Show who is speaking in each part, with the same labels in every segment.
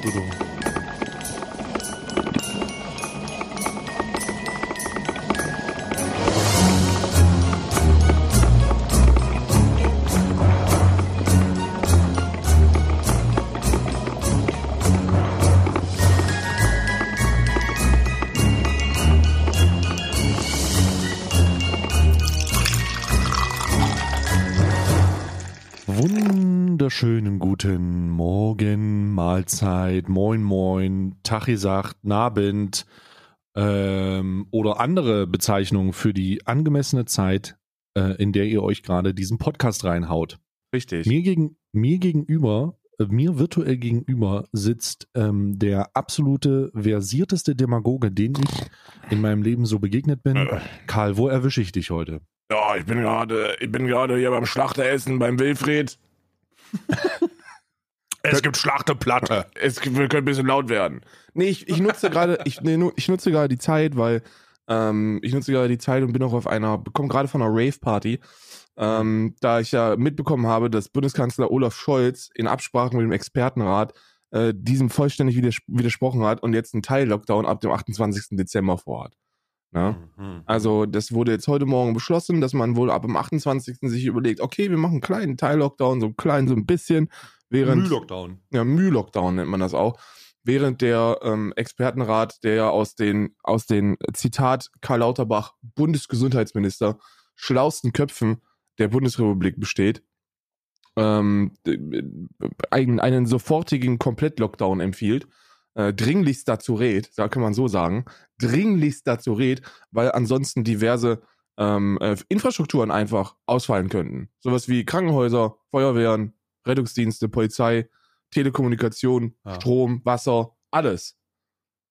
Speaker 1: di. Mahlzeit, Moin Moin, Tachi sagt, Nabend ähm, oder andere Bezeichnungen für die angemessene Zeit, äh, in der ihr euch gerade diesen Podcast reinhaut.
Speaker 2: Richtig.
Speaker 1: Mir, gegen, mir gegenüber, äh, mir virtuell gegenüber sitzt ähm, der absolute versierteste Demagoge, den ich in meinem Leben so begegnet bin.
Speaker 2: Äh.
Speaker 1: Karl, wo erwische ich dich heute?
Speaker 2: Ja, ich bin gerade, ich bin gerade hier beim Schlachteressen beim Wilfried.
Speaker 1: Es gibt Schlachteplatte.
Speaker 2: Es wir können ein bisschen laut werden. Nee, ich, ich nutze gerade, ich, nee, ich nutze gerade die Zeit, weil ähm, ich nutze gerade die Zeit und bin auch auf einer, komme gerade von einer Rave-Party, ähm, da ich ja mitbekommen habe, dass Bundeskanzler Olaf Scholz in Absprache mit dem Expertenrat äh, diesem vollständig widers widersprochen hat und jetzt einen Teil-Lockdown ab dem 28. Dezember vorhat. Ne?
Speaker 1: Mhm.
Speaker 2: Also das wurde jetzt heute Morgen beschlossen, dass man wohl ab dem 28. sich überlegt, okay, wir machen einen kleinen Teil-Lockdown, so klein, so ein bisschen, während
Speaker 1: Mühlockdown.
Speaker 2: ja, Müh-Lockdown nennt man das auch, während der ähm, Expertenrat, der ja aus den, aus den, Zitat Karl Lauterbach, Bundesgesundheitsminister, schlausten Köpfen der Bundesrepublik besteht, ähm, einen, einen sofortigen Komplett-Lockdown empfiehlt, äh, dringlichst dazu rät, da kann man so sagen, dringlichst dazu rät, weil ansonsten diverse ähm, äh, Infrastrukturen einfach ausfallen könnten. Sowas wie Krankenhäuser, Feuerwehren, Rettungsdienste, Polizei, Telekommunikation,
Speaker 1: Ja.
Speaker 2: Strom, Wasser, alles.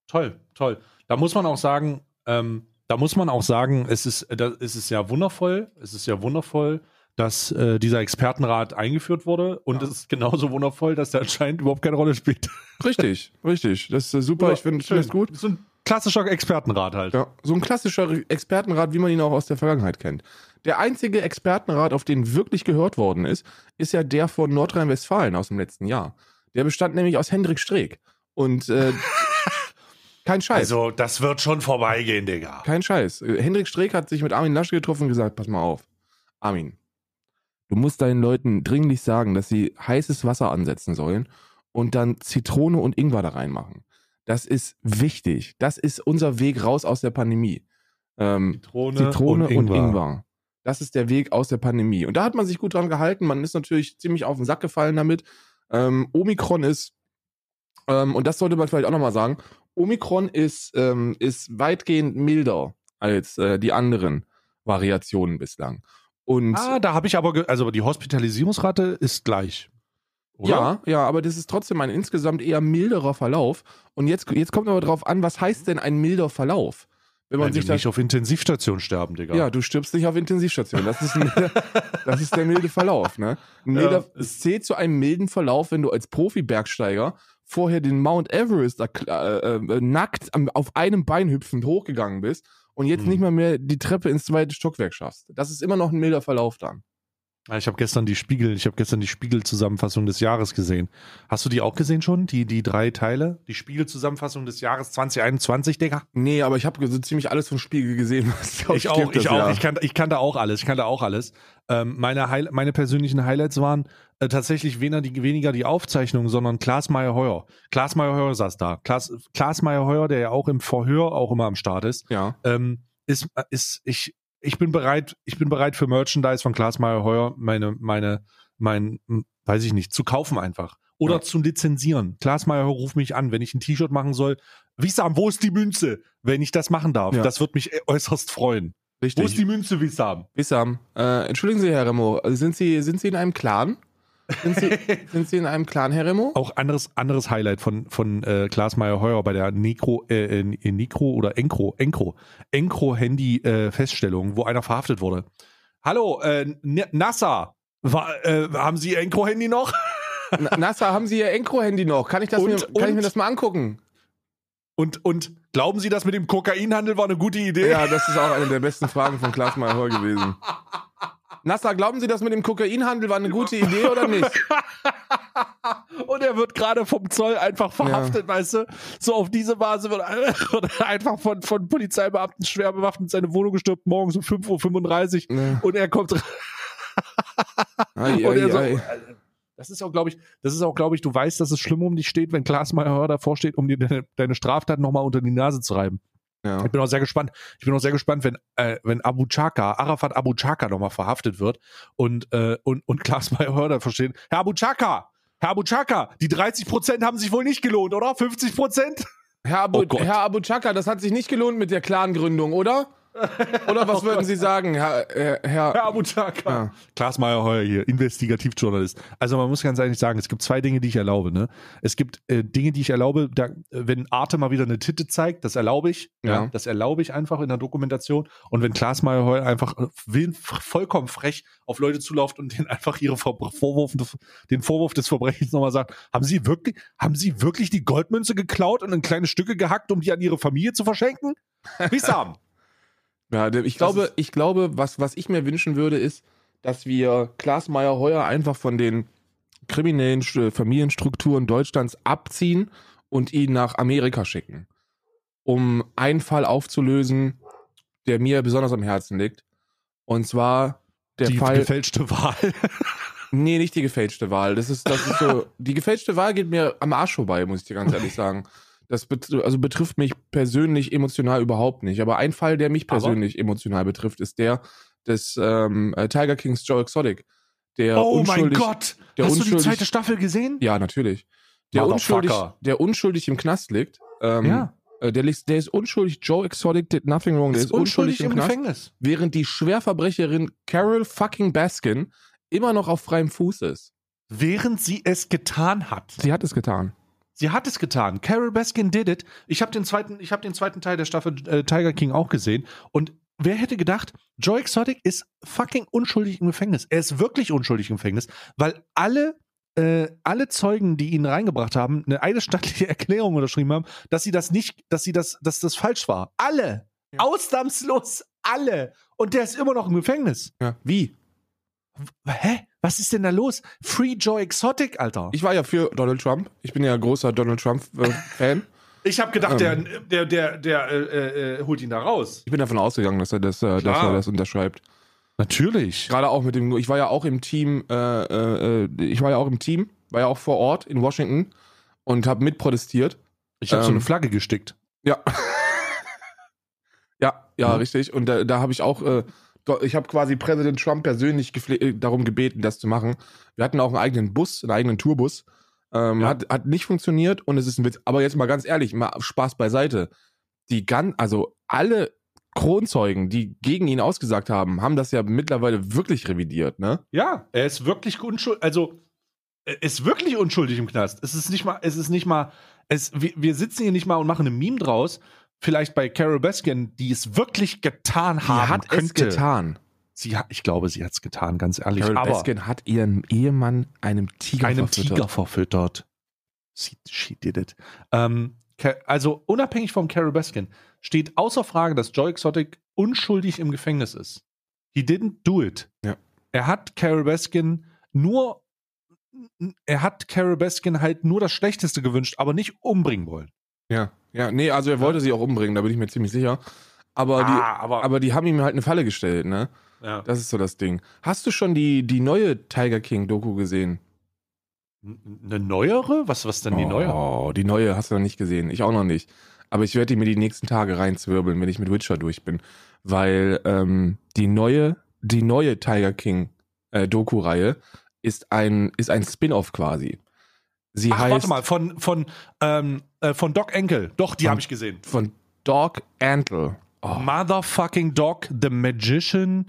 Speaker 1: Toll, toll. Da muss man auch sagen, ähm, da muss man auch sagen, es ist, da, es ist ja wundervoll, es ist ja wundervoll, dass äh, dieser Expertenrat eingeführt wurde und
Speaker 2: Ja.
Speaker 1: es ist genauso wundervoll, dass der anscheinend überhaupt keine Rolle spielt.
Speaker 2: Richtig, richtig. Das ist äh, super, ich finde find das gut.
Speaker 1: So ein klassischer Expertenrat halt.
Speaker 2: Ja, so ein klassischer Expertenrat, wie man ihn auch aus der Vergangenheit kennt. Der einzige Expertenrat, auf den wirklich gehört worden ist, ist ja der von Nordrhein-Westfalen aus dem letzten Jahr. Der bestand nämlich aus Hendrik Streeck. Und äh, kein Scheiß.
Speaker 1: Also, das wird schon vorbeigehen, Digga.
Speaker 2: Kein Scheiß. Hendrik Streeck hat sich mit Armin Laschet getroffen und gesagt, pass mal auf. Armin, du musst deinen Leuten dringlich sagen, dass sie heißes Wasser ansetzen sollen und dann Zitrone und Ingwer da reinmachen. Das ist wichtig. Das ist unser Weg raus aus der Pandemie. Ähm,
Speaker 1: Zitrone,
Speaker 2: Zitrone und Ingwer. Das ist der Weg aus der Pandemie. Und da hat man sich gut dran gehalten. Man ist natürlich ziemlich auf den Sack gefallen damit. Ähm, Omikron ist, ähm, und das sollte man vielleicht auch nochmal sagen, Omikron ist, ähm, ist weitgehend milder als äh, die anderen Variationen bislang. Und
Speaker 1: Ah, da habe ich aber, also die Hospitalisierungsrate ist gleich. Oder?
Speaker 2: ja, ja, aber das ist trotzdem ein insgesamt eher milderer Verlauf. Und jetzt, jetzt kommt aber drauf an, was heißt denn ein milder Verlauf? Wenn man
Speaker 1: Wenn
Speaker 2: sich das
Speaker 1: nicht auf Intensivstation sterben, Digga.
Speaker 2: Ja, du stirbst nicht auf Intensivstation. Das ist, ein, das ist der milde Verlauf. Ne? Ein
Speaker 1: Ja,
Speaker 2: milder,
Speaker 1: es-
Speaker 2: es zählt zu einem milden Verlauf, wenn du als Profi-Bergsteiger vorher den Mount Everest äh, äh, nackt am, auf einem Bein hüpfend hochgegangen bist und jetzt
Speaker 1: Hm.
Speaker 2: nicht mal mehr die Treppe ins zweite Stockwerk schaffst. Das ist immer noch ein milder Verlauf dann.
Speaker 1: Ah, Ich habe gestern die Spiegel, ich habe gestern die Spiegel-Zusammenfassung des Jahres gesehen. Hast du die auch gesehen schon? Die, die drei Teile? Die Spiegel-Zusammenfassung des Jahres 2021, Digga?
Speaker 2: Nee, aber ich habe so ziemlich alles vom Spiegel gesehen. Was
Speaker 1: Ich auch, ich auch.
Speaker 2: Jahr.
Speaker 1: Ich kannte, ich kannte auch alles. Ich kannte auch alles. Ähm, meine, meine persönlichen Highlights waren äh, tatsächlich weniger die, weniger die Aufzeichnung, sondern Klaas Meyer-Heuer. Klaas Meyer-Heuer saß da. Klaas, Klaas Meyer-Heuer, der ja auch im Verhör auch immer am Start ist,
Speaker 2: ja.
Speaker 1: ähm, ist, ist, ich, ich bin bereit, ich bin bereit für Merchandise von Klaas Meyer Heuer, meine, meine, mein, hm, weiß ich nicht, zu kaufen einfach. Oder
Speaker 2: Ja.
Speaker 1: zu lizenzieren. Klaas Meyer Heuer ruft mich an, wenn ich ein T-Shirt machen soll. Wissam, wo ist die Münze? Wenn ich das machen darf.
Speaker 2: Ja.
Speaker 1: Das wird mich äußerst freuen.
Speaker 2: Richtig.
Speaker 1: Wo ist die Münze, Wissam?
Speaker 2: Wissam, äh, entschuldigen Sie, Herr Remo, sind Sie, sind Sie in einem Clan? Sind Sie, sind Sie in einem Clan, Herr Remo?
Speaker 1: Auch anderes, anderes Highlight von, von äh, Klaas Meyer Heuer bei der Necro, äh, äh, Necro oder Encro, Encro, Encro-Handy-Feststellung, wo einer verhaftet wurde. Hallo, äh, NASA, war, äh, haben Sie Encro-Handy noch?
Speaker 2: Na- NASA, haben Sie Ihr Encro-Handy noch? Kann ich das
Speaker 1: Und-
Speaker 2: mir, kann ich
Speaker 1: und?
Speaker 2: mir das mal angucken?
Speaker 1: Und, und glauben Sie, das mit dem Kokainhandel war eine gute Idee?
Speaker 2: Ja, das ist auch eine der besten Fragen von Klaas Meyer gewesen. NASA, glauben Sie, das mit dem Kokainhandel war eine gute Idee oder nicht?
Speaker 1: Und er wird gerade vom Zoll einfach verhaftet, weißt du? So auf diese Basis wird, wird einfach von, von Polizeibeamten schwer bewaffnet in seine Wohnung gestürmt, morgens um 5.35 Uhr.
Speaker 2: Ja.
Speaker 1: Und er kommt
Speaker 2: Ei,
Speaker 1: und er
Speaker 2: ei,
Speaker 1: so,
Speaker 2: ei.
Speaker 1: das ist auch, glaube ich, das ist auch, glaube ich, du weißt, dass es schlimm um dich steht, wenn Klaas Meyer davor steht, um dir deine, deine Straftat nochmal unter die Nase zu reiben.
Speaker 2: Ja.
Speaker 1: Ich bin auch sehr gespannt. Ich bin auch sehr gespannt, wenn, äh, wenn Abu Chaka, Arafat Abu Chaka nochmal verhaftet wird und, äh, und, und Klaas Meyer davor steht, Herr Abu Chaka, Herr Abu Chaka, die 30 Prozent haben sich wohl nicht gelohnt, oder? 50 Prozent?
Speaker 2: Herr, Abu,
Speaker 1: Oh.
Speaker 2: Herr Abu Chaka, das hat sich nicht gelohnt mit der Clan-Gründung, oder? Oder was würden Sie sagen, Herr, äh, Herr,
Speaker 1: Herr Abu Chaka.
Speaker 2: Ja.
Speaker 1: Klaas Meyer Heuer hier, Investigativjournalist. Also man muss ganz ehrlich sagen, es gibt zwei Dinge, die ich erlaube. Ne? Es gibt äh, Dinge, die ich erlaube, da, wenn Arte mal wieder eine Titte zeigt, das erlaube ich.
Speaker 2: Ja.
Speaker 1: Das erlaube ich einfach in der Dokumentation. Und wenn Klaas Meyer Heuer einfach äh, vollkommen frech auf Leute zulauft und denen einfach ihre Ver Vorwurf, den Vorwurf des Verbrechens nochmal sagt, haben Sie wirklich, haben Sie wirklich die Goldmünze geklaut und in kleine Stücke gehackt, um die an Ihre Familie zu verschenken? Wie haben?
Speaker 2: Ja, ich glaube, ich glaube, was, was ich mir wünschen würde, ist, dass wir Klaas Meyer Heuer einfach von den kriminellen St- Familienstrukturen Deutschlands abziehen und ihn nach Amerika schicken, um einen Fall aufzulösen, der mir besonders am Herzen liegt. Und zwar der
Speaker 1: die
Speaker 2: Fall.
Speaker 1: gefälschte Wahl.
Speaker 2: Nee, nicht die gefälschte Wahl. Das ist, das ist so. Die gefälschte Wahl geht mir am Arsch vorbei, muss ich dir ganz ehrlich sagen. Das bet also betrifft mich persönlich emotional überhaupt nicht. Aber ein Fall, der mich
Speaker 1: Aber?
Speaker 2: persönlich emotional betrifft, ist der des ähm, äh, Tiger Kings Joe Exotic. Der
Speaker 1: oh mein
Speaker 2: unschuldig,
Speaker 1: Gott!
Speaker 2: der
Speaker 1: Hast du die
Speaker 2: unschuldig-
Speaker 1: zweite Staffel gesehen?
Speaker 2: Ja, natürlich. Der unschuldig, der unschuldig im Knast liegt. Ähm,
Speaker 1: Ja.
Speaker 2: äh, Der, der ist unschuldig. Joe Exotic did nothing wrong. Der ist, unschuldig, im, Knast.
Speaker 1: Gefängnis.
Speaker 2: Während die Schwerverbrecherin Carol fucking Baskin immer noch auf freiem Fuß ist.
Speaker 1: Während sie es getan hat.
Speaker 2: Sie hat es getan.
Speaker 1: Sie hat es getan. Carol Baskin did it. Ich habe den zweiten, ich habe den zweiten Teil der Staffel äh, Tiger King auch gesehen. Und wer hätte gedacht, Joe Exotic ist fucking unschuldig im Gefängnis. Er ist wirklich unschuldig im Gefängnis, weil alle äh, alle Zeugen, die ihn reingebracht haben, eine eidesstattliche Erklärung unterschrieben haben, dass sie das nicht, dass sie das, dass das falsch war. Alle,
Speaker 2: Ja.
Speaker 1: ausnahmslos alle. Und der ist immer noch im Gefängnis.
Speaker 2: Ja. Wie?
Speaker 1: Hä? Was ist denn da los? Free Joe Exotic, Alter.
Speaker 2: Ich war ja für Donald Trump. Ich bin ja großer Donald Trump-Fan.
Speaker 1: Ich habe gedacht,
Speaker 2: Ähm.
Speaker 1: der, der, der, der äh, äh, holt ihn da raus.
Speaker 2: ich bin davon ausgegangen, dass er das, äh, dass er das unterschreibt.
Speaker 1: Natürlich.
Speaker 2: Gerade auch mit dem, ich war ja auch im Team, äh, äh, äh, ich war ja auch im Team, war ja auch vor Ort in Washington und habe mitprotestiert.
Speaker 1: Ich habe so
Speaker 2: Ähm.
Speaker 1: eine Flagge gestickt.
Speaker 2: Ja. ja, ja,
Speaker 1: Ja.
Speaker 2: richtig. Und da, da habe ich auch, äh, ich habe quasi Präsident Trump persönlich äh, darum gebeten, das zu machen. Wir hatten auch einen eigenen Bus, einen eigenen Tourbus. Ähm,
Speaker 1: Ja.
Speaker 2: hat, hat nicht funktioniert und es ist ein Witz. Aber jetzt mal ganz ehrlich, mal Spaß beiseite. Die gan also alle Kronzeugen, die gegen ihn ausgesagt haben, haben das ja mittlerweile wirklich revidiert, ne?
Speaker 1: Ja, er ist wirklich unschuldig. Also, er ist wirklich unschuldig im Knast. Es ist nicht mal, es ist nicht mal, es, wir, wir sitzen hier nicht mal und machen ein Meme draus. Vielleicht bei Carol Baskin, die es wirklich getan haben
Speaker 2: hat
Speaker 1: könnte.
Speaker 2: es getan.
Speaker 1: Sie hat, ich glaube, sie hat es getan, ganz ehrlich.
Speaker 2: Carol
Speaker 1: aber
Speaker 2: Baskin hat ihren Ehemann einem Tiger
Speaker 1: einem
Speaker 2: verfüttert.
Speaker 1: Tiger verfüttert. She, she did it. Ähm, also unabhängig vom Carol Baskin steht außer Frage, dass Joe Exotic unschuldig im Gefängnis ist. He didn't do it.
Speaker 2: Ja.
Speaker 1: Er hat Carol Baskin nur, er hat Carol Baskin halt nur das Schlechteste gewünscht, aber nicht umbringen wollen.
Speaker 2: Ja, ja, nee, also er wollte sie auch umbringen, da bin ich mir ziemlich sicher. Aber, die,
Speaker 1: Ah, aber,
Speaker 2: aber die haben ihm halt eine Falle gestellt, ne?
Speaker 1: ja.
Speaker 2: Das ist so das Ding. Hast du schon die, die neue Tiger King Doku gesehen?
Speaker 1: eine neuere? Was, was denn die neue?
Speaker 2: Oh, die neue hast du noch nicht gesehen. Ich auch noch nicht. Aber ich werde die mir die nächsten Tage reinzwirbeln, wenn ich mit Witcher durch bin. Weil ähm, die neue, die neue Tiger King äh, Doku-Reihe ist ein, ist ein Spin-off quasi. Sie
Speaker 1: Ach,
Speaker 2: heißt
Speaker 1: warte mal, von, von, ähm, äh, von Doc Enkel. Doch, die habe ich gesehen.
Speaker 2: von Dog Antle. Oh,
Speaker 1: Motherfucking Doc, The Magician,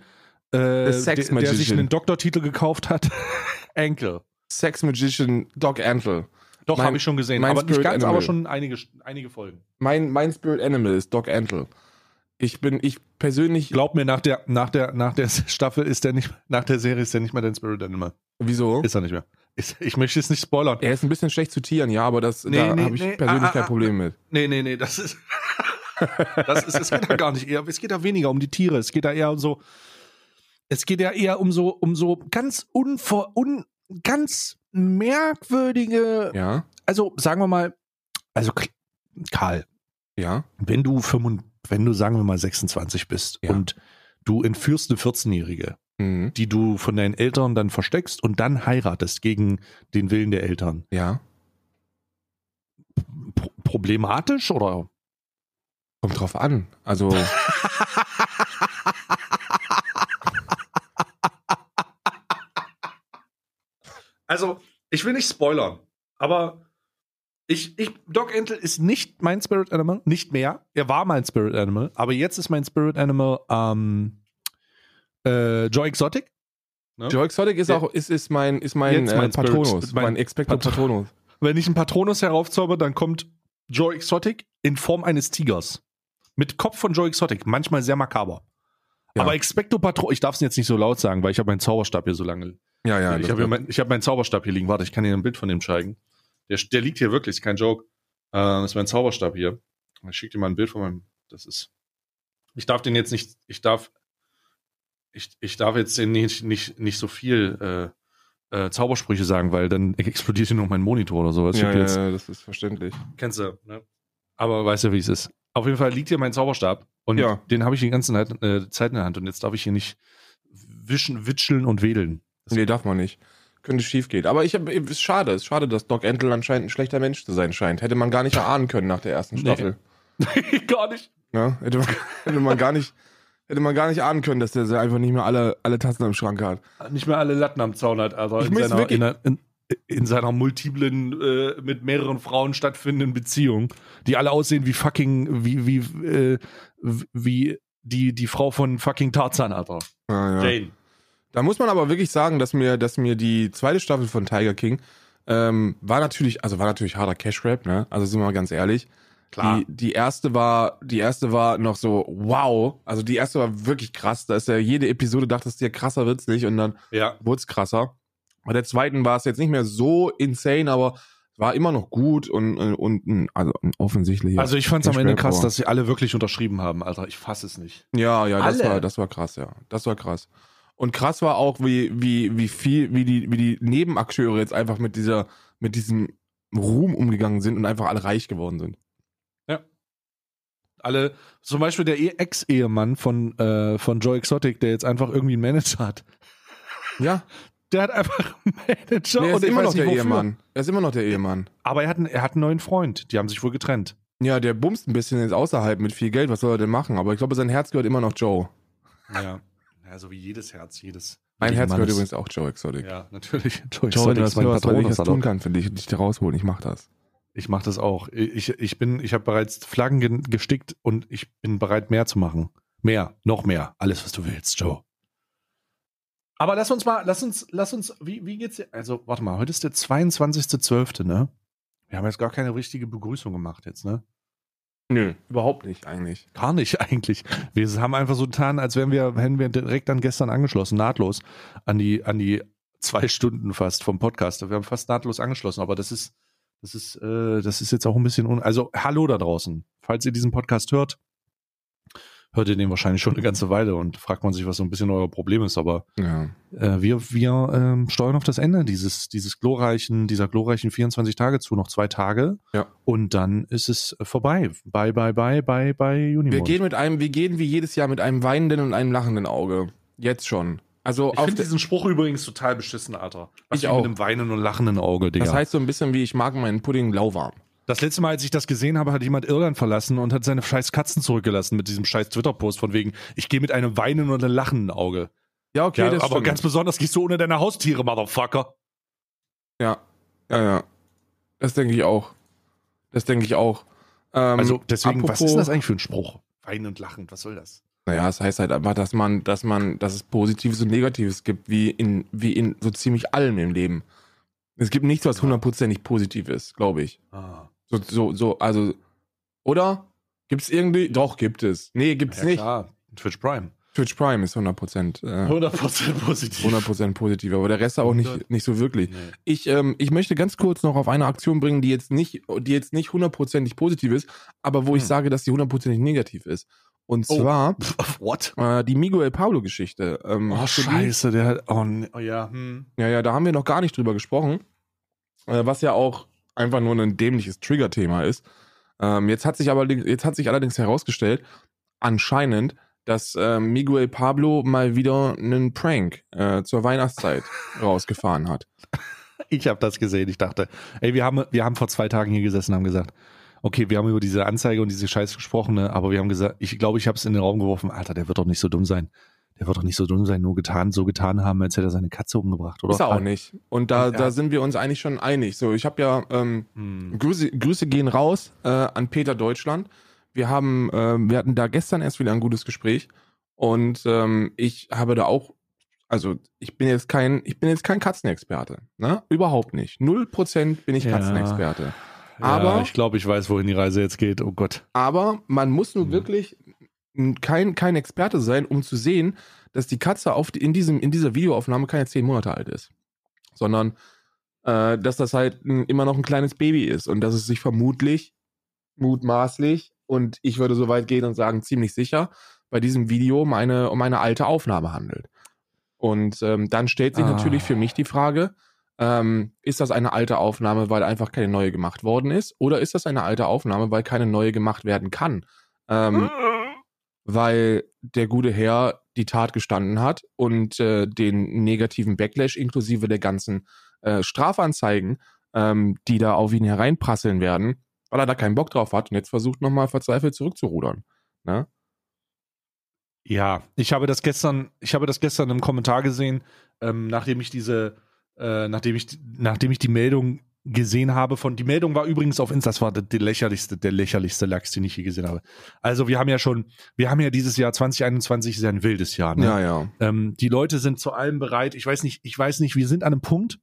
Speaker 1: äh,
Speaker 2: The Sex
Speaker 1: der, der sich
Speaker 2: Magician.
Speaker 1: einen Doktortitel gekauft hat. Enkel.
Speaker 2: Sex Magician Dog Antle.
Speaker 1: Doch, habe ich schon gesehen. Aber nicht
Speaker 2: Spirit
Speaker 1: ganz,
Speaker 2: Animal.
Speaker 1: aber schon einige, einige Folgen.
Speaker 2: Mein, mein Spirit Animal ist Doc Antle. Ich bin, ich persönlich,
Speaker 1: Glaub mir, nach der, nach der, nach der Staffel ist der nicht, nach der Serie ist der nicht mehr dein Spirit Animal.
Speaker 2: wieso?
Speaker 1: Ist er nicht mehr. Ich möchte es nicht spoilern.
Speaker 2: Er ist ein bisschen schlecht zu tieren, ja, aber das,
Speaker 1: Nee,
Speaker 2: da
Speaker 1: nee,
Speaker 2: habe ich
Speaker 1: nee,
Speaker 2: persönlich
Speaker 1: ah,
Speaker 2: kein
Speaker 1: ah,
Speaker 2: Problem mit.
Speaker 1: Nee, nee, nee, das ist. das ist, es geht da gar nicht eher. Es geht da weniger um die Tiere. Es geht da eher um so. Es geht ja eher um so, um so ganz unvor, un, ganz merkwürdige,
Speaker 2: Ja,
Speaker 1: also sagen wir mal, also Karl,
Speaker 2: ja,
Speaker 1: wenn du 25, wenn du sagen wir mal 26 bist
Speaker 2: Ja.
Speaker 1: und du entführst eine 14-Jährige,
Speaker 2: mhm.
Speaker 1: die du von deinen Eltern dann versteckst und dann heiratest gegen den Willen der Eltern.
Speaker 2: ja.
Speaker 1: Pro problematisch oder?
Speaker 2: Kommt drauf an. Also,
Speaker 1: Also, ich will nicht spoilern, aber ich, ich, Doc Entel ist nicht mein Spirit Animal, nicht mehr. Er war mein Spirit Animal, aber jetzt ist mein Spirit Animal ähm, äh, Joy Exotic. Ne?
Speaker 2: Joe Exotic ist
Speaker 1: Der-
Speaker 2: auch, ist, ist mein, ist mein, äh,
Speaker 1: mein
Speaker 2: Patronus,
Speaker 1: mein
Speaker 2: mein, Expecto
Speaker 1: Pat-
Speaker 2: Patronus.
Speaker 1: Wenn ich einen Patronus heraufzauber, dann kommt Joy Exotic in Form eines Tigers. Mit Kopf von Joy Exotic, manchmal sehr makaber.
Speaker 2: Ja.
Speaker 1: Aber Expecto Patronus, ich darf es jetzt nicht so laut sagen, weil ich habe meinen Zauberstab hier so lange
Speaker 2: Ja, ja.
Speaker 1: ich habe mein, ich hab meinen Zauberstab hier liegen. Warte, ich kann dir ein Bild von dem zeigen. Der, der liegt hier wirklich, ist kein Joke. Äh, das ist mein Zauberstab hier. Ich schicke dir mal ein Bild von meinem. Das ist. Ich darf den jetzt nicht. Ich darf. Ich, ich darf jetzt nicht, nicht, nicht so viel äh, äh, Zaubersprüche sagen, weil dann explodiert hier noch mein Monitor oder sowas.
Speaker 2: Ja, ja,
Speaker 1: jetzt,
Speaker 2: ja, das ist verständlich.
Speaker 1: Kennst du, ne? Aber weißt du, wie es ist. Auf jeden Fall liegt hier mein Zauberstab und
Speaker 2: Ja.
Speaker 1: den habe ich die ganze Zeit, äh, Zeit in der Hand und jetzt darf ich hier nicht wischen, witscheln und wedeln. Das-
Speaker 2: Nee, darf man nicht. Könnte schief gehen. Aber ich hab, ist schade, ist schade, dass Doc Entel anscheinend ein schlechter Mensch zu sein scheint. Hätte man gar nicht erahnen können nach der ersten
Speaker 1: Nee.
Speaker 2: Staffel.
Speaker 1: Gar nicht.
Speaker 2: Ja, hätte, man, hätte man gar nicht, hätte man gar nicht ahnen können, dass der einfach nicht mehr alle, alle Tassen im Schrank hat.
Speaker 1: nicht mehr alle Latten am Zaun hat, also
Speaker 2: Ich
Speaker 1: in seiner,
Speaker 2: wirklich-
Speaker 1: in, in, in seiner multiplen, äh, mit mehreren Frauen stattfindenden Beziehung, die alle aussehen wie fucking, wie, wie, äh, wie die, die Frau von fucking Tarzan, Alter.
Speaker 2: Ja, ja.
Speaker 1: Jane.
Speaker 2: Da muss man aber wirklich sagen, dass mir, dass mir die zweite Staffel von Tiger King ähm, war natürlich, also war natürlich harter Cash Grab, ne? Also sind wir mal ganz ehrlich.
Speaker 1: Klar.
Speaker 2: Die, die erste war, die erste war noch so, wow. Also die erste war wirklich krass. Da ist ja jede Episode dachtest du dir, krasser wird's nicht und dann
Speaker 1: Ja.
Speaker 2: wurde es krasser. Bei der zweiten war es jetzt nicht mehr so insane, aber war immer noch gut und, und, und also offensichtlich.
Speaker 1: Also ich fand es am Ende krass,
Speaker 2: Grab,
Speaker 1: dass sie alle wirklich unterschrieben haben, Alter. Ich fasse es nicht.
Speaker 2: Ja, ja, das
Speaker 1: Alle?
Speaker 2: war, das war krass, ja. Das war krass. Und krass war auch, wie, wie, wie viel, wie die, wie die Nebenakteure jetzt einfach mit dieser, mit diesem Ruhm umgegangen sind und einfach alle reich geworden sind.
Speaker 1: Alle, zum Beispiel der E- Ex-Ehemann von, äh, von Joe Exotic, der jetzt einfach irgendwie einen Manager hat.
Speaker 2: Ja,
Speaker 1: Der hat einfach einen Manager
Speaker 2: nee, er ist
Speaker 1: und
Speaker 2: immer noch der
Speaker 1: wofür.
Speaker 2: Ehemann. Er ist immer noch der Ehemann.
Speaker 1: Aber er hat, einen, er hat einen neuen Freund. Die haben sich wohl getrennt.
Speaker 2: Ja, der bumst ein bisschen jetzt außerhalb mit viel Geld. Was soll er denn machen? Aber ich glaube, sein Herz gehört immer noch Joe.
Speaker 1: Ja. Ja, so wie jedes Herz, jedes.
Speaker 2: Mein Herz gehört übrigens auch Joe Exotic.
Speaker 1: Ja, natürlich. Joe
Speaker 2: Joe,
Speaker 1: Exotic
Speaker 2: du
Speaker 1: ist mein
Speaker 2: was, was ich tun kann für dich, dich da rausholen. Ich mach das.
Speaker 1: Ich mache das auch. Ich, ich bin, ich habe bereits Flaggen ge- gestickt und ich bin bereit, mehr zu machen. Mehr, noch mehr. Alles, was du willst, Joe. Aber lass uns mal, lass uns, lass uns, wie, wie geht's dir? Also, warte mal, heute ist der 22.12., ne? Wir haben jetzt gar keine richtige Begrüßung gemacht jetzt, ne?
Speaker 2: Nö, überhaupt nicht eigentlich.
Speaker 1: Gar nicht eigentlich. Wir haben einfach so getan, als wären wir, hätten wir direkt an gestern angeschlossen, nahtlos an die, an die zwei Stunden fast vom Podcast. Wir haben fast nahtlos angeschlossen, aber das ist, das ist, äh, das ist jetzt auch ein bisschen, un also hallo da draußen. Falls ihr diesen Podcast hört, hört ihr den wahrscheinlich schon eine ganze Weile und fragt man sich, was so ein bisschen euer Problem ist, aber
Speaker 2: Ja.
Speaker 1: äh, wir, wir ähm, steuern auf das Ende dieses, dieses glorreichen, dieser glorreichen 24 Tage zu, noch zwei Tage.
Speaker 2: Ja.
Speaker 1: Und dann ist es vorbei. Bye, bye, bye, bye, bye, Unimond.
Speaker 2: Wir gehen mit einem, wir gehen wie jedes Jahr mit einem weinenden und einem lachenden Auge. Jetzt schon. Also
Speaker 1: Ich
Speaker 2: auf
Speaker 1: finde diesen Spruch übrigens total beschissen, Alter. Was
Speaker 2: Ich auch.
Speaker 1: mit einem weinenden und lachenden Auge, Digga.
Speaker 2: das heißt so ein bisschen wie ich mag meinen Pudding lauwarm.
Speaker 1: das letzte Mal, als ich das gesehen habe, hat jemand Irland verlassen und hat seine scheiß Katzen zurückgelassen mit diesem scheiß Twitter-Post von wegen, ich gehe mit einem weinenden und einem lachenden Auge.
Speaker 2: Ja, okay,
Speaker 1: ja,
Speaker 2: das
Speaker 1: aber
Speaker 2: stimmt.
Speaker 1: ganz besonders gehst du ohne deine Haustiere, Motherfucker.
Speaker 2: ja, ja, ja. Das denke ich auch. Das denke ich auch. Ähm,
Speaker 1: Also deswegen, was ist das eigentlich für ein Spruch? Weinend und lachend, was soll das?
Speaker 2: Naja, es heißt halt einfach, dass man, dass man, dass es Positives und Negatives gibt, wie in, wie in so ziemlich allem im Leben. Es gibt nichts, was hundertprozentig positiv ist, glaube ich.
Speaker 1: Ah.
Speaker 2: So, so, so, also, oder? Gibt es irgendwie? Doch, gibt es. Nee, gibt es
Speaker 1: Ja,
Speaker 2: nicht.
Speaker 1: klar. Twitch Prime.
Speaker 2: Twitch Prime ist 100%, äh,
Speaker 1: 100% positiv.
Speaker 2: 100% positiv, aber der Rest auch nicht,
Speaker 1: 100.
Speaker 2: nicht so wirklich.
Speaker 1: Nee.
Speaker 2: Ich, ähm, ich möchte ganz kurz noch auf eine Aktion bringen, die jetzt nicht, die jetzt nicht hundertprozentig positiv ist, aber wo ich
Speaker 1: Hm.
Speaker 2: sage, dass sie hundertprozentig negativ ist. Und
Speaker 1: Oh.
Speaker 2: zwar
Speaker 1: What?
Speaker 2: äh, die Miguel Pablo-Geschichte. Ähm,
Speaker 1: Oh, scheiße, der hat, oh, nee, oh ja, hm.
Speaker 2: Ja, ja, da haben wir noch gar nicht drüber gesprochen. äh, was ja auch einfach nur ein dämliches Trigger-Thema ist. Ähm, jetzt hat sich aber jetzt hat sich allerdings herausgestellt, anscheinend, dass äh, Miguel Pablo mal wieder einen Prank äh, zur Weihnachtszeit rausgefahren hat.
Speaker 1: Ich habe das gesehen. Ich dachte, ey, wir haben, wir haben vor zwei Tagen hier gesessen und haben gesagt, okay, wir haben über diese Anzeige und diese Scheiße gesprochen, ne? aber wir haben gesagt, ich glaube, ich habe es in den Raum geworfen, Alter, der wird doch nicht so dumm sein. Der wird doch nicht so dumm sein, nur getan, so getan haben, als hätte er seine Katze umgebracht, oder?
Speaker 2: Ist er auch nicht. Und da, da sind wir uns eigentlich schon einig. So, ich habe ja ähm, hm. Grüße, Grüße gehen raus äh, an Peter Deutschland. Wir haben, äh, wir hatten da gestern erst wieder ein gutes Gespräch und ähm, ich habe da auch, also ich bin jetzt kein, ich bin jetzt kein Katzenexperte, ne? Überhaupt nicht. Null Prozent bin ich
Speaker 1: Ja.
Speaker 2: Katzenexperte.
Speaker 1: Ja,
Speaker 2: Aber
Speaker 1: ich glaube, ich weiß, wohin die Reise jetzt geht. Oh Gott.
Speaker 2: Aber man muss nun
Speaker 1: Mhm.
Speaker 2: wirklich kein, kein Experte sein, um zu sehen, dass die Katze auf, in, diesem, in dieser Videoaufnahme keine zehn Monate alt ist. Sondern, äh, dass das halt ein, immer noch ein kleines Baby ist und dass es sich vermutlich, mutmaßlich, und ich würde so weit gehen und sagen, ziemlich sicher, bei diesem Video um eine, um eine alte Aufnahme handelt. Und ähm, dann stellt sich
Speaker 1: Ah.
Speaker 2: natürlich für mich die Frage, ähm, ist das eine alte Aufnahme, weil einfach keine neue gemacht worden ist? Oder ist das eine alte Aufnahme, weil keine neue gemacht werden kann? Ähm, weil der gute Herr die Tat gestanden hat und äh, den negativen Backlash inklusive der ganzen äh, Strafanzeigen, ähm, die da auf ihn hereinprasseln werden, weil er da keinen Bock drauf hat und jetzt versucht nochmal verzweifelt zurückzurudern. Ne?
Speaker 1: Ja, ich habe das gestern, ich habe das gestern im Kommentar gesehen, ähm, nachdem ich diese, äh, nachdem ich, nachdem ich die Meldung gesehen habe von, die Meldung war übrigens auf Insta, das war der, der lächerlichste, der lächerlichste Lachs, den ich je gesehen habe. Also wir haben ja schon, wir haben ja dieses Jahr 2021 ist ja ein wildes Jahr, ne?
Speaker 2: Ja, ja.
Speaker 1: Ähm, die Leute sind zu allem bereit. Ich weiß nicht, ich weiß nicht, wir sind an einem Punkt,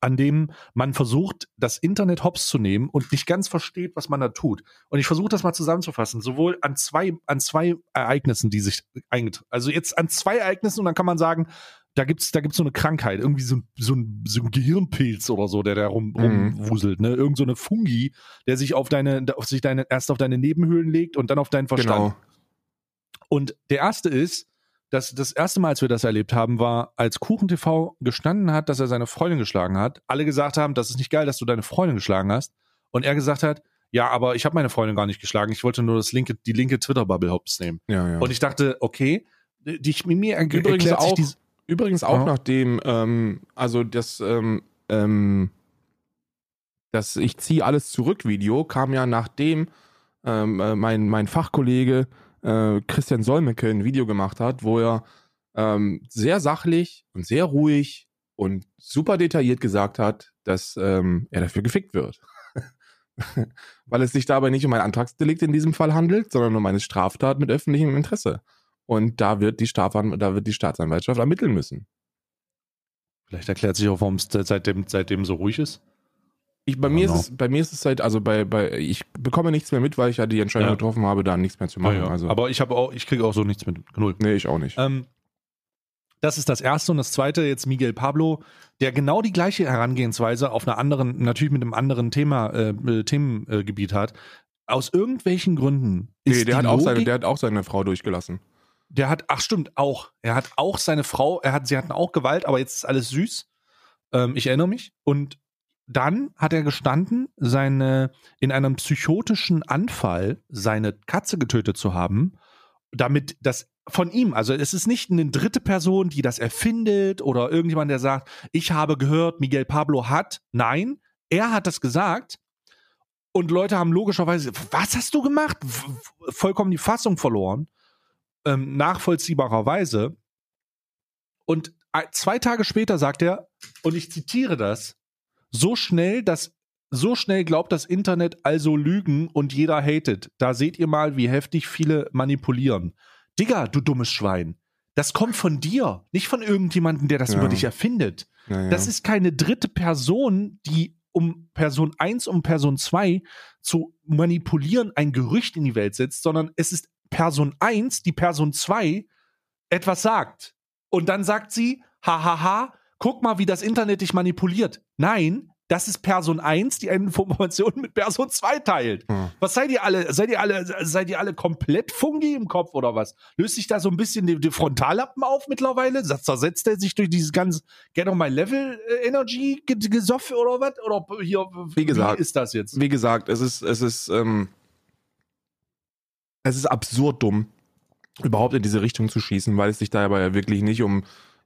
Speaker 1: an dem man versucht, das Internet hops zu nehmen und nicht ganz versteht, was man da tut. Und ich versuche das mal zusammenzufassen, sowohl an zwei, an zwei Ereignissen, die sich eingetragen Also jetzt an zwei Ereignissen und dann kann man sagen, da gibt's, da gibt's so eine Krankheit, irgendwie so ein, so ein, so ein Gehirnpilz oder so, der da rum,
Speaker 2: Mhm.
Speaker 1: rumwuselt, ne? Irgend so eine Fungi, der sich auf deine, auf sich deine, erst auf deine Nebenhöhlen legt und dann auf deinen Verstand.
Speaker 2: Genau.
Speaker 1: Und der erste ist, dass das erste Mal, als wir das erlebt haben, war, als KuchenTV gestanden hat, dass er seine Freundin geschlagen hat. Alle gesagt haben, das ist nicht geil, dass du deine Freundin geschlagen hast. Und er gesagt hat, ja, aber ich habe meine Freundin gar nicht geschlagen. Ich wollte nur das linke, die linke Twitter-Bubble hops nehmen.
Speaker 2: Ja, ja.
Speaker 1: Und ich dachte, okay, die, mir er-
Speaker 2: Übrigens auch-
Speaker 1: dies-
Speaker 2: Übrigens auch
Speaker 1: Ja.
Speaker 2: nachdem, ähm, also das, ähm, ähm, das Ich ziehe alles zurück Video kam ja nachdem ähm, äh, mein, mein Fachkollege äh, Christian Solmecke ein Video gemacht hat, wo er ähm, sehr sachlich und sehr ruhig und super detailliert gesagt hat, dass ähm, er dafür gefickt wird. Weil es sich dabei nicht um ein Antragsdelikt in diesem Fall handelt, sondern um eine Straftat mit öffentlichem Interesse. Und da wird die, Strafan da wird die Staatsanwaltschaft ermitteln müssen.
Speaker 1: Vielleicht erklärt sich auch, warum es seitdem, seitdem so ruhig ist.
Speaker 2: Ich, bei, mir ist es, bei mir ist es halt, also bei, bei, ich bekomme nichts mehr mit, weil ich ja die Entscheidung
Speaker 1: Ja.
Speaker 2: getroffen habe, da nichts mehr zu machen.
Speaker 1: Ja, ja.
Speaker 2: Also,
Speaker 1: Aber ich habe auch, ich kriege auch so nichts mit. Null.
Speaker 2: nee, ich auch nicht.
Speaker 1: Ähm, das ist das erste und das zweite jetzt Miguel Pablo, der genau die gleiche Herangehensweise auf einer anderen, natürlich mit einem anderen Thema, äh, äh, Themengebiet hat. Aus irgendwelchen Gründen ist
Speaker 2: nee, der
Speaker 1: die
Speaker 2: hat, auch seine,
Speaker 1: Logik-
Speaker 2: der hat auch seine Frau durchgelassen.
Speaker 1: Der hat, ach stimmt, auch. Er hat auch seine Frau, er hat, sie hatten auch Gewalt, aber jetzt ist alles süß. Ähm, ich erinnere mich. Und dann hat er gestanden, seine, in einem psychotischen Anfall seine Katze getötet zu haben, damit das von ihm, also es ist nicht eine dritte Person, die das erfindet oder irgendjemand, der sagt, ich habe gehört, Miguel Pablo hat. Nein, er hat das gesagt und Leute haben logischerweise, was hast du gemacht? Vollkommen die Fassung verloren ähm, nachvollziehbarerweise. Und zwei Tage später sagt er, und ich zitiere das, so schnell, dass so schnell glaubt das Internet also Lügen und jeder hatet. Da seht ihr mal, wie heftig viele manipulieren. Digga, du dummes Schwein. Das kommt von dir, nicht von irgendjemandem, der das
Speaker 2: Ja.
Speaker 1: über dich erfindet.
Speaker 2: Naja.
Speaker 1: Das ist keine dritte Person, die um Person 1, um Person 2 zu manipulieren, ein Gerücht in die Welt setzt, sondern es ist Person 1, die Person 2 etwas sagt. Und dann sagt sie, hahaha, guck mal, wie das Internet dich manipuliert. Nein, das ist Person 1, die eine Information mit Person 2 teilt.
Speaker 2: Hm.
Speaker 1: Was seid ihr alle? Seid ihr alle, seid ihr alle komplett fungi im Kopf oder was? Löst sich da so ein bisschen die, die Frontallappen auf mittlerweile? Zersetzt er sich durch dieses ganze Get on my Level äh, Energy ge- Gesoffe oder was? Oder hier,
Speaker 2: Wie gesagt,
Speaker 1: wie ist das jetzt?
Speaker 2: Wie gesagt, es ist, es ist, ähm, es ist absurd dumm, überhaupt in diese Richtung zu schießen, weil es sich dabei ja wirklich nicht um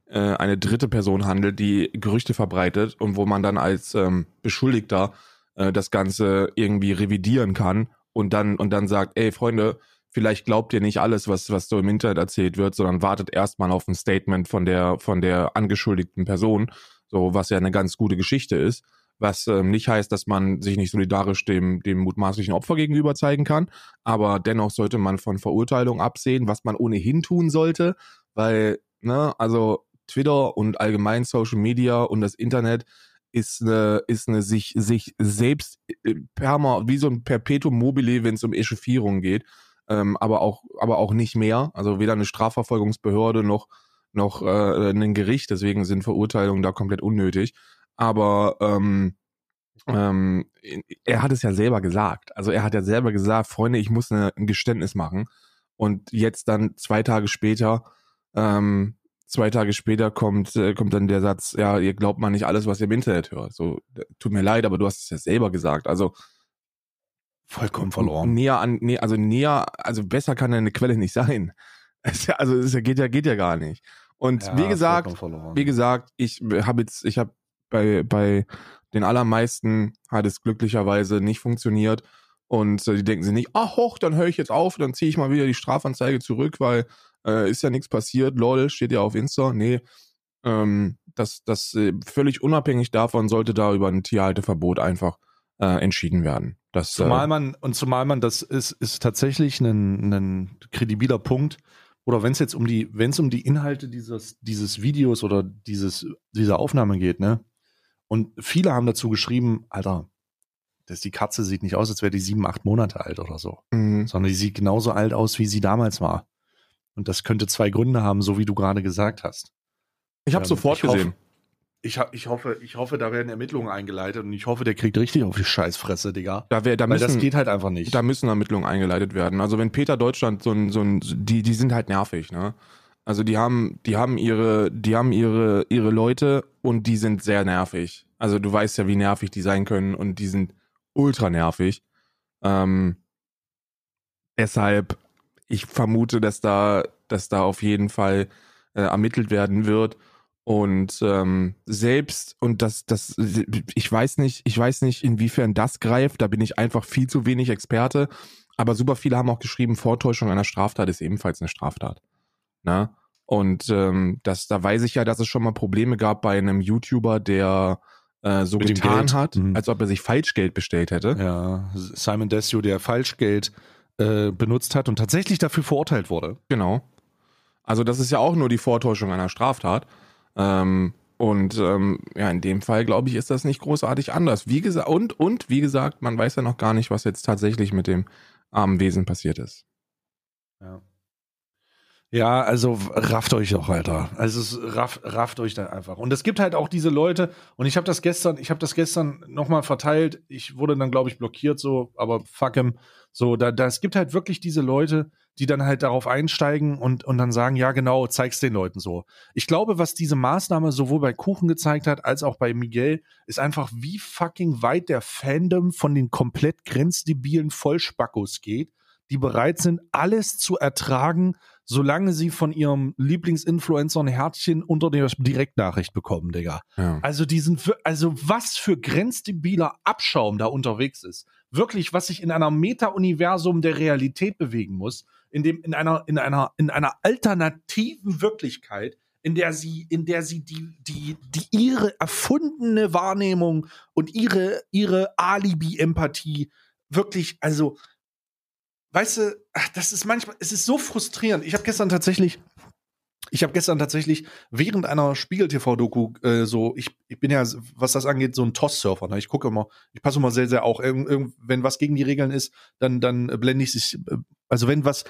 Speaker 2: äh, eine dritte Person handelt, die Gerüchte verbreitet und wo man dann als ähm, Beschuldigter äh, das Ganze irgendwie revidieren kann und dann und dann sagt, ey Freunde, vielleicht glaubt ihr nicht alles, was was so im Internet erzählt wird, sondern wartet erstmal auf ein Statement von der von der angeschuldigten Person, so was ja eine ganz gute Geschichte ist was ähm, nicht heißt, dass man sich nicht solidarisch dem, dem mutmaßlichen Opfer gegenüber zeigen kann. Aber dennoch sollte man von Verurteilung absehen, was man ohnehin tun sollte, weil, ne, also Twitter und allgemein Social Media und das Internet ist eine, ist eine sich, sich selbst äh, perma, wie so ein Perpetuum mobile, wenn es um Echauffierung geht, ähm, aber auch, aber auch nicht mehr. Also weder eine Strafverfolgungsbehörde noch, noch äh, ein Gericht, deswegen sind Verurteilungen da komplett unnötig. Aber ähm, ähm, er hat es ja selber gesagt. Also er hat ja selber gesagt, Freunde, ich muss eine, ein Geständnis machen. Und jetzt dann zwei Tage später, ähm, zwei Tage später kommt, äh, kommt dann der Satz, ja, ihr glaubt mal nicht alles, was ihr im Internet hört. So, tut mir leid, aber du hast es ja selber gesagt. Also
Speaker 1: Vollkommen verloren.
Speaker 2: näher an, nee, also näher, also besser kann eine Quelle nicht sein. Also es geht ja, geht ja gar nicht. Und
Speaker 1: Ja,
Speaker 2: wie gesagt, wie gesagt, ich habe jetzt, ich habe bei, bei den allermeisten hat es glücklicherweise nicht funktioniert. Und äh, die denken sich nicht, ach hoch, dann höre ich jetzt auf, dann ziehe ich mal wieder die Strafanzeige zurück, weil äh, ist ja nichts passiert, lol, steht ja auf Insta. Nee, ähm, das, das äh, völlig unabhängig davon sollte da über ein Tierhalteverbot einfach äh, entschieden werden. Das,
Speaker 1: Zumal
Speaker 2: äh,
Speaker 1: man, und zumal man, das ist, ist tatsächlich ein, ein kredibiler Punkt, oder wenn es jetzt um die, wenn es um die Inhalte dieses, dieses Videos oder dieses, dieser Aufnahme geht, ne? Und viele haben dazu geschrieben, Alter, dass die Katze sieht nicht aus, als wäre die sieben, acht Monate alt oder so,
Speaker 2: mh,
Speaker 1: sondern die sieht genauso alt aus, wie sie damals war. Und das könnte zwei Gründe haben, so wie du gerade gesagt hast.
Speaker 2: ich habe
Speaker 1: Ähm,
Speaker 2: sofort
Speaker 1: ich hoffe-
Speaker 2: gesehen.
Speaker 1: Ich, ha- ich, hoffe, ich hoffe, da werden Ermittlungen eingeleitet und ich hoffe, der kriegt richtig auf die Scheißfresse, Digga.
Speaker 2: Da, wär, da
Speaker 1: Weil das
Speaker 2: müssen,
Speaker 1: geht halt einfach nicht.
Speaker 2: Da müssen Ermittlungen eingeleitet werden. Also wenn Peter Deutschland so ein, so ein, die, die sind halt nervig, ne? Also die haben, die haben ihre, die haben ihre, ihre Leute und die sind sehr nervig. Also du weißt ja, wie nervig die sein können und die sind ultra nervig. Ähm, deshalb, ich vermute, dass da, dass da auf jeden Fall äh, ermittelt werden wird. Und ähm, selbst, und das, das, ich weiß nicht, ich weiß nicht, inwiefern das greift, da bin ich einfach viel zu wenig Experte. Aber super viele haben auch geschrieben, Vortäuschung einer Straftat ist ebenfalls eine Straftat. Na? Und ähm, das, da weiß ich ja, dass es schon mal Probleme gab bei einem YouTuber, der äh, so
Speaker 1: Mit
Speaker 2: getan hat,
Speaker 1: Mhm.
Speaker 2: als ob er sich Falschgeld bestellt hätte.
Speaker 1: Ja, Simon Desio, der Falschgeld äh, benutzt hat und tatsächlich dafür verurteilt wurde.
Speaker 2: Genau. Also das ist ja auch nur die Vortäuschung einer Straftat. Ähm, und ähm, ja, in dem Fall, glaube ich, ist das nicht großartig anders. Wie gesagt, und, und wie gesagt, man weiß ja noch gar nicht, was jetzt tatsächlich mit dem armen Wesen passiert ist.
Speaker 1: Ja. Ja, also rafft euch doch, Alter. Also raff, rafft euch dann einfach. Und es gibt halt auch diese Leute, und ich habe das gestern, ich habe das gestern nochmal verteilt. Ich wurde dann, glaube ich, blockiert, so, aber fuck him. So, da, da, es gibt halt wirklich diese Leute, die dann halt darauf einsteigen und, und dann sagen, ja, genau, zeig's den Leuten so. Ich glaube, was diese Maßnahme sowohl bei Kuchen gezeigt hat, als auch bei Miguel, ist einfach, wie fucking weit der Fandom von den komplett grenzdebilen Vollspackos geht, die bereit sind, alles zu ertragen, solange sie von ihrem Lieblingsinfluencer ein Herzchen unter der Direktnachricht bekommen, Digga.
Speaker 2: Ja.
Speaker 1: Also diesen, also was für grenzdebiler Abschaum da unterwegs ist. Wirklich, was sich in einer Meta-Universum der Realität bewegen muss, in dem, in einer, in einer, in einer alternativen Wirklichkeit, in der sie, in der sie die, die, die ihre erfundene Wahrnehmung und ihre, ihre Alibi-Empathie wirklich, also, weißt du, ach, das ist manchmal, es ist so frustrierend. Ich habe gestern tatsächlich, ich habe gestern tatsächlich während einer Spiegel-TV-Doku äh, so, ich, ich bin ja, was das angeht, so ein Toss-Surfer. Ne? Ich gucke immer, ich passe immer sehr, sehr auch, irgend, irgend, wenn was gegen die Regeln ist, dann, dann blende ich sich, äh, also wenn was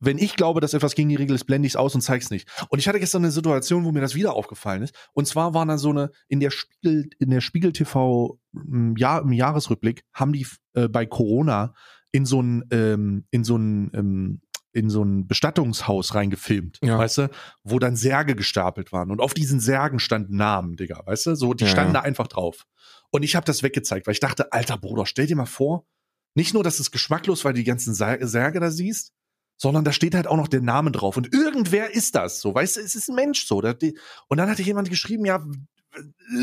Speaker 1: wenn ich glaube, dass etwas gegen die Regel ist, blende ich es aus und zeig's nicht. Und ich hatte gestern eine Situation, wo mir das wieder aufgefallen ist. Und zwar war da so eine, in der Spiegel, in der Spiegel TV im, Jahr, im Jahresrückblick haben die äh, bei Corona in so ein, ähm, in so ein, ähm, in so ein Bestattungshaus reingefilmt,
Speaker 2: Ja.
Speaker 1: weißt du, wo dann Särge gestapelt waren und auf diesen Särgen standen Namen, Digga, weißt du, so die
Speaker 2: Ja,
Speaker 1: standen da einfach drauf. Und ich habe das weggezeigt, weil ich dachte, alter Bruder, stell dir mal vor, nicht nur, dass es geschmacklos, weil du die ganzen Sär- Särge da siehst, sondern da steht halt auch noch der Name drauf und irgendwer ist das, so, weißt du, es ist ein Mensch so. Und dann hatte jemand geschrieben, ja,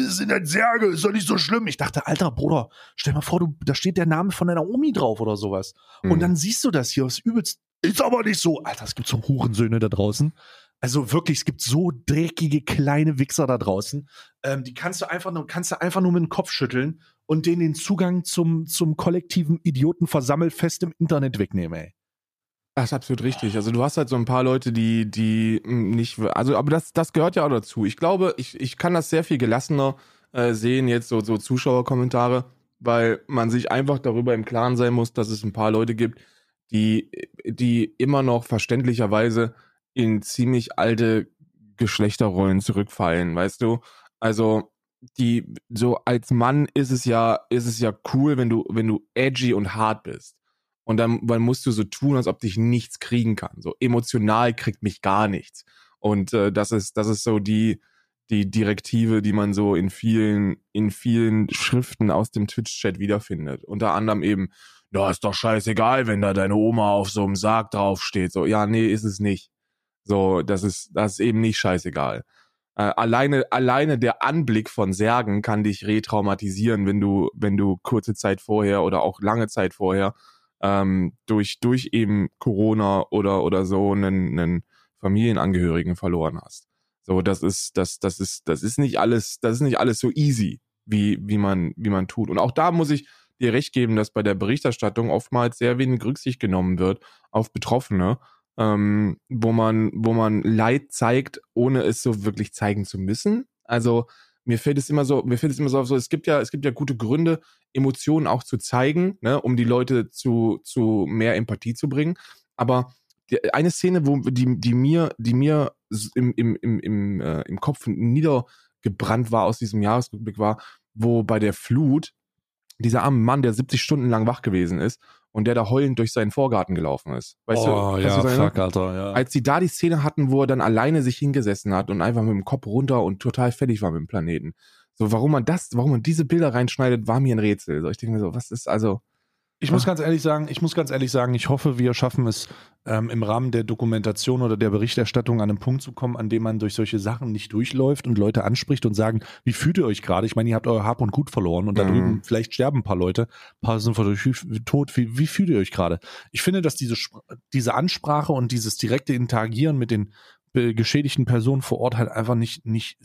Speaker 1: es sind halt Särge, ist doch nicht so schlimm. Ich dachte, alter Bruder, stell mal vor, du, da steht der Name von deiner Omi drauf oder sowas. Und
Speaker 2: Hm.
Speaker 1: dann siehst du das hier, was übelst. Ist aber nicht so. Alter, es gibt so Hurensöhne da draußen. Also wirklich, es gibt so dreckige kleine Wichser da draußen. Ähm, die kannst du einfach nur, kannst du einfach nur mit dem Kopf schütteln und denen den Zugang zum, zum kollektiven Idiotenversammelfest im Internet wegnehmen, ey.
Speaker 2: Das ist absolut richtig. Also du hast halt so ein paar Leute, die, die mh, nicht, also aber das, das gehört ja auch dazu. Ich glaube, ich, ich kann das sehr viel gelassener äh, sehen, jetzt so, so Zuschauerkommentare, weil man sich einfach darüber im Klaren sein muss, dass es ein paar Leute gibt, die, die immer noch verständlicherweise in ziemlich alte Geschlechterrollen zurückfallen, weißt du? Also die so als Mann ist es ja ist es ja cool, wenn du wenn du edgy und hart bist. Und dann, dann musst du so tun, als ob dich nichts kriegen kann. So emotional kriegt mich gar nichts. Und äh, das ist das ist so die die Direktive, die man so in vielen in vielen Schriften aus dem Twitch-Chat wiederfindet. Unter anderem eben, ja, ist doch scheißegal, wenn da deine Oma auf so einem Sarg draufsteht. So, ja, nee, ist es nicht. So, das ist das ist eben nicht scheißegal. Äh, alleine, alleine der Anblick von Särgen kann dich retraumatisieren, wenn du, wenn du kurze Zeit vorher oder auch lange Zeit vorher ähm, durch, durch eben Corona oder, oder so einen, einen Familienangehörigen verloren hast. So, das ist, das, das ist, das ist nicht alles, das ist nicht alles so easy, wie, wie man, wie man tut. Und auch da muss ich dir recht geben, dass bei der Berichterstattung oftmals sehr wenig Rücksicht genommen wird auf Betroffene ähm, wo man, wo man Leid zeigt, ohne es so wirklich zeigen zu müssen. Also mir fällt es immer so, mir fällt es immer so auf, so es gibt ja, es gibt ja gute Gründe, Emotionen auch zu zeigen, ne, um die Leute zu, zu mehr Empathie zu bringen. Aber die, eine Szene, wo die, die mir, die mir im, im, im, im, äh, im Kopf niedergebrannt war aus diesem Jahresrückblick war, wo bei der Flut dieser arme Mann, der 70 Stunden lang wach gewesen ist und der da heulend durch seinen Vorgarten gelaufen ist. Weißt du,
Speaker 1: oh,
Speaker 2: kannst
Speaker 1: ja,
Speaker 2: du
Speaker 1: fuck, Alter, ja.
Speaker 2: als sie da die Szene hatten, wo er dann alleine sich hingesessen hat und einfach mit dem Kopf runter und total fertig war mit dem Planeten. So, warum man das, warum man diese Bilder reinschneidet, war mir ein Rätsel. So, ich denke mir so, was ist also,
Speaker 1: Ich muss ganz ehrlich sagen, ich muss ganz ehrlich sagen, ich hoffe, wir schaffen es ähm, im Rahmen der Dokumentation oder der Berichterstattung an einen Punkt zu kommen, an dem man durch solche Sachen nicht durchläuft und Leute anspricht und sagen, wie fühlt ihr euch gerade? Ich meine, ihr habt euer Hab und Gut verloren und da
Speaker 2: Mhm.
Speaker 1: drüben vielleicht sterben ein paar Leute, ein paar sind euch tot. Wie, wie fühlt ihr euch gerade? Ich finde, dass diese, diese Ansprache und dieses direkte Interagieren mit den geschädigten Personen vor Ort halt einfach nicht, nicht,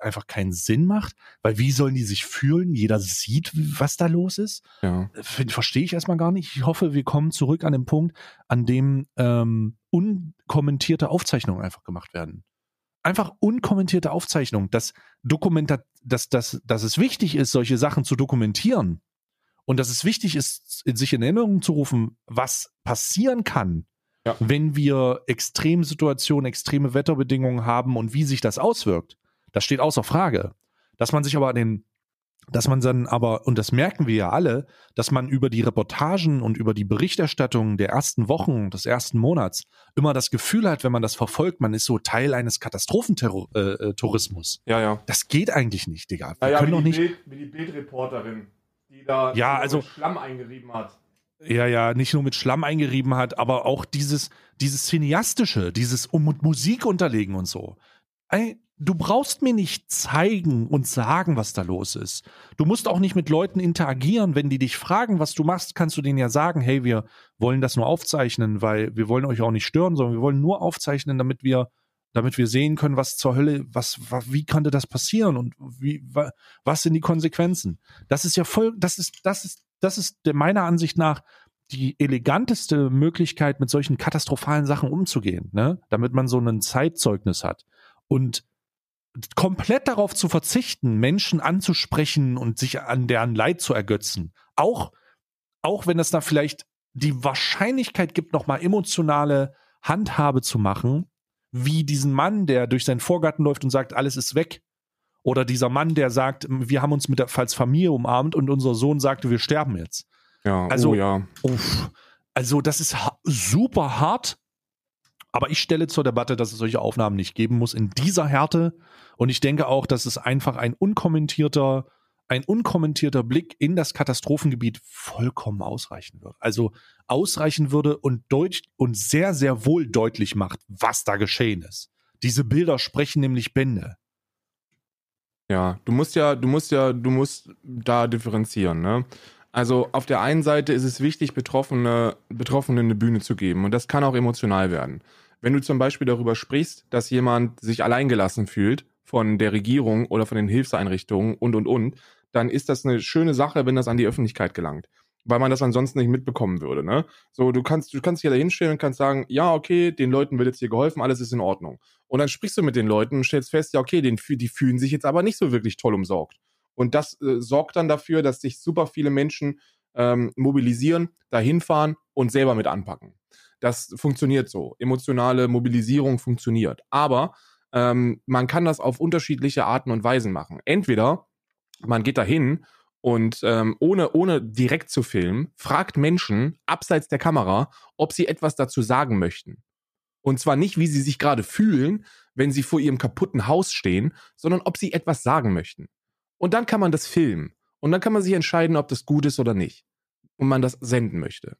Speaker 1: einfach keinen Sinn macht, weil wie sollen die sich fühlen? Jeder sieht, was da los ist
Speaker 2: ja.
Speaker 1: Ver- verstehe ich erstmal gar nicht. Ich hoffe, wir kommen zurück an den Punkt, an dem ähm, unkommentierte Aufzeichnungen einfach gemacht werden. Einfach unkommentierte Aufzeichnungen, dass Dokumenta dass, dass, dass es wichtig ist, solche Sachen zu dokumentieren und dass es wichtig ist, sich in Erinnerung zu rufen, was passieren kann,
Speaker 2: Ja.
Speaker 1: wenn wir Extremsituationen, extreme Wetterbedingungen haben und wie sich das auswirkt. Das steht außer Frage. Dass man sich aber an den dass man dann aber, und das merken wir ja alle, dass man über die Reportagen und über die Berichterstattung der ersten Wochen, des ersten Monats immer das Gefühl hat, wenn man das verfolgt, man ist so Teil eines Katastrophentourismus.
Speaker 2: Ja, ja.
Speaker 1: Das geht eigentlich nicht, Digga. Wir
Speaker 2: ja,
Speaker 1: können
Speaker 2: wie,
Speaker 1: doch
Speaker 2: die
Speaker 1: nicht,
Speaker 2: Bild, wie die Bildreporterin, die da
Speaker 1: Ja, also-
Speaker 2: Schlamm eingerieben hat.
Speaker 1: Ja, ja, nicht nur mit Schlamm eingerieben hat, aber auch dieses, dieses Cineastische, dieses um mit Musik unterlegen und so. Du brauchst mir nicht zeigen und sagen, was da los ist. Du musst auch nicht mit Leuten interagieren. Wenn die dich fragen, was du machst, kannst du denen ja sagen, hey, wir wollen das nur aufzeichnen, weil wir wollen euch auch nicht stören, sondern wir wollen nur aufzeichnen, damit wir, damit wir sehen können, was zur Hölle, was, wie konnte das passieren und wie, wa, was sind die Konsequenzen? Das ist ja voll, das ist, das ist, das ist meiner Ansicht nach die eleganteste Möglichkeit, mit solchen katastrophalen Sachen umzugehen, ne? Damit man so ein Zeitzeugnis hat. Und komplett darauf zu verzichten, Menschen anzusprechen und sich an deren Leid zu ergötzen. Auch, auch wenn es da vielleicht die Wahrscheinlichkeit gibt, nochmal emotionale Handhabe zu machen, wie diesen Mann, der durch seinen Vorgarten läuft und sagt, alles ist weg. Oder dieser Mann, der sagt, wir haben uns mit der als Familie umarmt und unser Sohn sagte, wir sterben jetzt.
Speaker 2: Ja,
Speaker 1: Also-
Speaker 2: oh ja.
Speaker 1: Uff. Also das ist ha super hart, aber ich stelle zur Debatte, dass es solche Aufnahmen nicht geben muss in dieser Härte. Und ich denke auch, dass es einfach ein unkommentierter, ein unkommentierter Blick in das Katastrophengebiet vollkommen ausreichen würde. Also ausreichen würde und deutlich und sehr, sehr wohl deutlich macht, was da geschehen ist. Diese Bilder sprechen nämlich Bände.
Speaker 2: Ja, du musst ja, du musst ja, du musst da differenzieren, ne? Also auf der einen Seite ist es wichtig, Betroffene, Betroffenen eine Bühne zu geben und das kann auch emotional werden. Wenn du zum Beispiel darüber sprichst, dass jemand sich alleingelassen fühlt von der Regierung oder von den Hilfseinrichtungen und und und, dann ist das eine schöne Sache, wenn das an die Öffentlichkeit gelangt. Weil man das ansonsten nicht mitbekommen würde, ne? So, du kannst, du kannst dich ja da hinstellen und kannst sagen, ja, okay, den Leuten wird jetzt hier geholfen, alles ist in Ordnung. Und dann sprichst du mit den Leuten und stellst fest, ja, okay, den, die fühlen sich jetzt aber nicht so wirklich toll umsorgt. Und das äh, sorgt dann dafür, dass sich super viele Menschen ähm, mobilisieren, dahin fahren und selber mit anpacken. Das funktioniert so. Emotionale Mobilisierung funktioniert. Aber ähm, man kann das auf unterschiedliche Arten und Weisen machen. Entweder man geht dahin und ähm, ohne, ohne direkt zu filmen, fragt Menschen abseits der Kamera, ob sie etwas dazu sagen möchten. Und zwar nicht, wie sie sich gerade fühlen, wenn sie vor ihrem kaputten Haus stehen, sondern ob sie etwas sagen möchten. Und dann kann man das filmen. Und dann kann man sich entscheiden, ob das gut ist oder nicht. Und man das senden möchte.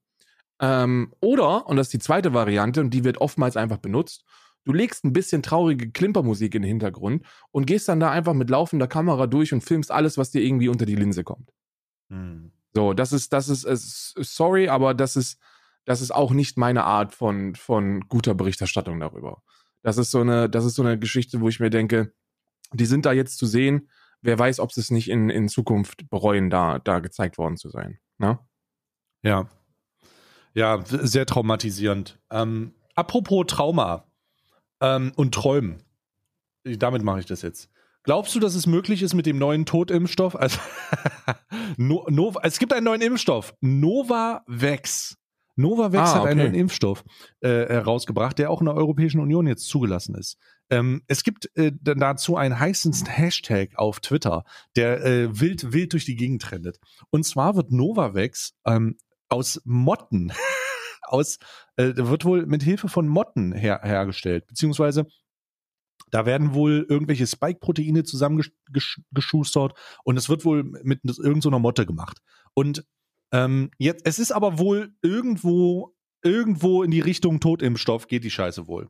Speaker 2: Ähm, oder, und das ist die zweite Variante, und die wird oftmals einfach benutzt, du legst ein bisschen traurige Klimpermusik in den Hintergrund und gehst dann da einfach mit laufender Kamera durch und filmst alles, was dir irgendwie unter die Linse kommt. So, das ist, das ist, sorry, aber das ist, das ist auch nicht meine Art von, von guter Berichterstattung darüber. Das ist so eine, das ist so eine Geschichte, wo ich mir denke, die sind da jetzt zu sehen. Wer weiß, ob sie es nicht in, in Zukunft bereuen, da, da gezeigt worden zu sein. Ne?
Speaker 1: Ja. Ja, sehr traumatisierend. Ähm, apropos Trauma ähm, und Träumen. Damit mache ich das jetzt. Glaubst du, dass es möglich ist mit dem neuen Totimpfstoff? Also, no, Nova, es gibt einen neuen Impfstoff. Novavax. Novavax
Speaker 2: Ah,
Speaker 1: hat einen
Speaker 2: okay.
Speaker 1: neuen Impfstoff äh, herausgebracht, der auch in der Europäischen Union jetzt zugelassen ist. Ähm, es gibt äh, dazu einen heißen Hashtag auf Twitter, der äh, wild, wild durch die Gegend trendet. Und zwar wird Novavax ähm, aus Motten, aus, äh, wird wohl mit Hilfe von Motten her, hergestellt, beziehungsweise da werden wohl irgendwelche Spike-Proteine zusammengeschustert und es wird wohl mit irgendeiner so Motte gemacht. Und ähm, jetzt, es ist aber wohl irgendwo, irgendwo in die Richtung Totimpfstoff geht die Scheiße wohl.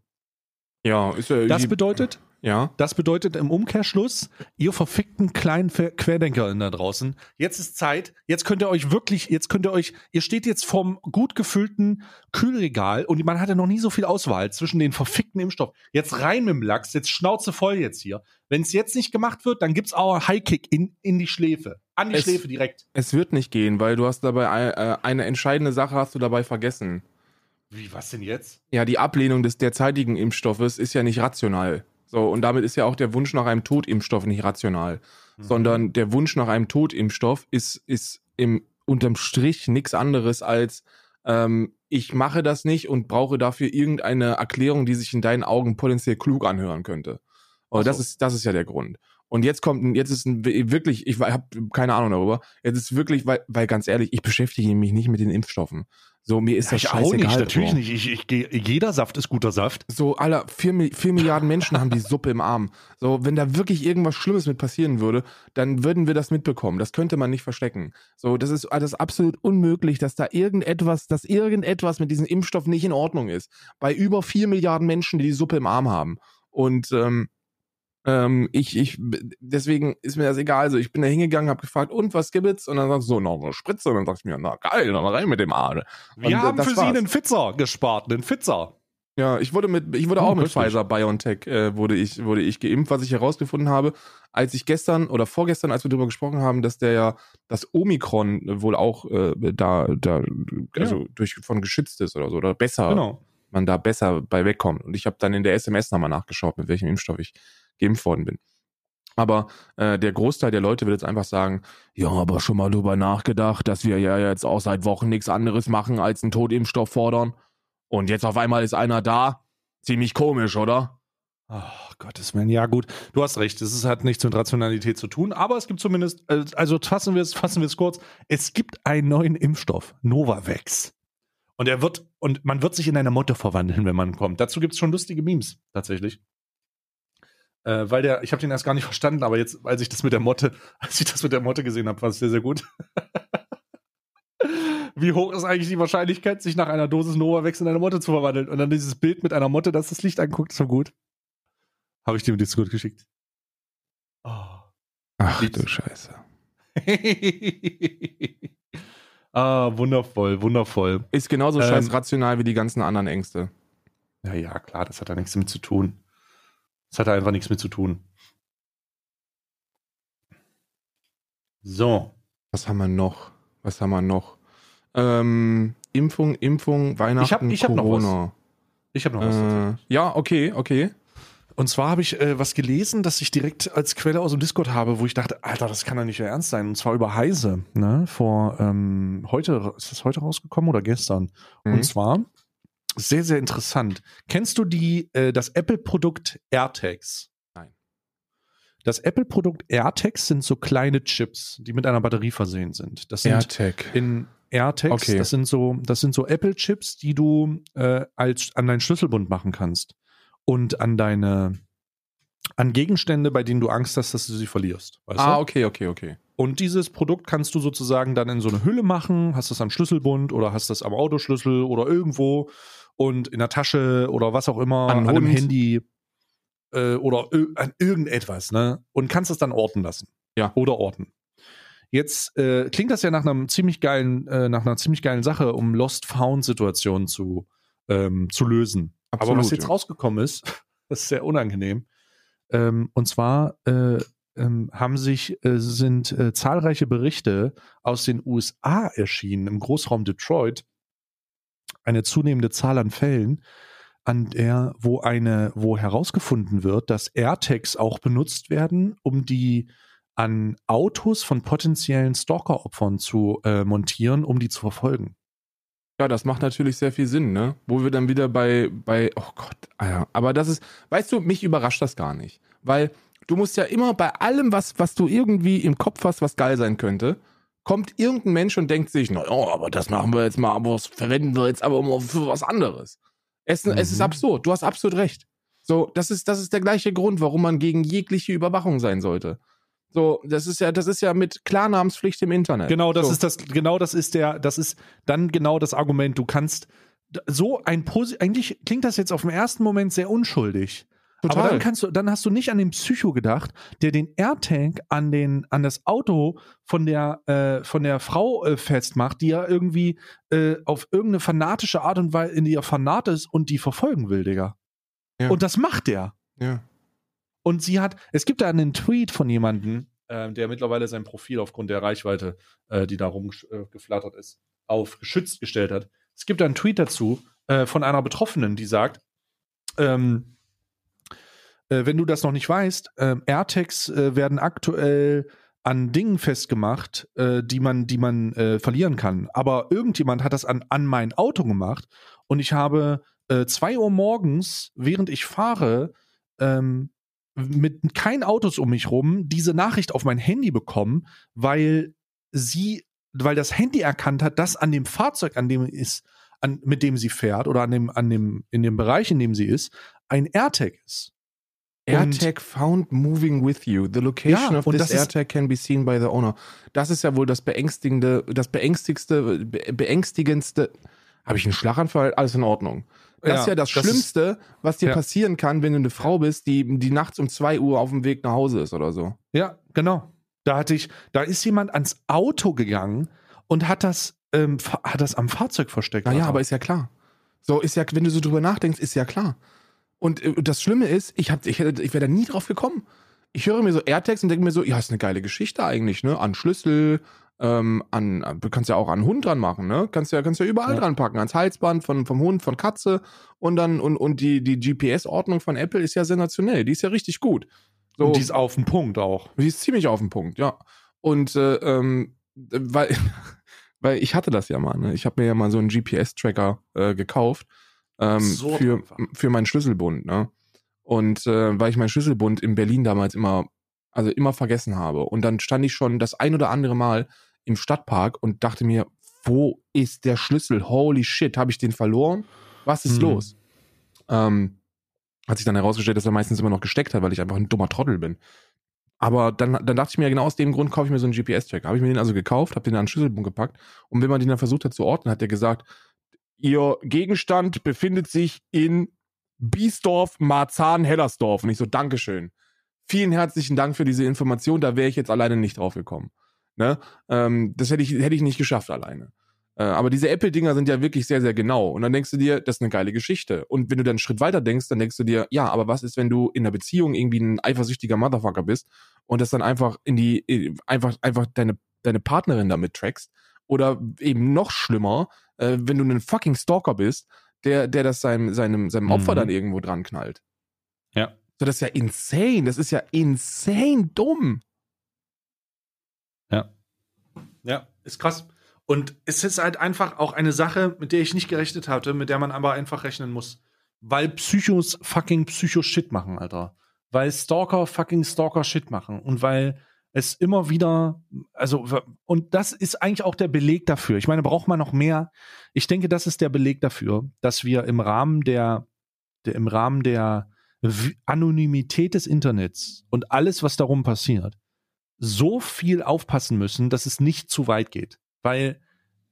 Speaker 2: Ja, ist ja.
Speaker 1: Das bedeutet,
Speaker 2: ja.
Speaker 1: das bedeutet im Umkehrschluss, ihr verfickten kleinen QuerdenkerInnen da draußen, jetzt ist Zeit, jetzt könnt ihr euch wirklich, jetzt könnt ihr euch, ihr steht jetzt vorm gut gefüllten Kühlregal und man hatte noch nie so viel Auswahl zwischen den verfickten Impfstoff. Jetzt rein mit dem Lachs, jetzt Schnauze voll jetzt hier. Wenn es jetzt nicht gemacht wird, dann gibt's auch einen Highkick in, in die Schläfe. An die
Speaker 2: Es-
Speaker 1: Schläfe direkt.
Speaker 2: Es wird nicht gehen, weil du hast dabei ein- äh, eine entscheidende Sache hast du dabei vergessen.
Speaker 1: Wie, was denn jetzt?
Speaker 2: Ja, die Ablehnung des derzeitigen Impfstoffes ist ja nicht rational. So, und damit ist ja auch der Wunsch nach einem Totimpfstoff nicht rational.
Speaker 1: Mhm.
Speaker 2: Sondern der Wunsch nach einem Totimpfstoff ist, ist im, unterm Strich nichts anderes als, ähm, ich mache das nicht und brauche dafür irgendeine Erklärung, die sich in deinen Augen potenziell klug anhören könnte. Aber
Speaker 1: so.
Speaker 2: das ist, das ist ja der Grund. Und jetzt kommt, ein- jetzt ist ein, wirklich, ich habe keine Ahnung darüber. Jetzt ist wirklich, weil, weil ganz ehrlich, ich beschäftige mich nicht mit den Impfstoffen. So, mir ist das
Speaker 1: ich
Speaker 2: scheißegal.
Speaker 1: auch nicht, natürlich nicht. Ich, ich, geh- jeder Saft ist guter Saft.
Speaker 2: So, aller, vier, vier Milliarden Menschen haben die Suppe im Arm. So, wenn da wirklich irgendwas Schlimmes mit passieren würde, dann würden wir das mitbekommen. Das könnte man nicht verstecken. So, das ist, ist absolut unmöglich, dass da irgendetwas, dass irgendetwas mit diesem Impfstoff nicht in Ordnung ist. Bei über vier Milliarden Menschen, die die Suppe im Arm haben. Und, ähm, ähm, ich, ich, deswegen ist mir das egal. Also ich bin da hingegangen, habe gefragt, und was gibt's? Und dann sagst du so, noch eine Spritze. Und dann sagst du mir, na geil, dann rein mit dem Arsch.
Speaker 1: Wir
Speaker 2: Und, äh,
Speaker 1: haben
Speaker 2: das
Speaker 1: für Sie
Speaker 2: war's.
Speaker 1: einen Pfizer gespart, einen Pfizer.
Speaker 2: Ja, ich wurde mit, ich wurde
Speaker 1: Oh,
Speaker 2: auch mit
Speaker 1: köstlich.
Speaker 2: Pfizer BioNTech äh, wurde ich wurde ich geimpft, was ich herausgefunden habe, als ich gestern oder vorgestern, als wir darüber gesprochen haben, dass der ja das Omikron wohl auch äh, da da also durch von geschützt ist oder so oder besser
Speaker 1: Genau.
Speaker 2: man da besser bei wegkommt. Und ich habe dann in der SMS nochmal nachgeschaut, mit welchem Impfstoff ich geimpft worden bin. Aber äh, der Großteil der Leute wird jetzt einfach sagen, ja, aber schon mal drüber nachgedacht, dass wir ja jetzt auch seit Wochen nichts anderes machen, als einen Totimpfstoff fordern. Und jetzt auf einmal ist einer da. Ziemlich komisch, oder?
Speaker 1: Ach, Gottes Willen, ja gut, du hast recht, es hat nichts mit Rationalität zu tun, aber es gibt zumindest, äh, also fassen wir es, fassen kurz, es gibt einen neuen Impfstoff, Novavax. Und er wird, und man wird sich in eine Motte verwandeln, wenn man kommt. Dazu gibt es schon lustige Memes, tatsächlich. Äh, weil der, ich habe den erst gar nicht verstanden, aber jetzt, als ich das mit der Motte, als ich das mit der Motte gesehen habe, war es sehr, sehr gut. Wie hoch ist eigentlich die Wahrscheinlichkeit, sich nach einer Dosis Novavax in eine Motte zu verwandeln? Und dann dieses Bild mit einer Motte, das das Licht anguckt, so gut. Habe ich dir mit Discord geschickt.
Speaker 2: Oh. Ach Lieb's. du Scheiße.
Speaker 1: ah, wundervoll, wundervoll.
Speaker 2: Ist genauso ähm, scheiß rational wie die ganzen anderen Ängste.
Speaker 1: Ja, ja, klar, das hat da nichts mit zu tun. Das hat da einfach nichts mit zu tun. So.
Speaker 2: Was haben wir noch? Was haben wir noch? Ähm, Impfung, Impfung, Weihnachten,
Speaker 1: ich hab, ich
Speaker 2: Corona.
Speaker 1: Hab noch was. Ich habe noch was.
Speaker 2: Äh, ja, okay, okay.
Speaker 1: Und zwar habe ich äh, was gelesen, das ich direkt als Quelle aus dem Discord habe, wo ich dachte, Alter, das kann doch nicht ernst sein. Und zwar über Heise, ne? Vor ähm, heute, ist das heute rausgekommen oder gestern? Mhm. Und zwar sehr, sehr interessant. Kennst du die, äh, das Apple-Produkt AirTags?
Speaker 2: Nein.
Speaker 1: Das Apple-Produkt AirTags sind so kleine Chips, die mit einer Batterie versehen sind. Das sind
Speaker 2: AirTag.
Speaker 1: In AirTags,
Speaker 2: okay.
Speaker 1: das sind so, das sind so Apple-Chips, die du äh, als an deinen Schlüsselbund machen kannst und an deine an Gegenstände, bei denen du Angst hast, dass du sie verlierst.
Speaker 2: ah, du? okay, okay, okay.
Speaker 1: Und dieses Produkt kannst du sozusagen dann in so eine Hülle machen, hast das am Schlüsselbund oder hast das am Autoschlüssel oder irgendwo und in der Tasche oder was auch immer,
Speaker 2: an,
Speaker 1: an einem Handy äh, oder an irgendetwas, ne? Und kannst es dann orten lassen.
Speaker 2: Ja.
Speaker 1: Oder orten. Jetzt äh, klingt das ja nach einem ziemlich geilen, äh, nach einer ziemlich geilen Sache, um Lost-Found-Situationen zu, ähm, zu lösen. Absolut, Aber was jetzt ja. rausgekommen ist, das ist sehr unangenehm. Ähm, und zwar äh, ähm, haben sich, äh, sind äh, zahlreiche Berichte aus den USA erschienen, im Großraum Detroit, eine zunehmende Zahl an Fällen, an der, wo eine, wo herausgefunden wird, dass AirTags auch benutzt werden, um die an Autos von potenziellen Stalker-Opfern zu äh, montieren, um die zu verfolgen.
Speaker 2: Ja, das macht natürlich sehr viel Sinn, ne? Wo wir dann wieder bei, bei, oh Gott, aber das ist, weißt du, mich überrascht das gar nicht. Weil du musst ja immer bei allem, was, was du irgendwie im Kopf hast, was geil sein könnte, kommt irgendein Mensch und denkt sich, na oh, aber das machen wir jetzt mal, aber das verwenden wir jetzt aber mal für was anderes. Es, mhm. es ist mhm. absurd, du hast absolut recht. So, das ist, das ist der gleiche Grund, warum man gegen jegliche Überwachung sein sollte. So, das ist ja, das ist ja mit Klarnamenspflicht im Internet.
Speaker 1: Genau, das
Speaker 2: so.
Speaker 1: ist das, genau das ist der, das ist dann genau das Argument. Du kannst so ein Posi eigentlich klingt das jetzt auf den ersten Moment sehr unschuldig. Total. Aber dann kannst du, dann hast du nicht an den Psycho gedacht, der den AirTag an den, an das Auto von der, äh, von der Frau äh, festmacht, die ja irgendwie äh, auf irgendeine fanatische Art und Weise in ihr Fanat ist und die verfolgen will, Digga. Ja. Und das macht der.
Speaker 2: Ja.
Speaker 1: Und sie hat, es gibt da einen Tweet von jemandem, äh, der mittlerweile sein Profil aufgrund der Reichweite, äh, die da rumgeflattert ist, auf geschützt gestellt hat. Es gibt da einen Tweet dazu äh, von einer Betroffenen, die sagt, ähm, äh, wenn du das noch nicht weißt, ähm, AirTags äh, werden aktuell an Dingen festgemacht, äh, die man, die man verlieren kann. Aber irgendjemand hat das an, an mein Auto gemacht und ich habe zwei Uhr morgens, während ich fahre, ähm, mit kein Autos um mich rum diese Nachricht auf mein Handy bekommen, weil sie, weil das Handy erkannt hat, dass an dem Fahrzeug, an dem ist, an, mit dem sie fährt oder an dem, an dem, in dem Bereich, in dem sie ist, ein AirTag ist.
Speaker 2: AirTag found moving with you. The location ja, of this AirTag can be seen by the owner. Das ist ja wohl das beängstigende, das beängstigste, beängstigendste. Habe ich einen Schlaganfall? Alles in Ordnung. Das ja, ist ja das, das Schlimmste, ist, was dir ja. passieren kann, wenn du eine Frau bist, die, die nachts um zwei Uhr auf dem Weg nach Hause ist oder so.
Speaker 1: Ja, genau. Da hatte ich, da ist jemand ans Auto gegangen und hat das, ähm, hat das am Fahrzeug versteckt.
Speaker 2: Naja, aber ist ja klar. So ist ja, wenn du so drüber nachdenkst, ist ja klar. Und äh, das Schlimme ist, ich, hab, ich, ich wäre da nie drauf gekommen. Ich höre mir so AirTags und denke mir so, ja, ist eine geile Geschichte eigentlich, ne? An Schlüssel, ähm, an, du kannst ja auch an Hund dran machen, ne? Kannst ja, kannst ja überall ja. dran packen, ans Halsband von, vom Hund, von Katze und dann, und, und die, die GPS-Ordnung von Apple ist ja sensationell, die ist ja richtig gut.
Speaker 1: So, und die ist auf dem Punkt auch.
Speaker 2: Die ist ziemlich auf dem Punkt, ja. Und äh, ähm, weil, weil ich hatte das ja mal, ne? Ich habe mir ja mal so einen GPS-Tracker äh, gekauft ähm,
Speaker 1: Absurd
Speaker 2: für,
Speaker 1: einfach.
Speaker 2: für meinen Schlüsselbund, ne? Und äh, weil ich meinen Schlüsselbund in Berlin damals immer, also immer vergessen habe. Und dann stand ich schon das ein oder andere Mal im Stadtpark und dachte mir, wo ist der Schlüssel? Holy shit, habe ich den verloren? Was ist
Speaker 1: Hm.
Speaker 2: los? Ähm, hat sich dann herausgestellt, dass er meistens immer noch gesteckt hat, weil ich einfach ein dummer Trottel bin. Aber dann, dann dachte ich mir, genau aus dem Grund kaufe ich mir so einen GPS-Tracker. Habe ich mir den also gekauft, habe den an den Schlüsselbund gepackt und wenn man den dann versucht hat zu orten, hat der gesagt, Ihr Gegenstand befindet sich in Biesdorf, Marzahn, Hellersdorf. Und ich so, Dankeschön. Vielen herzlichen Dank für diese Information. Da wäre ich jetzt alleine nicht drauf gekommen. Ne? Ähm, das hätte ich, hätte ich nicht geschafft alleine. Äh, aber diese Apple-Dinger sind ja wirklich sehr, sehr genau. Und dann denkst du dir, das ist eine geile Geschichte. Und wenn du dann einen Schritt weiter denkst, dann denkst du dir, ja, aber was ist, wenn du in einer Beziehung irgendwie ein eifersüchtiger Motherfucker bist und das dann einfach in die, in- einfach, einfach deine, deine Partnerin damit trackst? Oder eben noch schlimmer, äh, wenn du ein fucking Stalker bist, der, der das seinem, seinem, seinem Opfer
Speaker 1: Mhm.
Speaker 2: dann irgendwo dran knallt.
Speaker 1: Ja.
Speaker 2: So, das ist ja insane. Das ist ja insane dumm.
Speaker 1: Ja, ist krass. Und es ist halt einfach auch eine Sache, mit der ich nicht gerechnet hatte, mit der man aber einfach rechnen muss. Weil Psychos fucking Psycho-Shit machen, Alter. Weil Stalker fucking Stalker-Shit machen. Und weil es immer wieder, also, und das ist eigentlich auch der Beleg dafür. Ich meine, braucht man noch mehr? Ich denke, das ist der Beleg dafür, dass wir im Rahmen der, der im Rahmen der Anonymität des Internets und alles, was darum passiert, so viel aufpassen müssen, dass es nicht zu weit geht. Weil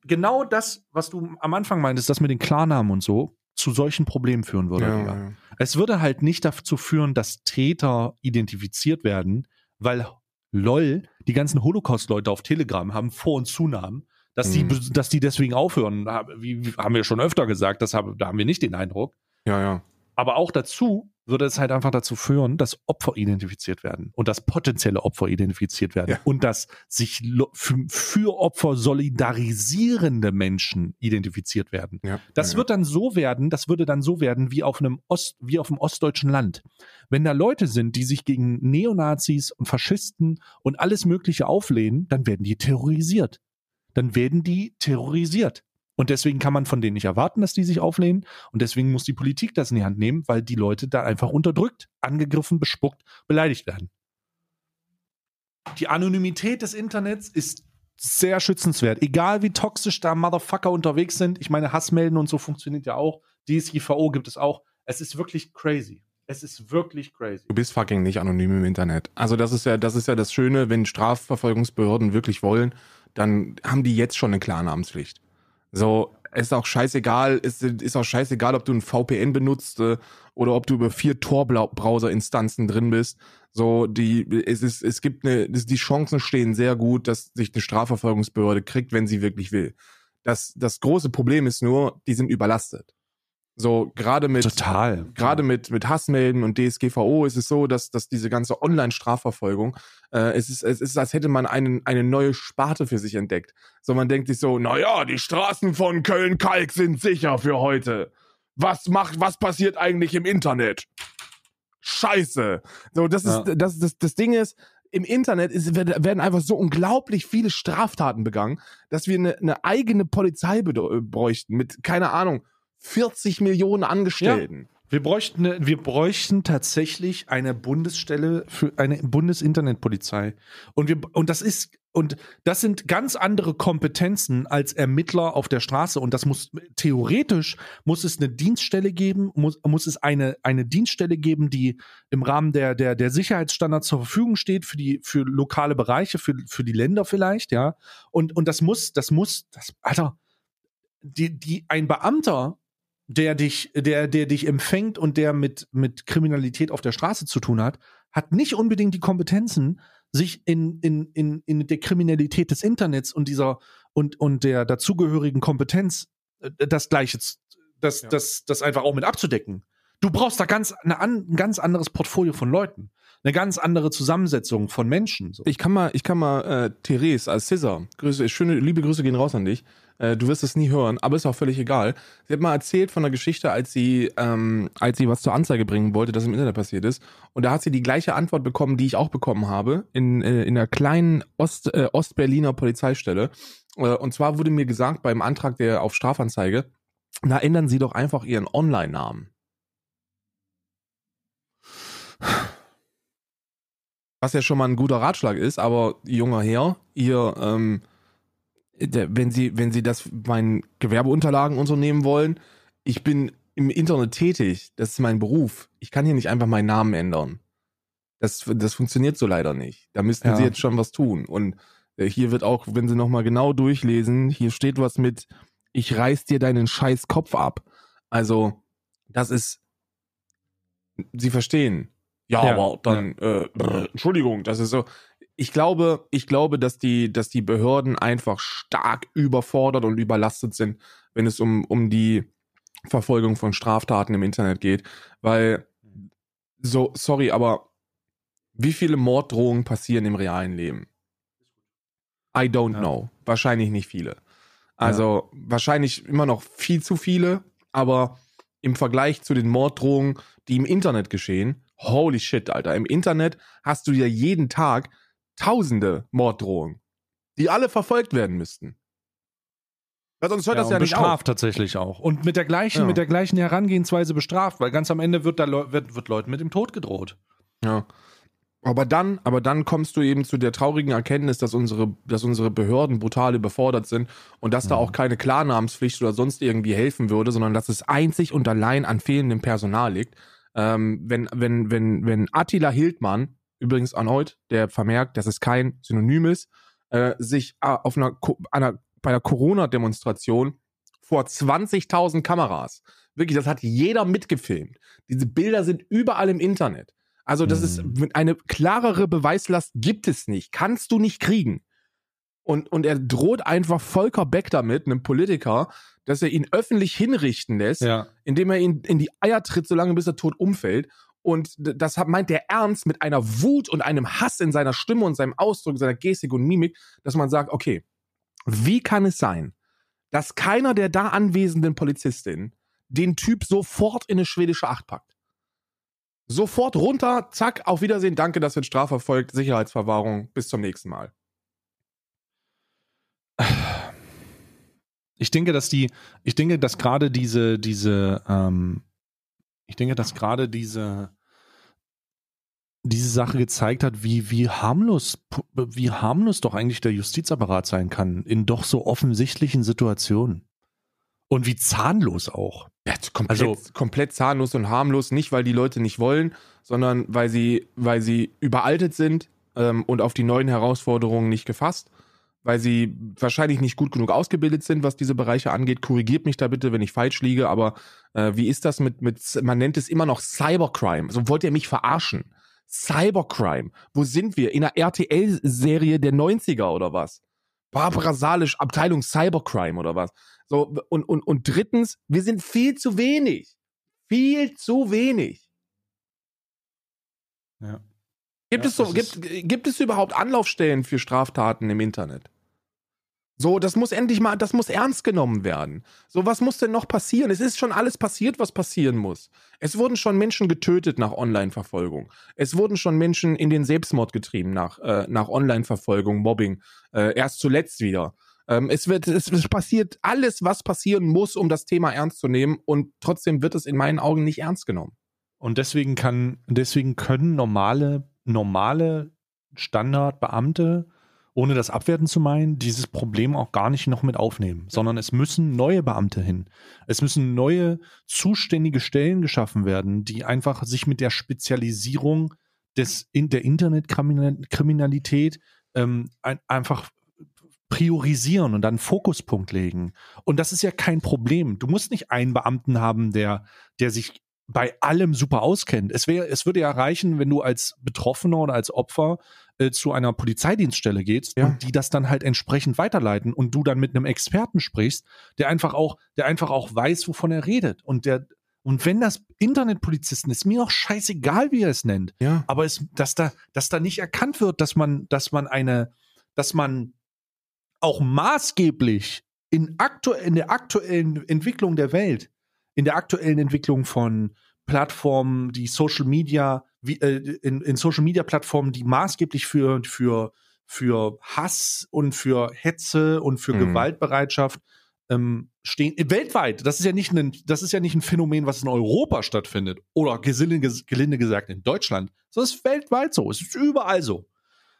Speaker 1: genau das, was du am Anfang meintest, das mit den Klarnamen und so, zu solchen Problemen führen würde. Digga. Es würde halt nicht dazu führen, dass Täter identifiziert werden, weil lol, die ganzen Holocaust-Leute auf Telegram haben Vor- und Zunahmen, dass, die,
Speaker 2: Mhm.
Speaker 1: dass die deswegen aufhören, haben wir schon öfter gesagt, das haben, da haben wir nicht den Eindruck.
Speaker 2: Ja, ja.
Speaker 1: Aber auch dazu würde es halt einfach dazu führen, dass Opfer identifiziert werden und dass potenzielle Opfer identifiziert werden
Speaker 2: Ja.
Speaker 1: und dass sich für, Opfer solidarisierende Menschen identifiziert werden.
Speaker 2: ja.
Speaker 1: Das
Speaker 2: ja,
Speaker 1: wird dann so werden, das würde dann so werden wie auf einem Ost, wie auf einem ostdeutschen Land. Wenn da Leute sind, die sich gegen Neonazis und Faschisten und alles Mögliche auflehnen, dann werden die terrorisiert. Dann werden die terrorisiert. Und deswegen kann man von denen nicht erwarten, dass die sich auflehnen. Und deswegen muss die Politik das in die Hand nehmen, weil die Leute da einfach unterdrückt, angegriffen, bespuckt, beleidigt werden. Die Anonymität des Internets ist sehr schützenswert. Egal wie toxisch da Motherfucker unterwegs sind. Ich meine, Hassmelden und so funktioniert ja auch. DSGVO gibt es auch. Es ist wirklich crazy. Es ist wirklich crazy.
Speaker 2: Du bist fucking nicht anonym im Internet. Also das ist ja, das ist ja das Schöne, wenn Strafverfolgungsbehörden wirklich wollen, dann haben die jetzt schon eine Klarnamenspflicht. So, ist auch scheißegal, ist, ist auch scheißegal, ob du ein VPN benutzt äh, oder ob du über vier Tor-Browser-Instanzen drin bist. So, die, es ist, es gibt eine, die Chancen stehen sehr gut, dass sich eine Strafverfolgungsbehörde kriegt, wenn sie wirklich will. Das, das große Problem ist nur, die sind überlastet. So, gerade mit,
Speaker 1: Total.
Speaker 2: gerade mit, mit Hassmelden und DSGVO ist es so, dass, dass diese ganze Online-Strafverfolgung, äh, es, ist, es ist, als hätte man einen, eine neue Sparte für sich entdeckt. So, man denkt sich so, naja, die Straßen von Köln-Kalk sind sicher für heute. Was macht, was passiert eigentlich im Internet? Scheiße. So, das
Speaker 1: Ja.
Speaker 2: ist, das, das, das Ding ist, im Internet ist, werden einfach so unglaublich viele Straftaten begangen, dass wir eine, eine eigene Polizei bräuchten mit, keine Ahnung, 40 Millionen Angestellten.
Speaker 1: Wir bräuchten, wir bräuchten tatsächlich eine Bundesstelle für eine Bundesinternetpolizei. Und wir, und das ist, und das sind ganz andere Kompetenzen als Ermittler auf der Straße. Und das muss, theoretisch muss es eine Dienststelle geben, muss, muss es eine, eine Dienststelle geben, die im Rahmen der, der, der Sicherheitsstandards zur Verfügung steht für die, für lokale Bereiche, für, für die Länder vielleicht, ja. Und, und das muss, das muss, das, Alter, die, die, ein Beamter, der dich, der, der dich empfängt und der mit, mit Kriminalität auf der Straße zu tun hat, hat nicht unbedingt die Kompetenzen, sich in, in, in, in der Kriminalität des Internets und dieser und, und der dazugehörigen Kompetenz äh, das Gleiche, das,
Speaker 2: Ja.
Speaker 1: das, das einfach auch mit abzudecken. Du brauchst da ganz, eine, ein ganz anderes Portfolio von Leuten, eine ganz andere Zusammensetzung von Menschen. So.
Speaker 2: Ich kann mal, ich kann mal, äh, Therese als Scissor, Grüße, schöne, liebe Grüße gehen raus an dich. Äh, du wirst es nie hören, aber ist auch völlig egal. Sie hat mal erzählt von einer Geschichte, als sie, ähm, als sie was zur Anzeige bringen wollte, das im Internet passiert ist. Und da hat sie die gleiche Antwort bekommen, die ich auch bekommen habe, in, äh, in einer kleinen Ost, äh, Ostberliner Polizeistelle. Äh, und zwar wurde mir gesagt, beim Antrag der auf Strafanzeige, Na, ändern Sie doch einfach Ihren Online-Namen. Was ja schon mal ein guter Ratschlag ist, aber junger Herr, ihr, ähm, der, wenn Sie, wenn Sie das meinen Gewerbeunterlagen unternehmen wollen, ich bin im Internet tätig, das ist mein Beruf. Ich kann hier nicht einfach meinen Namen ändern. Das, das funktioniert so leider nicht. Da müssten
Speaker 1: Ja.
Speaker 2: Sie jetzt schon was tun. Und äh, hier wird auch, wenn Sie nochmal genau durchlesen, hier steht was mit, ich reiß dir deinen scheiß Kopf ab. Also, das ist, Sie verstehen. Ja,
Speaker 1: Ja,
Speaker 2: aber dann, Äh, brr, Entschuldigung, das ist so. Ich glaube, ich glaube, dass die, dass die Behörden einfach stark überfordert und überlastet sind, wenn es um, um die Verfolgung von Straftaten im Internet geht. Weil, so, sorry, aber wie viele Morddrohungen passieren im realen Leben? I don't
Speaker 1: Ja.
Speaker 2: know. Wahrscheinlich nicht viele. Also wahrscheinlich immer noch viel zu viele, aber im Vergleich zu den Morddrohungen, die im Internet geschehen, holy shit, Alter. Im Internet hast du ja jeden Tag tausende Morddrohungen, die alle verfolgt werden müssten. Weil sonst hört das
Speaker 1: und
Speaker 2: ja nicht
Speaker 1: bestraft
Speaker 2: auf.
Speaker 1: tatsächlich auch. Und mit der gleichen,
Speaker 2: Ja.
Speaker 1: mit der gleichen Herangehensweise bestraft, weil ganz am Ende wird da Leu wird, wird Leuten mit dem Tod gedroht.
Speaker 2: Ja. Aber dann, aber dann kommst du eben zu der traurigen Erkenntnis, dass unsere, dass unsere Behörden brutal überfordert sind und dass da
Speaker 1: Mhm.
Speaker 2: auch keine Klarnamenspflicht oder sonst irgendwie helfen würde, sondern dass es einzig und allein an fehlendem Personal liegt. Ähm, wenn, wenn, wenn, wenn Attila Hildmann, übrigens erneut, der vermerkt, dass es kein Synonym ist, äh, sich äh, auf einer, einer bei einer Corona-Demonstration vor 20.000 Kameras, wirklich, das hat jeder mitgefilmt. Diese Bilder sind überall im Internet. Also das ist
Speaker 1: Mhm.
Speaker 2: eine klarere Beweislast gibt es nicht, kannst du nicht kriegen. Und, und er droht einfach Volker Beck damit, einem Politiker, dass er ihn öffentlich hinrichten lässt,
Speaker 1: Ja.
Speaker 2: indem er ihn in die Eier tritt, solange bis er tot umfällt. Und das meint der Ernst mit einer Wut und einem Hass in seiner Stimme und seinem Ausdruck, seiner Gestik und Mimik, dass man sagt, okay, wie kann es sein, dass keiner der da anwesenden Polizistin den Typ sofort in eine schwedische Acht packt? Sofort runter, zack, auf Wiedersehen, danke, das wird strafverfolgt, Sicherheitsverwahrung, bis zum nächsten Mal.
Speaker 1: Ich denke, dass die, ich denke, dass gerade diese, diese, ähm, ich denke, dass gerade diese, diese Sache gezeigt hat, wie, wie harmlos, wie harmlos doch eigentlich der Justizapparat sein kann in doch so offensichtlichen Situationen. Und wie zahnlos auch.
Speaker 2: Ja, komplett,
Speaker 1: Also-
Speaker 2: komplett zahnlos und harmlos, nicht weil die Leute nicht wollen, sondern weil sie, weil sie überaltet sind ähm, und auf die neuen Herausforderungen nicht gefasst, weil sie wahrscheinlich nicht gut genug ausgebildet sind, was diese Bereiche angeht. Korrigiert mich da bitte, wenn ich falsch liege, aber äh, wie ist das mit, mit, man nennt es immer noch Cybercrime. So wollt ihr mich verarschen? Cybercrime. Wo sind wir? In einer RTL-Serie der 90er oder was? Barbara Salisch, Abteilung Cybercrime oder was? So, und, und, und drittens, wir sind viel zu wenig. Viel zu wenig.
Speaker 1: Ja.
Speaker 2: Gibt,
Speaker 1: Ja,
Speaker 2: es so, gibt, gibt es überhaupt Anlaufstellen für Straftaten im Internet? So, das muss endlich mal, das muss ernst genommen werden. So, was muss denn noch passieren? Es ist schon alles passiert, was passieren muss. Es wurden schon Menschen getötet nach Online-Verfolgung. Es wurden schon Menschen in den Selbstmord getrieben nach, äh, nach Online-Verfolgung, Mobbing. Äh, erst zuletzt wieder. Ähm, es wird, es, es passiert alles, was passieren muss, um das Thema ernst zu nehmen. Und trotzdem wird es in meinen Augen nicht ernst genommen.
Speaker 1: Und deswegen kann, deswegen können normale, normale Standardbeamte, ohne das abwerten zu meinen, dieses Problem auch gar nicht noch mit aufnehmen, sondern es müssen neue Beamte hin. Es müssen neue zuständige Stellen geschaffen werden, die einfach sich mit der Spezialisierung des, in der Internetkriminalität ähm, ein, einfach priorisieren und dann einen Fokuspunkt legen. Und das ist ja kein Problem. Du musst nicht einen Beamten haben, der, der sich bei allem super auskennt. Es wäre, es würde ja reichen, wenn du als Betroffener oder als Opfer äh, zu einer Polizeidienststelle gehst
Speaker 2: Ja.
Speaker 1: und die das dann halt entsprechend weiterleiten und du dann mit einem Experten sprichst, der einfach auch, der einfach auch weiß, wovon er redet und der und wenn das Internetpolizisten ist, mir auch scheißegal, wie er es nennt,
Speaker 2: Ja.
Speaker 1: aber es, dass da, dass da nicht erkannt wird, dass man, dass man eine, dass man auch maßgeblich in, aktu in der aktuellen Entwicklung der Welt, in der aktuellen Entwicklung von Plattformen, die Social Media, wie, äh, in, in Social Media Plattformen, die maßgeblich für, für, für Hass und für Hetze und für
Speaker 2: Mhm.
Speaker 1: Gewaltbereitschaft ähm, stehen weltweit. Das ist ja nicht ein, das ist ja nicht ein Phänomen, was in Europa stattfindet oder gelinde, gelinde gesagt in Deutschland. Das ist weltweit so. Es ist überall so.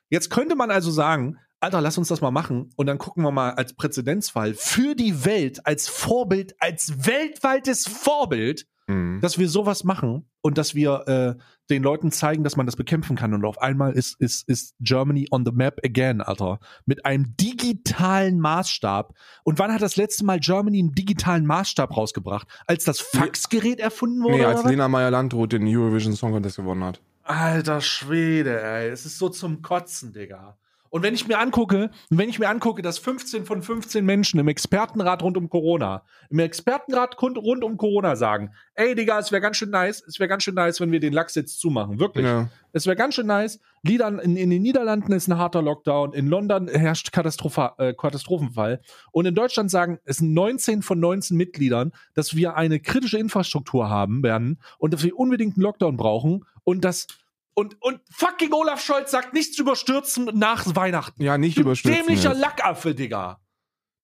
Speaker 1: Jetzt könnte man also sagen, Alter, lass uns das mal machen und dann gucken wir mal als Präzedenzfall für die Welt, als Vorbild, als weltweites Vorbild, mhm. dass wir sowas machen und dass wir äh, den Leuten zeigen, dass man das bekämpfen kann. Und auf einmal ist, ist, ist Germany on the map again, Alter. Mit einem digitalen Maßstab. Und wann hat das letzte Mal Germany einen digitalen Maßstab rausgebracht? Als das Faxgerät erfunden wurde? Nee,
Speaker 2: als Lena Meyer-Landrut den Eurovision Song Contest gewonnen hat.
Speaker 1: Alter Schwede, ey. Es ist so zum Kotzen, Digga. Und wenn ich mir angucke, wenn ich mir angucke, dass 15 von 15 Menschen im Expertenrat rund um Corona, im Expertenrat rund um Corona sagen, ey Digga, es wäre ganz schön nice, es wäre ganz schön nice, wenn wir den Lachs jetzt zumachen. Wirklich. Ja. Es wäre ganz schön nice. Liedern in, in, den Niederlanden ist ein harter Lockdown, in London herrscht Katastropha, äh, Katastrophenfall. Und in Deutschland sagen es sind 19 von 19 Mitgliedern, dass wir eine kritische Infrastruktur haben werden und dass wir unbedingt einen Lockdown brauchen und dass und, und fucking Olaf Scholz sagt nichts überstürzen nach Weihnachten.
Speaker 2: Ja, nicht überstürzen.
Speaker 1: Dämlicher jetzt. Lackaffe, Digga.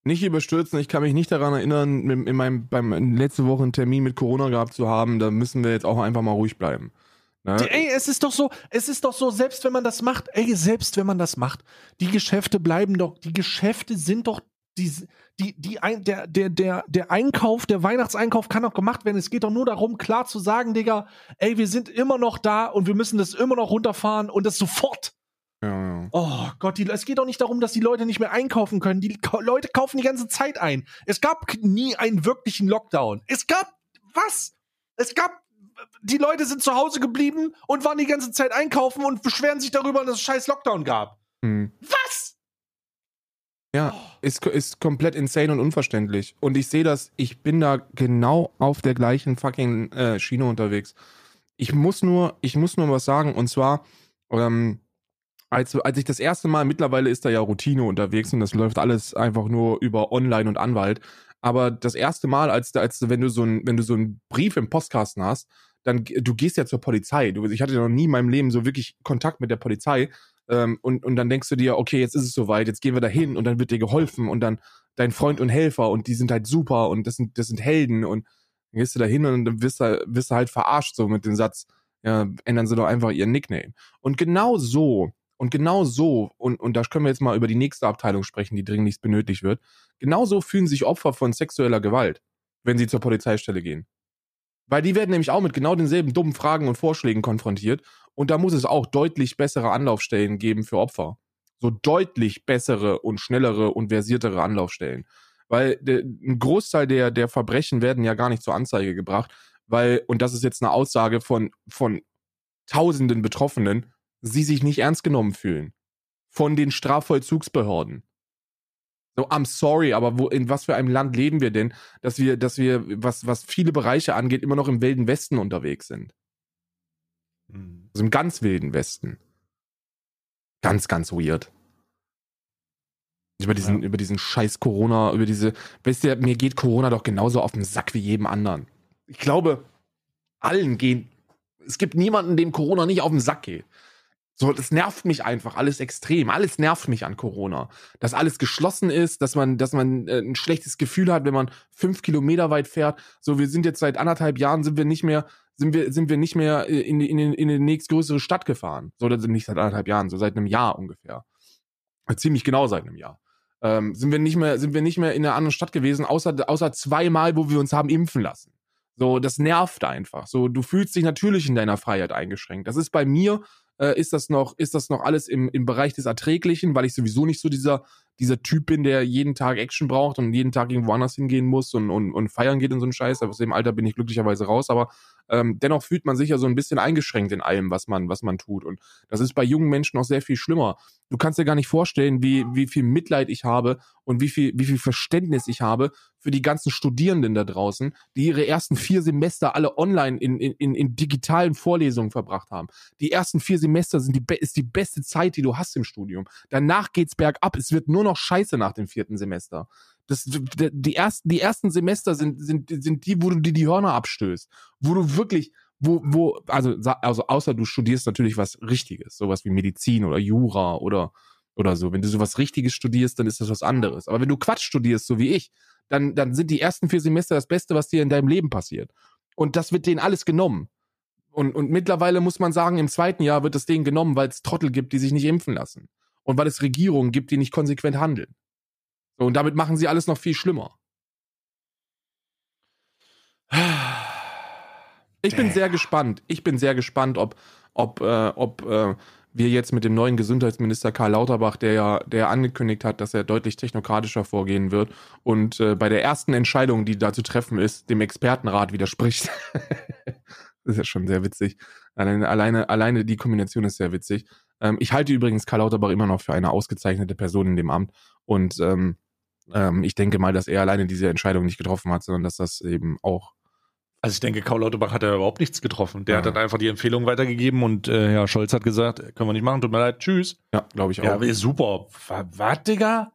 Speaker 2: Nicht überstürzen. Ich kann mich nicht daran erinnern, in meinem, beim letzte Woche einen Termin mit Corona gehabt zu haben. Da müssen wir jetzt auch einfach mal ruhig bleiben.
Speaker 1: Ne? Die, ey, es ist doch so, es ist doch so, selbst wenn man das macht, ey, selbst wenn man das macht, die Geschäfte bleiben doch, die Geschäfte sind doch die, die, die ein, der, der, der, der Einkauf, der Weihnachtseinkauf kann doch gemacht werden. Es geht doch nur darum, klar zu sagen, Digga, ey, wir sind immer noch da und wir müssen das immer noch runterfahren und das sofort. Ja, ja. Oh Gott, die, es geht doch nicht darum, dass die Leute nicht mehr einkaufen können. Die Leute kaufen die ganze Zeit ein. Es gab nie einen wirklichen Lockdown. Es gab was? Es gab die Leute sind zu Hause geblieben und waren die ganze Zeit einkaufen und beschweren sich darüber, dass es scheiß Lockdown gab. Hm. Was?
Speaker 2: Ja, ist, ist komplett insane und unverständlich. Und ich sehe das, ich bin da genau auf der gleichen fucking äh, Schiene unterwegs. Ich muss nur, ich muss nur was sagen, und zwar, ähm, als, als ich das erste Mal, mittlerweile ist da ja Routine unterwegs und das läuft alles einfach nur über Online und Anwalt. Aber das erste Mal, als, als wenn du so ein, wenn du so einen Brief im Postkasten hast, dann du gehst ja zur Polizei. Du, ich hatte noch nie in meinem Leben so wirklich Kontakt mit der Polizei. Ähm, und, und dann denkst du dir, okay, jetzt ist es soweit, jetzt gehen wir da hin und dann wird dir geholfen und dann dein Freund und Helfer und die sind halt super und das sind, das sind Helden und dann gehst du da hin und dann wirst du, wirst du halt verarscht so mit dem Satz, ja, ändern sie doch einfach ihren Nickname. Und genau so, und genau so, und, und da können wir jetzt mal über die nächste Abteilung sprechen, die dringlichst benötigt wird, genau so fühlen sich Opfer von sexueller Gewalt, wenn sie zur Polizeistelle gehen. Weil die werden nämlich auch mit genau denselben dummen Fragen und Vorschlägen konfrontiert. Und da muss es auch deutlich bessere Anlaufstellen geben für Opfer. So deutlich bessere und schnellere und versiertere Anlaufstellen. Weil de, ein Großteil der, der Verbrechen werden ja gar nicht zur Anzeige gebracht, weil, und das ist jetzt eine Aussage von, von tausenden Betroffenen, sie sich nicht ernst genommen fühlen. Von den Strafvollzugsbehörden. So, I'm sorry, aber wo, in was für einem Land leben wir denn, dass wir, dass wir, was, was viele Bereiche angeht, immer noch im wilden Westen unterwegs sind? Mhm. Also im ganz wilden Westen. Ganz, ganz weird. Über diesen, ja. über diesen scheiß Corona, über diese, weißt du, mir geht Corona doch genauso auf den Sack wie jedem anderen. Ich glaube, allen gehen, es gibt niemanden, dem Corona nicht auf den Sack geht. So, das nervt mich einfach alles extrem. Alles nervt mich an Corona. Dass alles geschlossen ist, dass man, dass man äh, ein schlechtes Gefühl hat, wenn man fünf Kilometer weit fährt. So, wir sind jetzt seit anderthalb Jahren sind wir nicht mehr, sind wir, sind wir nicht mehr in, in, in, in die nächstgrößere Stadt gefahren. So, das sind nicht seit anderthalb Jahren, so seit einem Jahr ungefähr. Ziemlich genau seit einem Jahr. Ähm, sind wir nicht mehr, sind wir nicht mehr in einer anderen Stadt gewesen, außer, außer zweimal, wo wir uns haben impfen lassen. So, das nervt einfach. So, du fühlst dich natürlich in deiner Freiheit eingeschränkt. Das ist bei mir äh, ist das noch, ist das noch alles im, im Bereich des Erträglichen, weil ich sowieso nicht so dieser, dieser Typ bin, der jeden Tag Action braucht und jeden Tag irgendwo anders hingehen muss und, und, und feiern geht und so ein Scheiß. Aus dem Alter bin ich glücklicherweise raus, aber ähm, dennoch fühlt man sich ja so ein bisschen eingeschränkt in allem, was man, was man tut. Und das ist bei jungen Menschen noch sehr viel schlimmer. Du kannst dir gar nicht vorstellen, wie, wie viel Mitleid ich habe und wie viel, wie viel Verständnis ich habe für die ganzen Studierenden da draußen, die ihre ersten vier Semester alle online in, in, in digitalen Vorlesungen verbracht haben. Die ersten vier Semester sind die, ist die beste Zeit, die du hast im Studium. Danach geht's bergab. Es wird nur noch scheiße nach dem vierten Semester. Das, die, ersten, die ersten Semester sind, sind, sind die, wo du dir die Hörner abstößt. Wo du wirklich, wo, wo, also, also außer du studierst natürlich was Richtiges, sowas wie Medizin oder Jura oder oder so. Wenn du sowas Richtiges studierst, dann ist das was anderes. Aber wenn du Quatsch studierst, so wie ich, dann, dann sind die ersten vier Semester das Beste, was dir in deinem Leben passiert. Und das wird denen alles genommen. Und, und mittlerweile muss man sagen, im zweiten Jahr wird es denen genommen, weil es Trottel gibt, die sich nicht impfen lassen. Und weil es Regierungen gibt, die nicht konsequent handeln. So, und damit machen sie alles noch viel schlimmer. Ich bin sehr gespannt. Ich bin sehr gespannt, ob, ob, äh, ob äh, wir jetzt mit dem neuen Gesundheitsminister Karl Lauterbach, der ja, der angekündigt hat, dass er deutlich technokratischer vorgehen wird und äh, bei der ersten Entscheidung, die da zu treffen ist, dem Expertenrat widerspricht. das ist ja schon sehr witzig. Alleine, alleine, alleine die Kombination ist sehr witzig. Ähm, ich halte übrigens Karl Lauterbach immer noch für eine ausgezeichnete Person in dem Amt und ähm, ähm, ich denke mal, dass er alleine diese Entscheidung nicht getroffen hat, sondern dass das eben auch
Speaker 1: also ich denke, Karl Lauterbach hat ja überhaupt nichts getroffen. Der ja. hat dann einfach die Empfehlung weitergegeben und äh, Herr Scholz hat gesagt, können wir nicht machen, tut mir leid, tschüss.
Speaker 2: Ja, glaube ich auch.
Speaker 1: Ja, super. Was, Digga?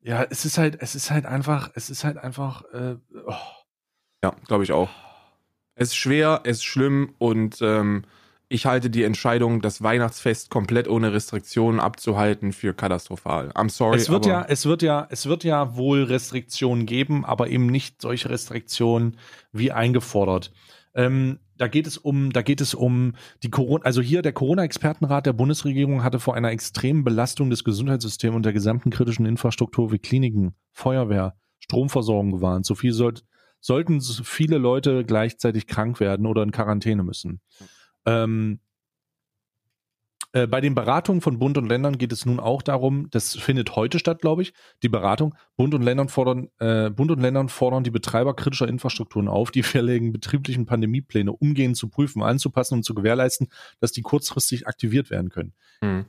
Speaker 1: Ja, es ist halt, es ist halt einfach, es ist halt einfach, äh, oh.
Speaker 2: Ja, glaube ich auch. Es ist schwer, es ist schlimm und ähm, ich halte die Entscheidung, das Weihnachtsfest komplett ohne Restriktionen abzuhalten, für katastrophal. I'm sorry.
Speaker 1: Es wird ja, es wird ja, es wird ja wohl Restriktionen geben, aber eben nicht solche Restriktionen wie eingefordert. Ähm, da geht es um, da geht es um die Corona, also hier der Corona-Expertenrat der Bundesregierung hatte vor einer extremen Belastung des Gesundheitssystems und der gesamten kritischen Infrastruktur wie Kliniken, Feuerwehr, Stromversorgung gewarnt. So viel sollt, sollten viele Leute gleichzeitig krank werden oder in Quarantäne müssen. Ähm, äh, bei den Beratungen von Bund und Ländern geht es nun auch darum, das findet heute statt, glaube ich, die Beratung. Bund und, Ländern fordern, äh, Bund und Ländern fordern die Betreiber kritischer Infrastrukturen auf, die verlegen betrieblichen Pandemiepläne umgehend zu prüfen, anzupassen und zu gewährleisten, dass die kurzfristig aktiviert werden können. Mhm.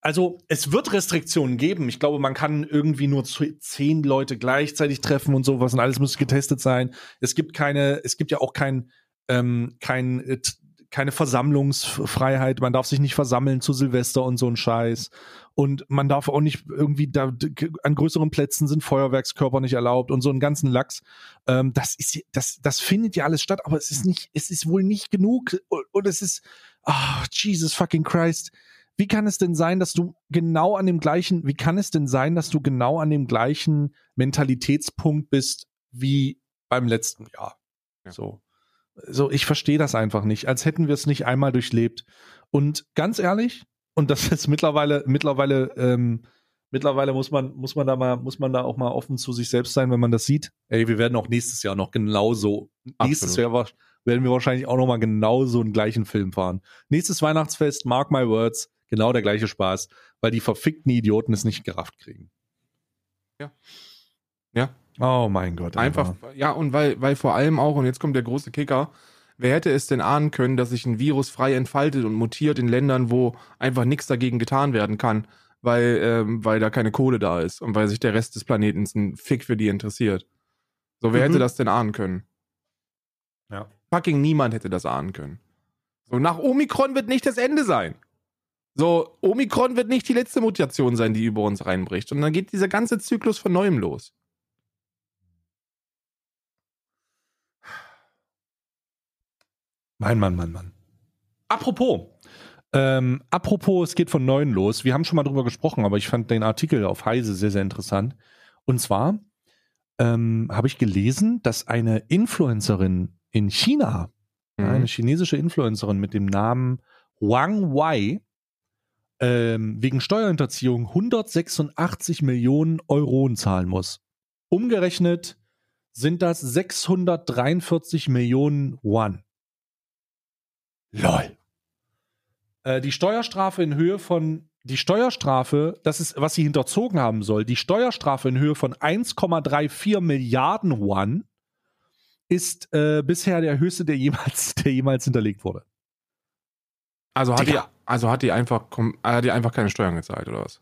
Speaker 1: Also es wird Restriktionen geben. Ich glaube, man kann irgendwie nur zehn Leute gleichzeitig treffen und sowas und alles muss getestet sein. Es gibt keine, es gibt ja auch kein ähm, kein, äh, keine Versammlungsfreiheit, man darf sich nicht versammeln zu Silvester und so ein Scheiß. Und man darf auch nicht irgendwie da an größeren Plätzen sind Feuerwerkskörper nicht erlaubt und so einen ganzen Lachs. Ähm, das ist das, das findet ja alles statt, aber es ist nicht, es ist wohl nicht genug. Und, und es ist, oh, Jesus fucking Christ. Wie kann es denn sein, dass du genau an dem gleichen, wie kann es denn sein, dass du genau an dem gleichen Mentalitätspunkt bist wie beim letzten Jahr? Ja. So. So, ich verstehe das einfach nicht, als hätten wir es nicht einmal durchlebt. Und ganz ehrlich, und das ist mittlerweile, mittlerweile, ähm, mittlerweile muss man, muss man da mal, muss man da auch mal offen zu sich selbst sein, wenn man das sieht. Ey, wir werden auch nächstes Jahr noch genauso, Absolut. nächstes Jahr werden wir wahrscheinlich auch noch mal genauso einen gleichen Film fahren. Nächstes Weihnachtsfest, mark my words, genau der gleiche Spaß, weil die verfickten Idioten es nicht gerafft kriegen.
Speaker 2: Ja. Ja,
Speaker 1: Oh mein Gott.
Speaker 2: Einfach, aber. ja, und weil, weil vor allem auch, und jetzt kommt der große Kicker, wer hätte es denn ahnen können, dass sich ein Virus frei entfaltet und mutiert in Ländern, wo einfach nichts dagegen getan werden kann, weil, ähm, weil da keine Kohle da ist und weil sich der Rest des Planeten ein Fick für die interessiert. So, wer mhm. hätte das denn ahnen können?
Speaker 1: Ja.
Speaker 2: Fucking niemand hätte das ahnen können. So, nach Omikron wird nicht das Ende sein. So, Omikron wird nicht die letzte Mutation sein, die über uns reinbricht. Und dann geht dieser ganze Zyklus von neuem los.
Speaker 1: Mein Mann, Mann, Mann. Apropos, ähm, apropos, es geht von neuen los. Wir haben schon mal drüber gesprochen, aber ich fand den Artikel auf Heise sehr, sehr interessant. Und zwar ähm, habe ich gelesen, dass eine Influencerin in China, mhm. eine chinesische Influencerin mit dem Namen Wang Wei, ähm, wegen Steuerhinterziehung 186 Millionen Euro zahlen muss. Umgerechnet sind das 643 Millionen Yuan. Lol. Äh, die Steuerstrafe in Höhe von die Steuerstrafe, das ist, was sie hinterzogen haben soll, die Steuerstrafe in Höhe von 1,34 Milliarden Yuan ist äh, bisher der höchste, der jemals, der jemals hinterlegt wurde.
Speaker 2: Also hat, die, also hat die einfach, hat die einfach keine Steuern gezahlt, oder was?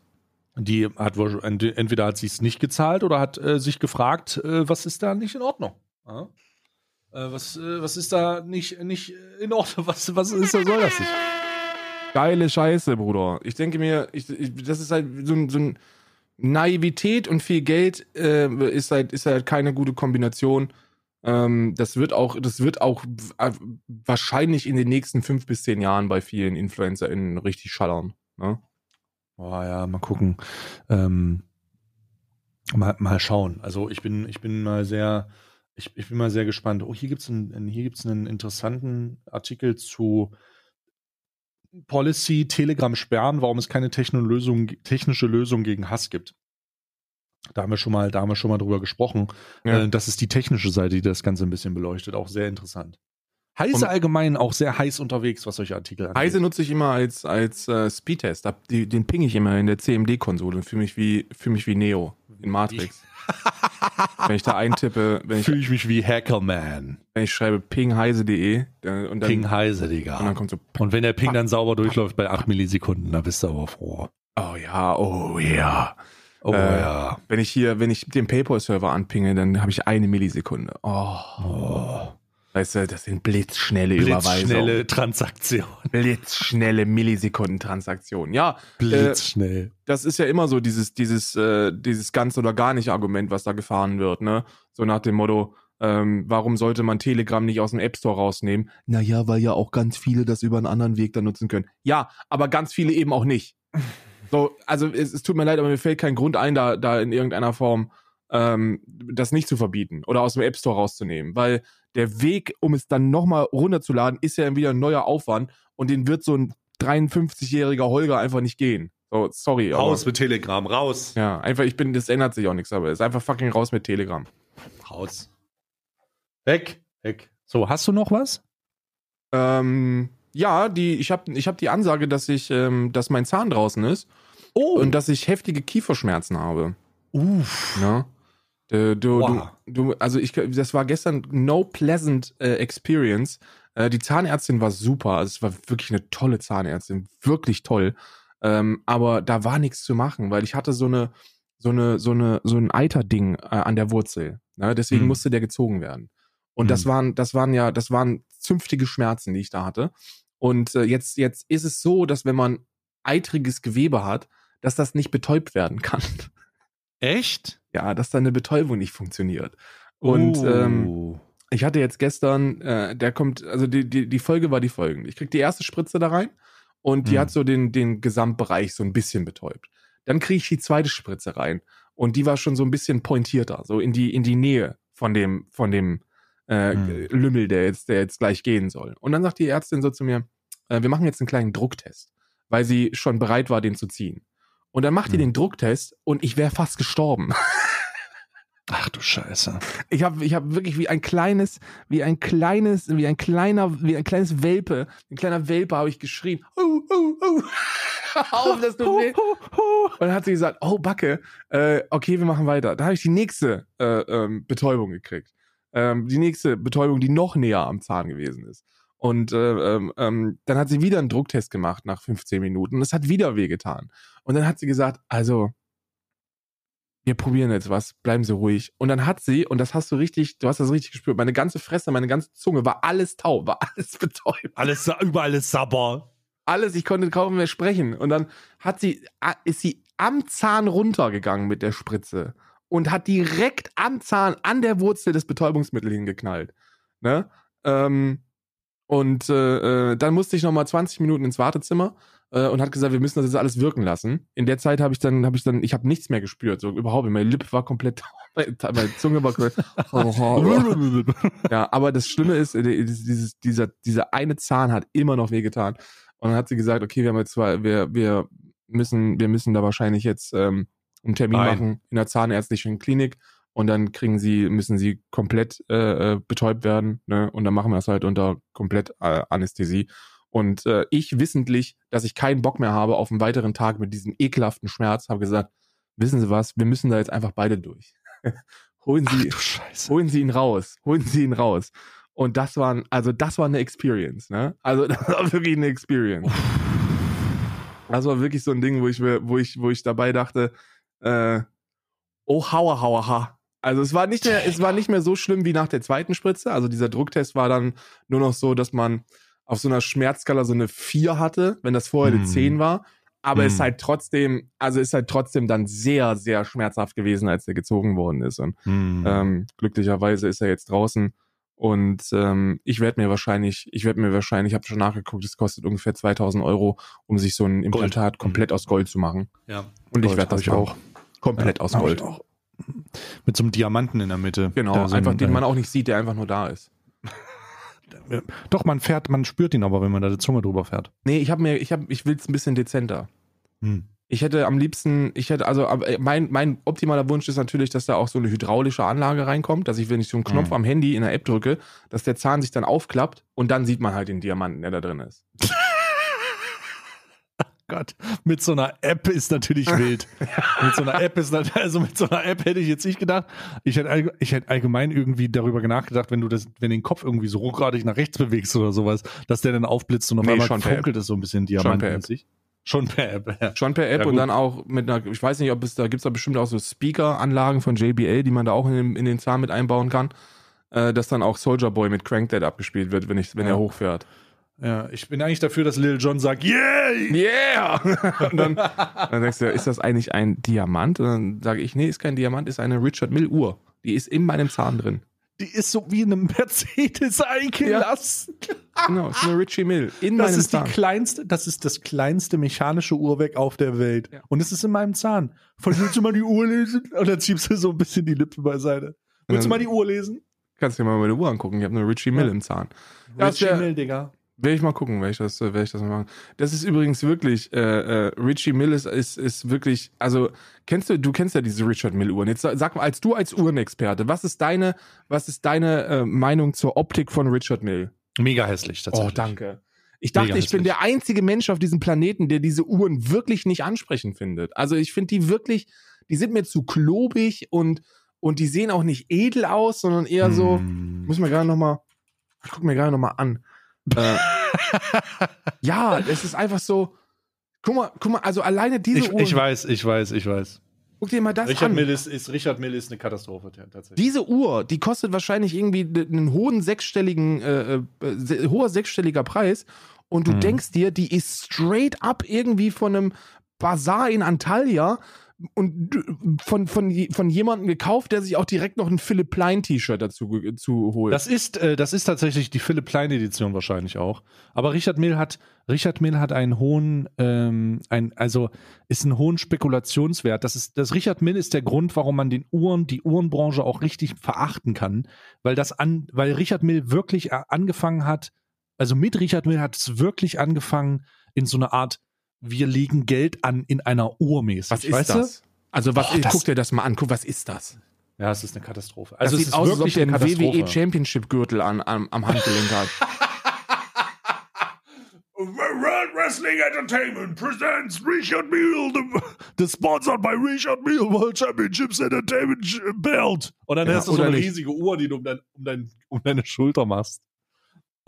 Speaker 1: Die hat wohl, entweder hat sie es nicht gezahlt oder hat äh, sich gefragt, äh, was ist da nicht in Ordnung? Ja? Äh, was, äh, was ist da nicht, nicht in Ordnung? Was, was ist da, soll das nicht?
Speaker 2: Geile Scheiße, Bruder. Ich denke mir, ich, ich, das ist halt so ein, so ein Naivität und viel Geld äh, ist halt, ist halt keine gute Kombination. Ähm, das wird auch, das wird auch wahrscheinlich in den nächsten fünf bis zehn Jahren bei vielen InfluencerInnen richtig schallern. Ne?
Speaker 1: Oh ja, mal gucken. Ähm, mal, mal schauen. Also ich bin, ich bin mal sehr, ich, ich bin mal sehr gespannt. Oh, hier gibt's einen, hier gibt's einen interessanten Artikel zu Policy Telegram sperren, warum es keine Technolosung, technische Lösung gegen Hass gibt. Da haben wir schon mal, da haben wir schon mal drüber gesprochen.
Speaker 2: Ja.
Speaker 1: Äh, das ist die technische Seite, die das Ganze ein bisschen beleuchtet. Auch sehr interessant. Heise allgemein auch sehr heiß unterwegs, was solche Artikel angeht.
Speaker 2: Heise nutze ich immer als, als äh, Speedtest. Den ping ich immer in der CMD-Konsole und fühle mich, wie- mich wie Neo in Matrix. wenn ich da eintippe, wenn ich,
Speaker 1: fühle ich mich wie Hackerman.
Speaker 2: wenn ich schreibe pingheise.de und dann,
Speaker 1: Ping Heise,
Speaker 2: und dann
Speaker 1: Digga.
Speaker 2: kommt so,
Speaker 1: Und wenn der Ping dann sauber durchläuft bei 8 Millisekunden, dann bist du aber froh.
Speaker 2: oh ja, oh ja.
Speaker 1: Oh
Speaker 2: Äh,
Speaker 1: ja.
Speaker 2: Wenn ich hier, wenn ich den PayPal-Server anpinge, dann habe ich eine Millisekunde. Oh,
Speaker 1: Oh.
Speaker 2: Weißt du, das sind blitzschnelle Überweisungen.
Speaker 1: Blitzschnelle Transaktion.
Speaker 2: Blitzschnelle Millisekundentransaktionen. Ja,
Speaker 1: Blitzschnell.
Speaker 2: das ist ja immer so dieses, dieses, äh, dieses ganz oder gar nicht Argument, was da gefahren wird, ne? So nach dem Motto, ähm, warum sollte man Telegram nicht aus dem App Store rausnehmen? Naja, weil ja auch ganz viele das über einen anderen Weg dann nutzen können. Ja, aber ganz viele eben auch nicht. So, also es, es tut mir leid, aber mir fällt kein Grund ein, da, da in irgendeiner Form ähm, das nicht zu verbieten oder aus dem App Store rauszunehmen, weil der Weg, um es dann nochmal runterzuladen, ist ja wieder ein neuer Aufwand und den wird so ein 53-jähriger Holger einfach nicht gehen. So, sorry.
Speaker 1: Raus mit Telegram, raus.
Speaker 2: ja, einfach, ich bin, das ändert sich auch nichts, aber es ist einfach fucking raus mit Telegram.
Speaker 1: Raus. Weg. Weg. So, hast du noch was?
Speaker 2: Ähm, ja, die, ich habe ich hab die Ansage, dass ich, ähm, dass mein Zahn draußen ist
Speaker 1: Oh.
Speaker 2: und dass ich heftige Kieferschmerzen habe.
Speaker 1: Uff.
Speaker 2: Ne? Du, du, du, du, also ich, das war gestern no pleasant äh, experience. Äh, die Zahnärztin war super, also es war wirklich eine tolle Zahnärztin, wirklich toll. Ähm, aber da war nichts zu machen, weil ich hatte so eine, so eine, so eine, so ein Eiterding äh, an der Wurzel. Ne? Deswegen
Speaker 1: Hm.
Speaker 2: musste der gezogen werden. Und das
Speaker 1: Hm.
Speaker 2: waren, das waren ja, das waren zünftige Schmerzen, die ich da hatte. Und äh, jetzt, jetzt ist es so, dass wenn man eitriges Gewebe hat, dass das nicht betäubt werden kann.
Speaker 1: Echt?
Speaker 2: Ja, dass da eine Betäubung nicht funktioniert. Und
Speaker 1: Oh.
Speaker 2: ähm, ich hatte jetzt gestern, äh, der kommt, also die, die, die Folge war die folgende. Ich krieg die erste Spritze da rein und die
Speaker 1: Hm.
Speaker 2: hat so den, den Gesamtbereich so ein bisschen betäubt. Dann kriege ich die zweite Spritze rein und die war schon so ein bisschen pointierter, so in die, in die Nähe von dem, von dem äh,
Speaker 1: Hm.
Speaker 2: Lümmel, der jetzt, der jetzt gleich gehen soll. Und dann sagt die Ärztin so zu mir, äh, wir machen jetzt einen kleinen Drucktest, weil sie schon bereit war, den zu ziehen. Und dann macht die
Speaker 1: Hm.
Speaker 2: den Drucktest und ich wäre fast gestorben.
Speaker 1: Ach du Scheiße.
Speaker 2: Ich habe ich hab wirklich wie ein kleines, wie ein kleines, wie ein kleiner, wie ein kleines Welpe, ein kleiner Welpe habe ich geschrien. Uh, uh, uh. Auf, das tut weh. Und dann hat sie gesagt, oh Backe, äh, okay, wir machen weiter. Da habe ich die nächste äh, ähm, Betäubung gekriegt. Ähm, die nächste Betäubung, die noch näher am Zahn gewesen ist. Und äh, ähm, ähm, dann hat sie wieder einen Drucktest gemacht nach 15 Minuten und es hat wieder wehgetan. Und dann hat sie gesagt, also, wir probieren jetzt was, bleiben Sie ruhig. Und dann hat sie, und das hast du richtig, du hast das richtig gespürt, meine ganze Fresse, meine ganze Zunge war alles taub, war alles betäubt
Speaker 1: Alles, überall ist Sabber.
Speaker 2: alles, ich konnte kaum mehr sprechen. Und dann hat sie, ist sie am Zahn runtergegangen mit der Spritze und hat direkt am Zahn an der Wurzel des Betäubungsmittels hingeknallt. Ne? Ähm, und äh, äh, dann musste ich nochmal 20 Minuten ins Wartezimmer äh, und hat gesagt, wir müssen das jetzt alles wirken lassen. In der Zeit habe ich dann, habe ich dann, ich habe nichts mehr gespürt, so überhaupt. Meine Lippe war komplett, meine Zunge war komplett. Ja, aber das Schlimme ist, äh, dieses, dieser, dieser eine Zahn hat immer noch wehgetan. Und dann hat sie gesagt, okay, wir haben jetzt zwar, wir, wir müssen, wir müssen da wahrscheinlich jetzt ähm, einen Termin
Speaker 1: Nein.
Speaker 2: machen in der zahnärztlichen Klinik und dann kriegen sie, müssen sie komplett äh, äh, betäubt werden, ne? Und dann machen wir das halt unter komplett äh, Anästhesie. Und äh, ich wissentlich, dass ich keinen Bock mehr habe auf einen weiteren Tag mit diesem ekelhaften Schmerz, habe gesagt, wissen Sie was, wir müssen da jetzt einfach beide durch. Holen
Speaker 1: Ach
Speaker 2: Sie,
Speaker 1: Scheiße.
Speaker 2: holen Sie ihn raus, holen Sie ihn raus. Und das war, also das war eine Experience, ne? Also das war wirklich eine Experience. Das war wirklich so ein Ding, wo ich wo ich, wo ich dabei dachte, äh, oh hauer, hauer, ha. Also es war nicht mehr, es war nicht mehr so schlimm wie nach der zweiten Spritze. Also dieser Drucktest war dann nur noch so, dass man auf so einer Schmerzskala so eine 4 hatte, wenn das vorher eine
Speaker 1: Hm.
Speaker 2: 10 war. Aber es ist
Speaker 1: Hm.
Speaker 2: halt trotzdem, also ist halt trotzdem dann sehr, sehr schmerzhaft gewesen, als der gezogen worden ist. Und
Speaker 1: Hm.
Speaker 2: ähm, glücklicherweise ist er jetzt draußen Und ähm, ich werde mir wahrscheinlich, ich werde mir wahrscheinlich, ich habe schon nachgeguckt, es kostet ungefähr 2000 Euro, um sich so ein Implantat
Speaker 1: Gold.
Speaker 2: komplett aus Gold zu machen.
Speaker 1: Ja.
Speaker 2: Und ich
Speaker 1: Gold
Speaker 2: werde
Speaker 1: hab
Speaker 2: das
Speaker 1: ich auch.
Speaker 2: Komplett
Speaker 1: Ja,
Speaker 2: aus
Speaker 1: ich
Speaker 2: Gold.
Speaker 1: auch. Mit so einem Diamanten in der Mitte.
Speaker 2: Genau,
Speaker 1: Da so
Speaker 2: einfach
Speaker 1: ein,
Speaker 2: den
Speaker 1: äh,
Speaker 2: man auch nicht sieht, der einfach nur da ist.
Speaker 1: Doch, man fährt, man spürt ihn aber, wenn man da die Zunge drüber fährt.
Speaker 2: Nee, ich habe mir, ich habe, ich will es ein bisschen dezenter.
Speaker 1: Hm.
Speaker 2: Ich hätte am liebsten, ich hätte, also äh, mein, mein optimaler Wunsch ist natürlich, dass da auch so eine hydraulische Anlage reinkommt, dass ich, wenn ich so einen Knopf
Speaker 1: Mhm.
Speaker 2: am Handy in der App drücke, dass der Zahn sich dann aufklappt und dann sieht man halt den Diamanten, der da drin ist.
Speaker 1: Gott, mit so einer App ist natürlich wild. Mit so einer App ist also mit so einer App hätte ich jetzt nicht gedacht. Ich hätte, ich hätte allgemein irgendwie darüber nachgedacht, wenn du das, wenn den Kopf irgendwie so ruckartig nach rechts bewegst oder sowas, dass der dann aufblitzt und auf
Speaker 2: Nee,
Speaker 1: einmal funkelt es so ein bisschen
Speaker 2: Schon per App.
Speaker 1: diamantenmäßig. Schon per App. Ja.
Speaker 2: Schon per App
Speaker 1: Ja,
Speaker 2: und dann auch mit einer, ich weiß nicht, ob es da gibt's da bestimmt auch so Speaker-Anlagen von JBL, die man da auch in den, in den Zahn mit einbauen kann, äh, dass dann auch Soldier Boy mit Crank Dead abgespielt wird, wenn ich, wenn
Speaker 1: Ja.
Speaker 2: er hochfährt.
Speaker 1: Ja, ich bin eigentlich dafür, dass Lil Jon sagt, yeah!
Speaker 2: Yeah! und dann, dann denkst du, ist das eigentlich ein Diamant? Und dann sage ich, nee, ist kein Diamant, ist eine Richard Mill Uhr. Die ist in meinem Zahn drin.
Speaker 1: Die ist so wie in einem Mercedes eingelassen.
Speaker 2: Genau, ist eine Richie Mill in
Speaker 1: Das
Speaker 2: meinem
Speaker 1: ist die
Speaker 2: Zahn.
Speaker 1: kleinste, das ist das kleinste mechanische Uhrwerk auf der Welt.
Speaker 2: Ja.
Speaker 1: Und es ist in meinem Zahn. Von, willst du mal die Uhr lesen? Und dann ziehst du so ein bisschen die Lippe beiseite. Willst du mal die Uhr lesen?
Speaker 2: Kannst dir mal meine Uhr angucken. Ich habe eine Richie Mill
Speaker 1: Ja.
Speaker 2: im Zahn. Ja,
Speaker 1: Richie Mill, Digga.
Speaker 2: Werde ich mal gucken, werde ich das, äh, werde ich das mal machen. Das ist übrigens wirklich, äh, äh, Richie Mill ist, ist, ist wirklich, also kennst du, du kennst ja diese Richard Mill Uhren. Jetzt sag mal, als du als Uhrenexperte, was ist deine, was ist deine äh, Meinung zur Optik von Richard Mill?
Speaker 1: Mega hässlich,
Speaker 2: Oh, danke. Ich dachte,
Speaker 1: Mega
Speaker 2: ich bin der einzige Mensch auf diesem Planeten, der diese Uhren wirklich nicht ansprechend findet. Also ich finde die wirklich, die sind mir zu klobig und, und die sehen auch nicht edel aus, sondern eher so,
Speaker 1: Hm.
Speaker 2: muss mir gerade noch mal, ich guck mir gerade noch mal an. Äh, ja, es ist einfach so. Guck mal, guck mal, also alleine diese
Speaker 1: Ich,
Speaker 2: Uhr.
Speaker 1: ich weiß, ich weiß, ich weiß.
Speaker 2: guck dir mal das
Speaker 1: Richard
Speaker 2: an.
Speaker 1: Mill ist, ist, Richard Mill ist eine Katastrophe, tatsächlich.
Speaker 2: Diese Uhr, die kostet wahrscheinlich irgendwie einen hohen sechsstelligen, äh, äh, se hoher sechsstelliger Preis. Und du
Speaker 1: Mhm.
Speaker 2: denkst dir, die ist straight up irgendwie von einem Bazar in Antalya und von, von, von jemandem gekauft, der sich auch direkt noch ein Philipp Plein T-Shirt dazu zu holt.
Speaker 1: Das ist, äh, das ist tatsächlich die Philipp Plein Edition wahrscheinlich auch. Aber Richard Mill hat, Richard Mill hat einen hohen, ähm, ein, also ist einen hohen Spekulationswert. Das ist, das Richard Mill ist der Grund, warum man den Uhren, die Uhrenbranche auch richtig verachten kann, weil das an, weil Richard Mill wirklich äh, angefangen hat, also mit Richard Mill hat es wirklich angefangen in so eine Art, wir legen Geld an in einer Uhr mäßig.
Speaker 2: was ist
Speaker 1: weißt
Speaker 2: das? Also was,
Speaker 1: Boah, das-
Speaker 2: guck dir das mal an, guck, was ist das?
Speaker 1: Du? Ja, es ist eine Katastrophe.
Speaker 2: Also das
Speaker 1: es
Speaker 2: sieht
Speaker 1: ist
Speaker 2: aus, als ob der WWE
Speaker 1: Katastrophe.
Speaker 2: Championship Gürtel an, am, am Handgelenk hat.
Speaker 1: World Wrestling Entertainment presents Richard Mille, the, the sponsored by Richard Mille World Championships Entertainment Belt. Und dann
Speaker 2: Ja,
Speaker 1: hast du so eine
Speaker 2: nicht.
Speaker 1: riesige Uhr, die du um, dein, um, dein, um deine Schulter machst.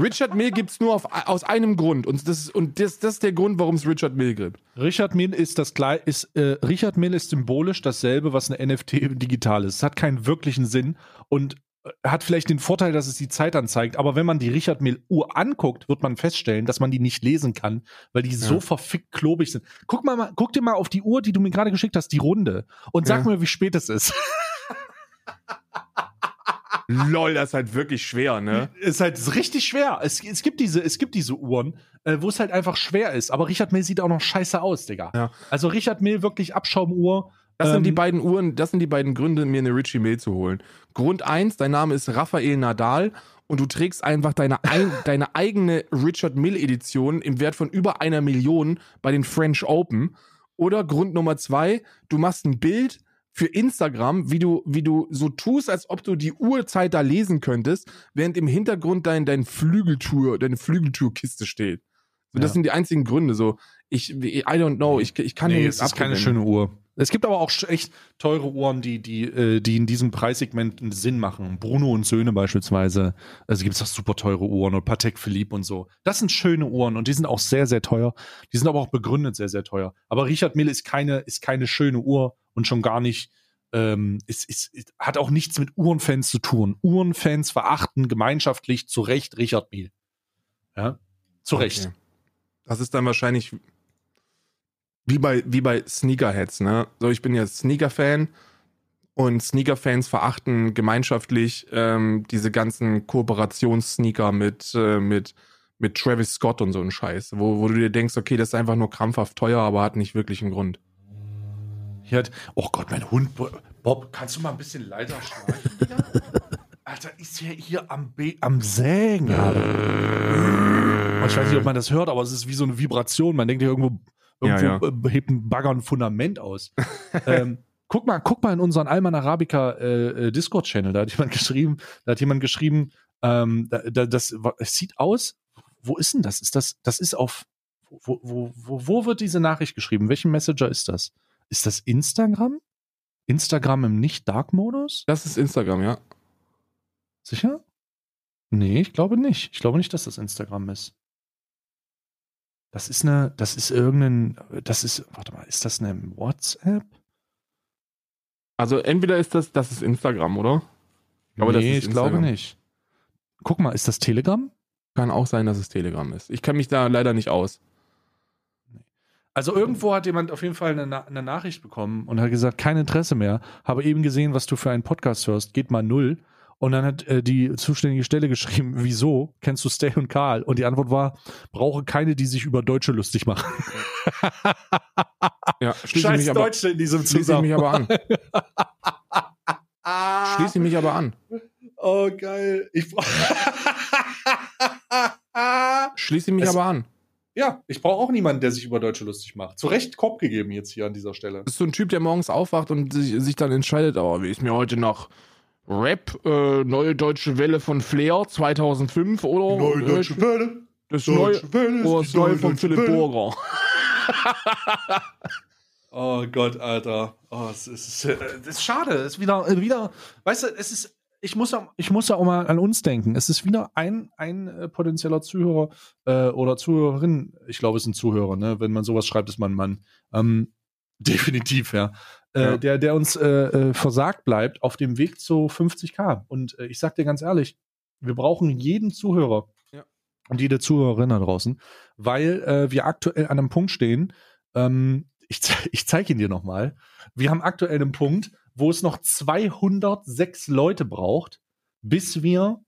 Speaker 2: Richard Mill gibt's nur auf, aus einem Grund und das, ist- und das, das ist der Grund, warum es Richard Mill gibt.
Speaker 1: Richard Mill ist das ist, äh, Richard Mill ist symbolisch dasselbe, was eine NFT digital ist. Es hat keinen wirklichen Sinn und äh, hat vielleicht den Vorteil, dass es die Zeit anzeigt, aber wenn man die Richard Mill Uhr anguckt, wird man feststellen, dass man die nicht lesen kann, weil die so verfickt klobig sind. Guck mal, mal, guck dir mal auf die Uhr, die du mir gerade geschickt hast, die Runde und sag
Speaker 2: Ja.
Speaker 1: mir, wie spät es ist.
Speaker 2: Lol, das ist halt wirklich schwer, ne?
Speaker 1: ist halt richtig schwer. Es, es gibt diese, es gibt diese Uhren, äh, wo es halt einfach schwer ist. Aber Richard Mill sieht auch noch scheiße aus, Digga.
Speaker 2: Ja.
Speaker 1: Also Richard Mill wirklich Abschaumuhr.
Speaker 2: Das sind die
Speaker 1: Ähm,
Speaker 2: beiden Uhren, das sind die beiden Gründe, mir eine Richie Mill zu holen. Grund eins, dein Name ist Rafael Nadal und du trägst einfach deine, ein, deine eigene Richard Mill Edition im Wert von über einer Million bei den French Open. Oder Grund Nummer zwei, du machst ein Bild für Instagram, wie du, wie du so tust, als ob du die Uhrzeit da lesen könntest, während im Hintergrund dein, dein Flügeltour, deine Flügeltourkiste steht. So, das
Speaker 1: Ja.
Speaker 2: sind die einzigen Gründe. So, ich, I don't know, ich, ich kann
Speaker 1: Nee, es ist keine schöne Uhr. Es gibt aber auch echt teure Uhren, die, die, äh, die in diesem Preissegment einen Sinn machen. Bruno und Söhne beispielsweise. Also gibt es auch super teure Uhren und Patek Philippe und so. Das sind schöne Uhren und die sind auch sehr, sehr teuer. Die sind aber auch begründet sehr, sehr teuer. Aber Richard Mill ist keine, ist keine schöne Uhr und schon gar nicht, ähm, ist, ist, ist, hat auch nichts mit Uhrenfans zu tun. Uhrenfans verachten gemeinschaftlich zu Recht Richard Mill. Ja, zu Recht.
Speaker 2: Okay. Das ist dann wahrscheinlich wie bei, wie bei Sneakerheads, ne? So, ich bin ja Sneaker-Fan Und Sneaker-Fans verachten gemeinschaftlich ähm, diese ganzen Kooperationssneaker mit, äh, mit, mit Travis Scott und so ein Scheiß, wo, wo du dir denkst, okay, das ist einfach nur krampfhaft teuer, aber hat nicht wirklich einen Grund.
Speaker 1: Hier hat, oh Gott, mein Hund. Bob, kannst du mal ein bisschen leiser schneiden? Alter, ist ja hier am, Be am Sägen. ich weiß nicht, ob man das hört, aber es ist wie so eine Vibration. Man denkt ja irgendwo, irgendwo
Speaker 2: Ja,
Speaker 1: äh, hebt ein Bagger ein Fundament aus. ähm, guck mal, guck mal in unseren Alman Arabica äh, äh, Discord-Channel. Da hat jemand geschrieben, da hat jemand geschrieben, ähm, da, da, das, es sieht aus. Wo ist denn das? Ist das, das ist auf, wo, wo, wo, wo wird diese Nachricht geschrieben? Welchen Messenger ist das? Ist das Instagram? Instagram im Nicht-Dark-Modus?
Speaker 2: Das ist Instagram, ja.
Speaker 1: Sicher? Nee, ich glaube nicht. Ich glaube nicht, dass das Instagram ist. Das ist eine, das ist irgendein, das ist, warte mal, ist das eine WhatsApp?
Speaker 2: Also entweder ist das, das ist Instagram, oder? Aber das
Speaker 1: nee, ich glaube nicht. Guck mal, ist das Telegram?
Speaker 2: Kann auch sein, dass es Telegram ist. Ich kenne mich da leider nicht aus.
Speaker 1: Also irgendwo hat jemand auf jeden Fall eine, eine Nachricht bekommen und hat gesagt, kein Interesse mehr. Habe eben gesehen, was du für einen Podcast hörst. Geht mal null. Und dann hat äh, die zuständige Stelle geschrieben, wieso? Kennst du Stay und Karl? Und die Antwort war, brauche keine, die sich über Deutsche lustig machen.
Speaker 2: Ja, mich aber,
Speaker 1: Deutsche in diesem
Speaker 2: schließe ich mich aber an. Schließe ich mich aber an.
Speaker 1: Oh, geil. Ich
Speaker 2: Schließe ich mich
Speaker 1: Es-
Speaker 2: aber an.
Speaker 1: ja, ich brauche auch niemanden, der sich über Deutsche lustig macht. Zu Recht Kopf gegeben jetzt hier an dieser Stelle.
Speaker 2: Das ist so ein Typ, der morgens aufwacht und sich, sich dann entscheidet, oh, wie ist mir heute noch Rap, äh, neue deutsche Welle von Flair 2005 oder äh,
Speaker 1: Welle.
Speaker 2: das neue,
Speaker 1: Welle.
Speaker 2: oder das neue von Philipp Burger.
Speaker 1: Oh Gott, Alter. Oh, es ist, äh, das ist schade. Es ist wieder, äh, wieder, weißt du, es ist, ich muss, ja, ich muss ja auch mal an uns denken. Es ist wieder ein, ein äh, potenzieller Zuhörer äh, oder Zuhörerin. Ich glaube, es sind Zuhörer, ne? Wenn man sowas schreibt, ist man ein Mann. Ähm, definitiv, ja. Äh,
Speaker 2: Ja.
Speaker 1: Der, der uns äh, äh, versagt bleibt auf dem Weg zu 50k. Und äh, ich sag dir ganz ehrlich, wir brauchen jeden Zuhörer
Speaker 2: Ja.
Speaker 1: und jede Zuhörerin da draußen, weil äh, wir aktuell an einem Punkt stehen, ähm, ich, ich zeige ihn dir nochmal. Wir haben aktuell einen Punkt, wo es noch 206 Leute braucht, bis wir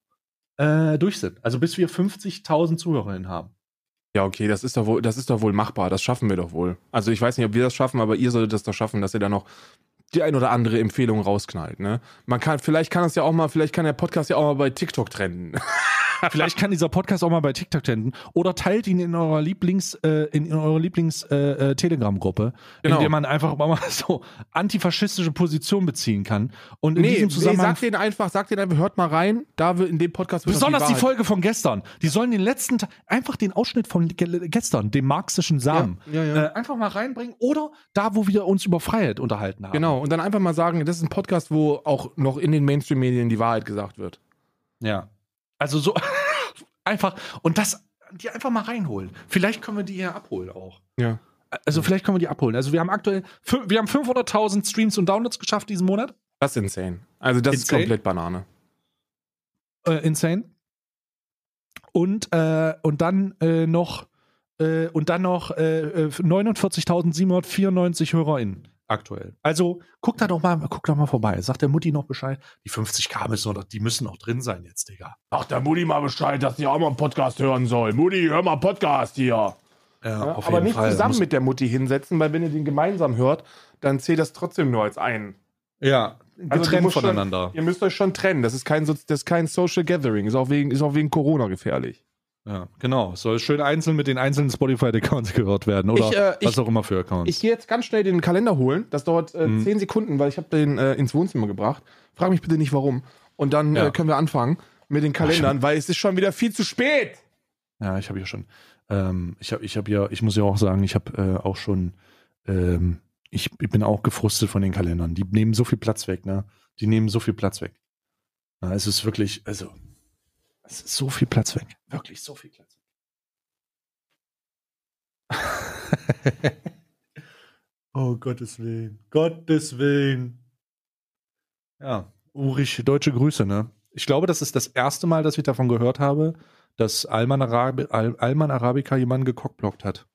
Speaker 1: äh, durch sind. Also bis wir 50.000 Zuhörerinnen haben.
Speaker 2: Ja, okay, das ist doch wohl, das ist doch wohl machbar. Das schaffen wir doch wohl. Also ich weiß nicht, ob wir das schaffen, aber ihr solltet das doch schaffen, dass ihr da noch die ein oder andere Empfehlung rausknallt. Ne? Man kann, vielleicht kann es ja auch mal, vielleicht kann der Podcast ja auch mal bei TikTok trennen.
Speaker 1: Vielleicht kann dieser Podcast auch mal bei TikTok trenden oder teilt ihn in eurer Lieblings äh, in, in eurer Lieblings äh, äh, Telegram Gruppe,
Speaker 2: Genau.
Speaker 1: in der man einfach mal so antifaschistische Position beziehen kann und in
Speaker 2: nee,
Speaker 1: diesem
Speaker 2: nee,
Speaker 1: Zusammenhang
Speaker 2: sagt denen einfach, sagt denen einfach, hört mal rein, da wird in dem Podcast
Speaker 1: Besonders die,
Speaker 2: Wahrheit-
Speaker 1: Folge von gestern. Die sollen den letzten, einfach den Ausschnitt von ge gestern, dem marxischen Samen,
Speaker 2: Ja, ja, ja.
Speaker 1: Äh, einfach mal reinbringen oder da, wo wir uns über Freiheit unterhalten haben.
Speaker 2: Genau, und dann einfach mal sagen, das ist ein Podcast, wo auch noch in den Mainstream-Medien die Wahrheit gesagt wird.
Speaker 1: Ja. Also so einfach und das die einfach mal reinholen. Vielleicht können wir die hier abholen auch.
Speaker 2: Ja.
Speaker 1: Also vielleicht können wir die abholen. Also wir haben aktuell wir haben 500.000 Streams und Downloads geschafft diesen Monat.
Speaker 2: Das ist insane. Also das ist
Speaker 1: Insane?
Speaker 2: komplett Banane.
Speaker 1: Äh, insane. Und äh, und dann äh, noch äh, und dann noch äh, äh, 49.794 HörerInnen aktuell. Also guck da doch mal, guck da mal vorbei. Sagt der Mutti noch Bescheid? Die 50k müssen noch, die müssen noch drin sein jetzt, Digga.
Speaker 2: Ach, der Mutti mal Bescheid, dass die auch mal einen Podcast hören soll. Mutti, hör mal Podcast hier.
Speaker 1: Ja,
Speaker 2: aber nicht zusammen
Speaker 1: Muss-
Speaker 2: mit der Mutti hinsetzen, weil wenn ihr den gemeinsam hört, dann zählt das trotzdem nur als einen.
Speaker 1: Ja,
Speaker 2: Also
Speaker 1: getrennt
Speaker 2: musst
Speaker 1: voneinander.
Speaker 2: Ihr müsst euch schon trennen. Das ist kein, das ist kein Social Gathering. Ist auch wegen, ist auch wegen Corona gefährlich.
Speaker 1: Ja, genau. Soll schön einzeln mit den einzelnen Spotify-Accounts gehört werden oder
Speaker 2: Ich, äh,
Speaker 1: was
Speaker 2: ich-
Speaker 1: auch immer für Accounts.
Speaker 2: Ich gehe jetzt ganz schnell den Kalender holen. Das dauert äh,
Speaker 1: Mhm.
Speaker 2: 10 Sekunden, weil ich habe den äh, ins Wohnzimmer gebracht. Frag mich bitte nicht warum. Und dann
Speaker 1: Ja.
Speaker 2: äh, können wir anfangen mit den Kalendern, weil es ist schon wieder viel zu spät.
Speaker 1: Ja, ich habe ja schon. Ähm, ich habe, ich habe ja, ich muss ja auch sagen, ich habe äh, auch schon. Ähm, ich, ich bin auch gefrustet von den Kalendern. Die nehmen so viel Platz weg, ne? Die nehmen so viel Platz weg. Ja, es ist wirklich, also, es ist so viel Platz weg. Wirklich so viel Platz weg. oh, Gottes Willen. Gottes Willen. Ja, Ulrich, deutsche Grüße, ne? Ich glaube, das ist das erste Mal, dass ich davon gehört habe, dass Alman, Arabi Al Alman Arabica jemanden gekockblockt hat.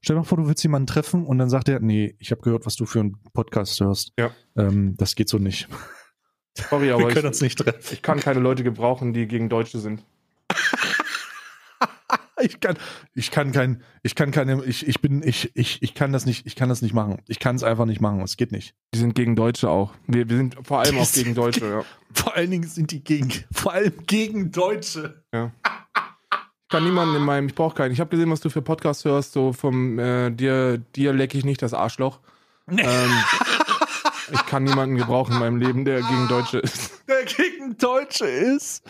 Speaker 1: Stell dir mal vor, du willst jemanden treffen und dann sagt er, nee, ich habe gehört, was du für einen Podcast hörst.
Speaker 2: Ja.
Speaker 1: Ähm, das geht so nicht.
Speaker 2: Sorry,
Speaker 1: Wir
Speaker 2: aber
Speaker 1: können
Speaker 2: ich,
Speaker 1: uns nicht treffen.
Speaker 2: ich kann keine Leute gebrauchen, die gegen Deutsche sind.
Speaker 1: Ich kann, ich kann kein, ich kann keine, ich, ich bin, ich, ich, ich kann das nicht, ich kann das nicht machen. Ich kann es einfach nicht machen. Es geht nicht.
Speaker 2: Die sind gegen Deutsche auch. Wir, wir sind vor allem
Speaker 1: Die
Speaker 2: auch gegen Deutsche, ja.
Speaker 1: Vor allen Dingen sind die gegen, vor allem gegen Deutsche.
Speaker 2: Ich kann niemanden in meinem, ich brauche keinen. Ich habe gesehen, was du für Podcasts hörst, so vom äh, dir, dir lecke ich nicht das Arschloch. Ähm, ich kann niemanden gebrauchen in meinem Leben, der gegen Deutsche ist.
Speaker 1: Der gegen Deutsche ist.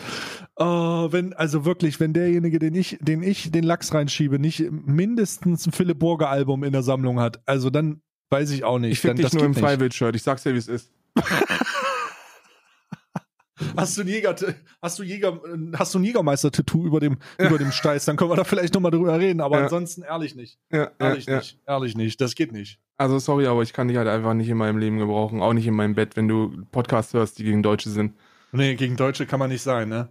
Speaker 1: Oh, wenn, also wirklich, wenn derjenige, den ich, den ich den Lachs reinschiebe, nicht mindestens ein Philipp Burger Album in der Sammlung hat, also dann weiß ich auch nicht.
Speaker 2: Ich
Speaker 1: dann,
Speaker 2: dich
Speaker 1: das
Speaker 2: nur im. Freiwild-Shirt. Ich sag's dir, wie es ist.
Speaker 1: Hast du ein Jäger, hast du Jäger, hast du ein Jägermeister-Tattoo über dem, über dem Steiß, dann können wir da vielleicht nochmal drüber reden, aber
Speaker 2: Ja.
Speaker 1: ansonsten ehrlich nicht.
Speaker 2: Ja,
Speaker 1: Ehrlich
Speaker 2: ja, ja.
Speaker 1: nicht. Ehrlich nicht. Das geht nicht.
Speaker 2: Also sorry, aber ich kann dich halt einfach nicht in meinem Leben gebrauchen. Auch nicht in meinem Bett, wenn du Podcasts hörst, die gegen Deutsche sind.
Speaker 1: Nee, gegen Deutsche kann man nicht sein, ne?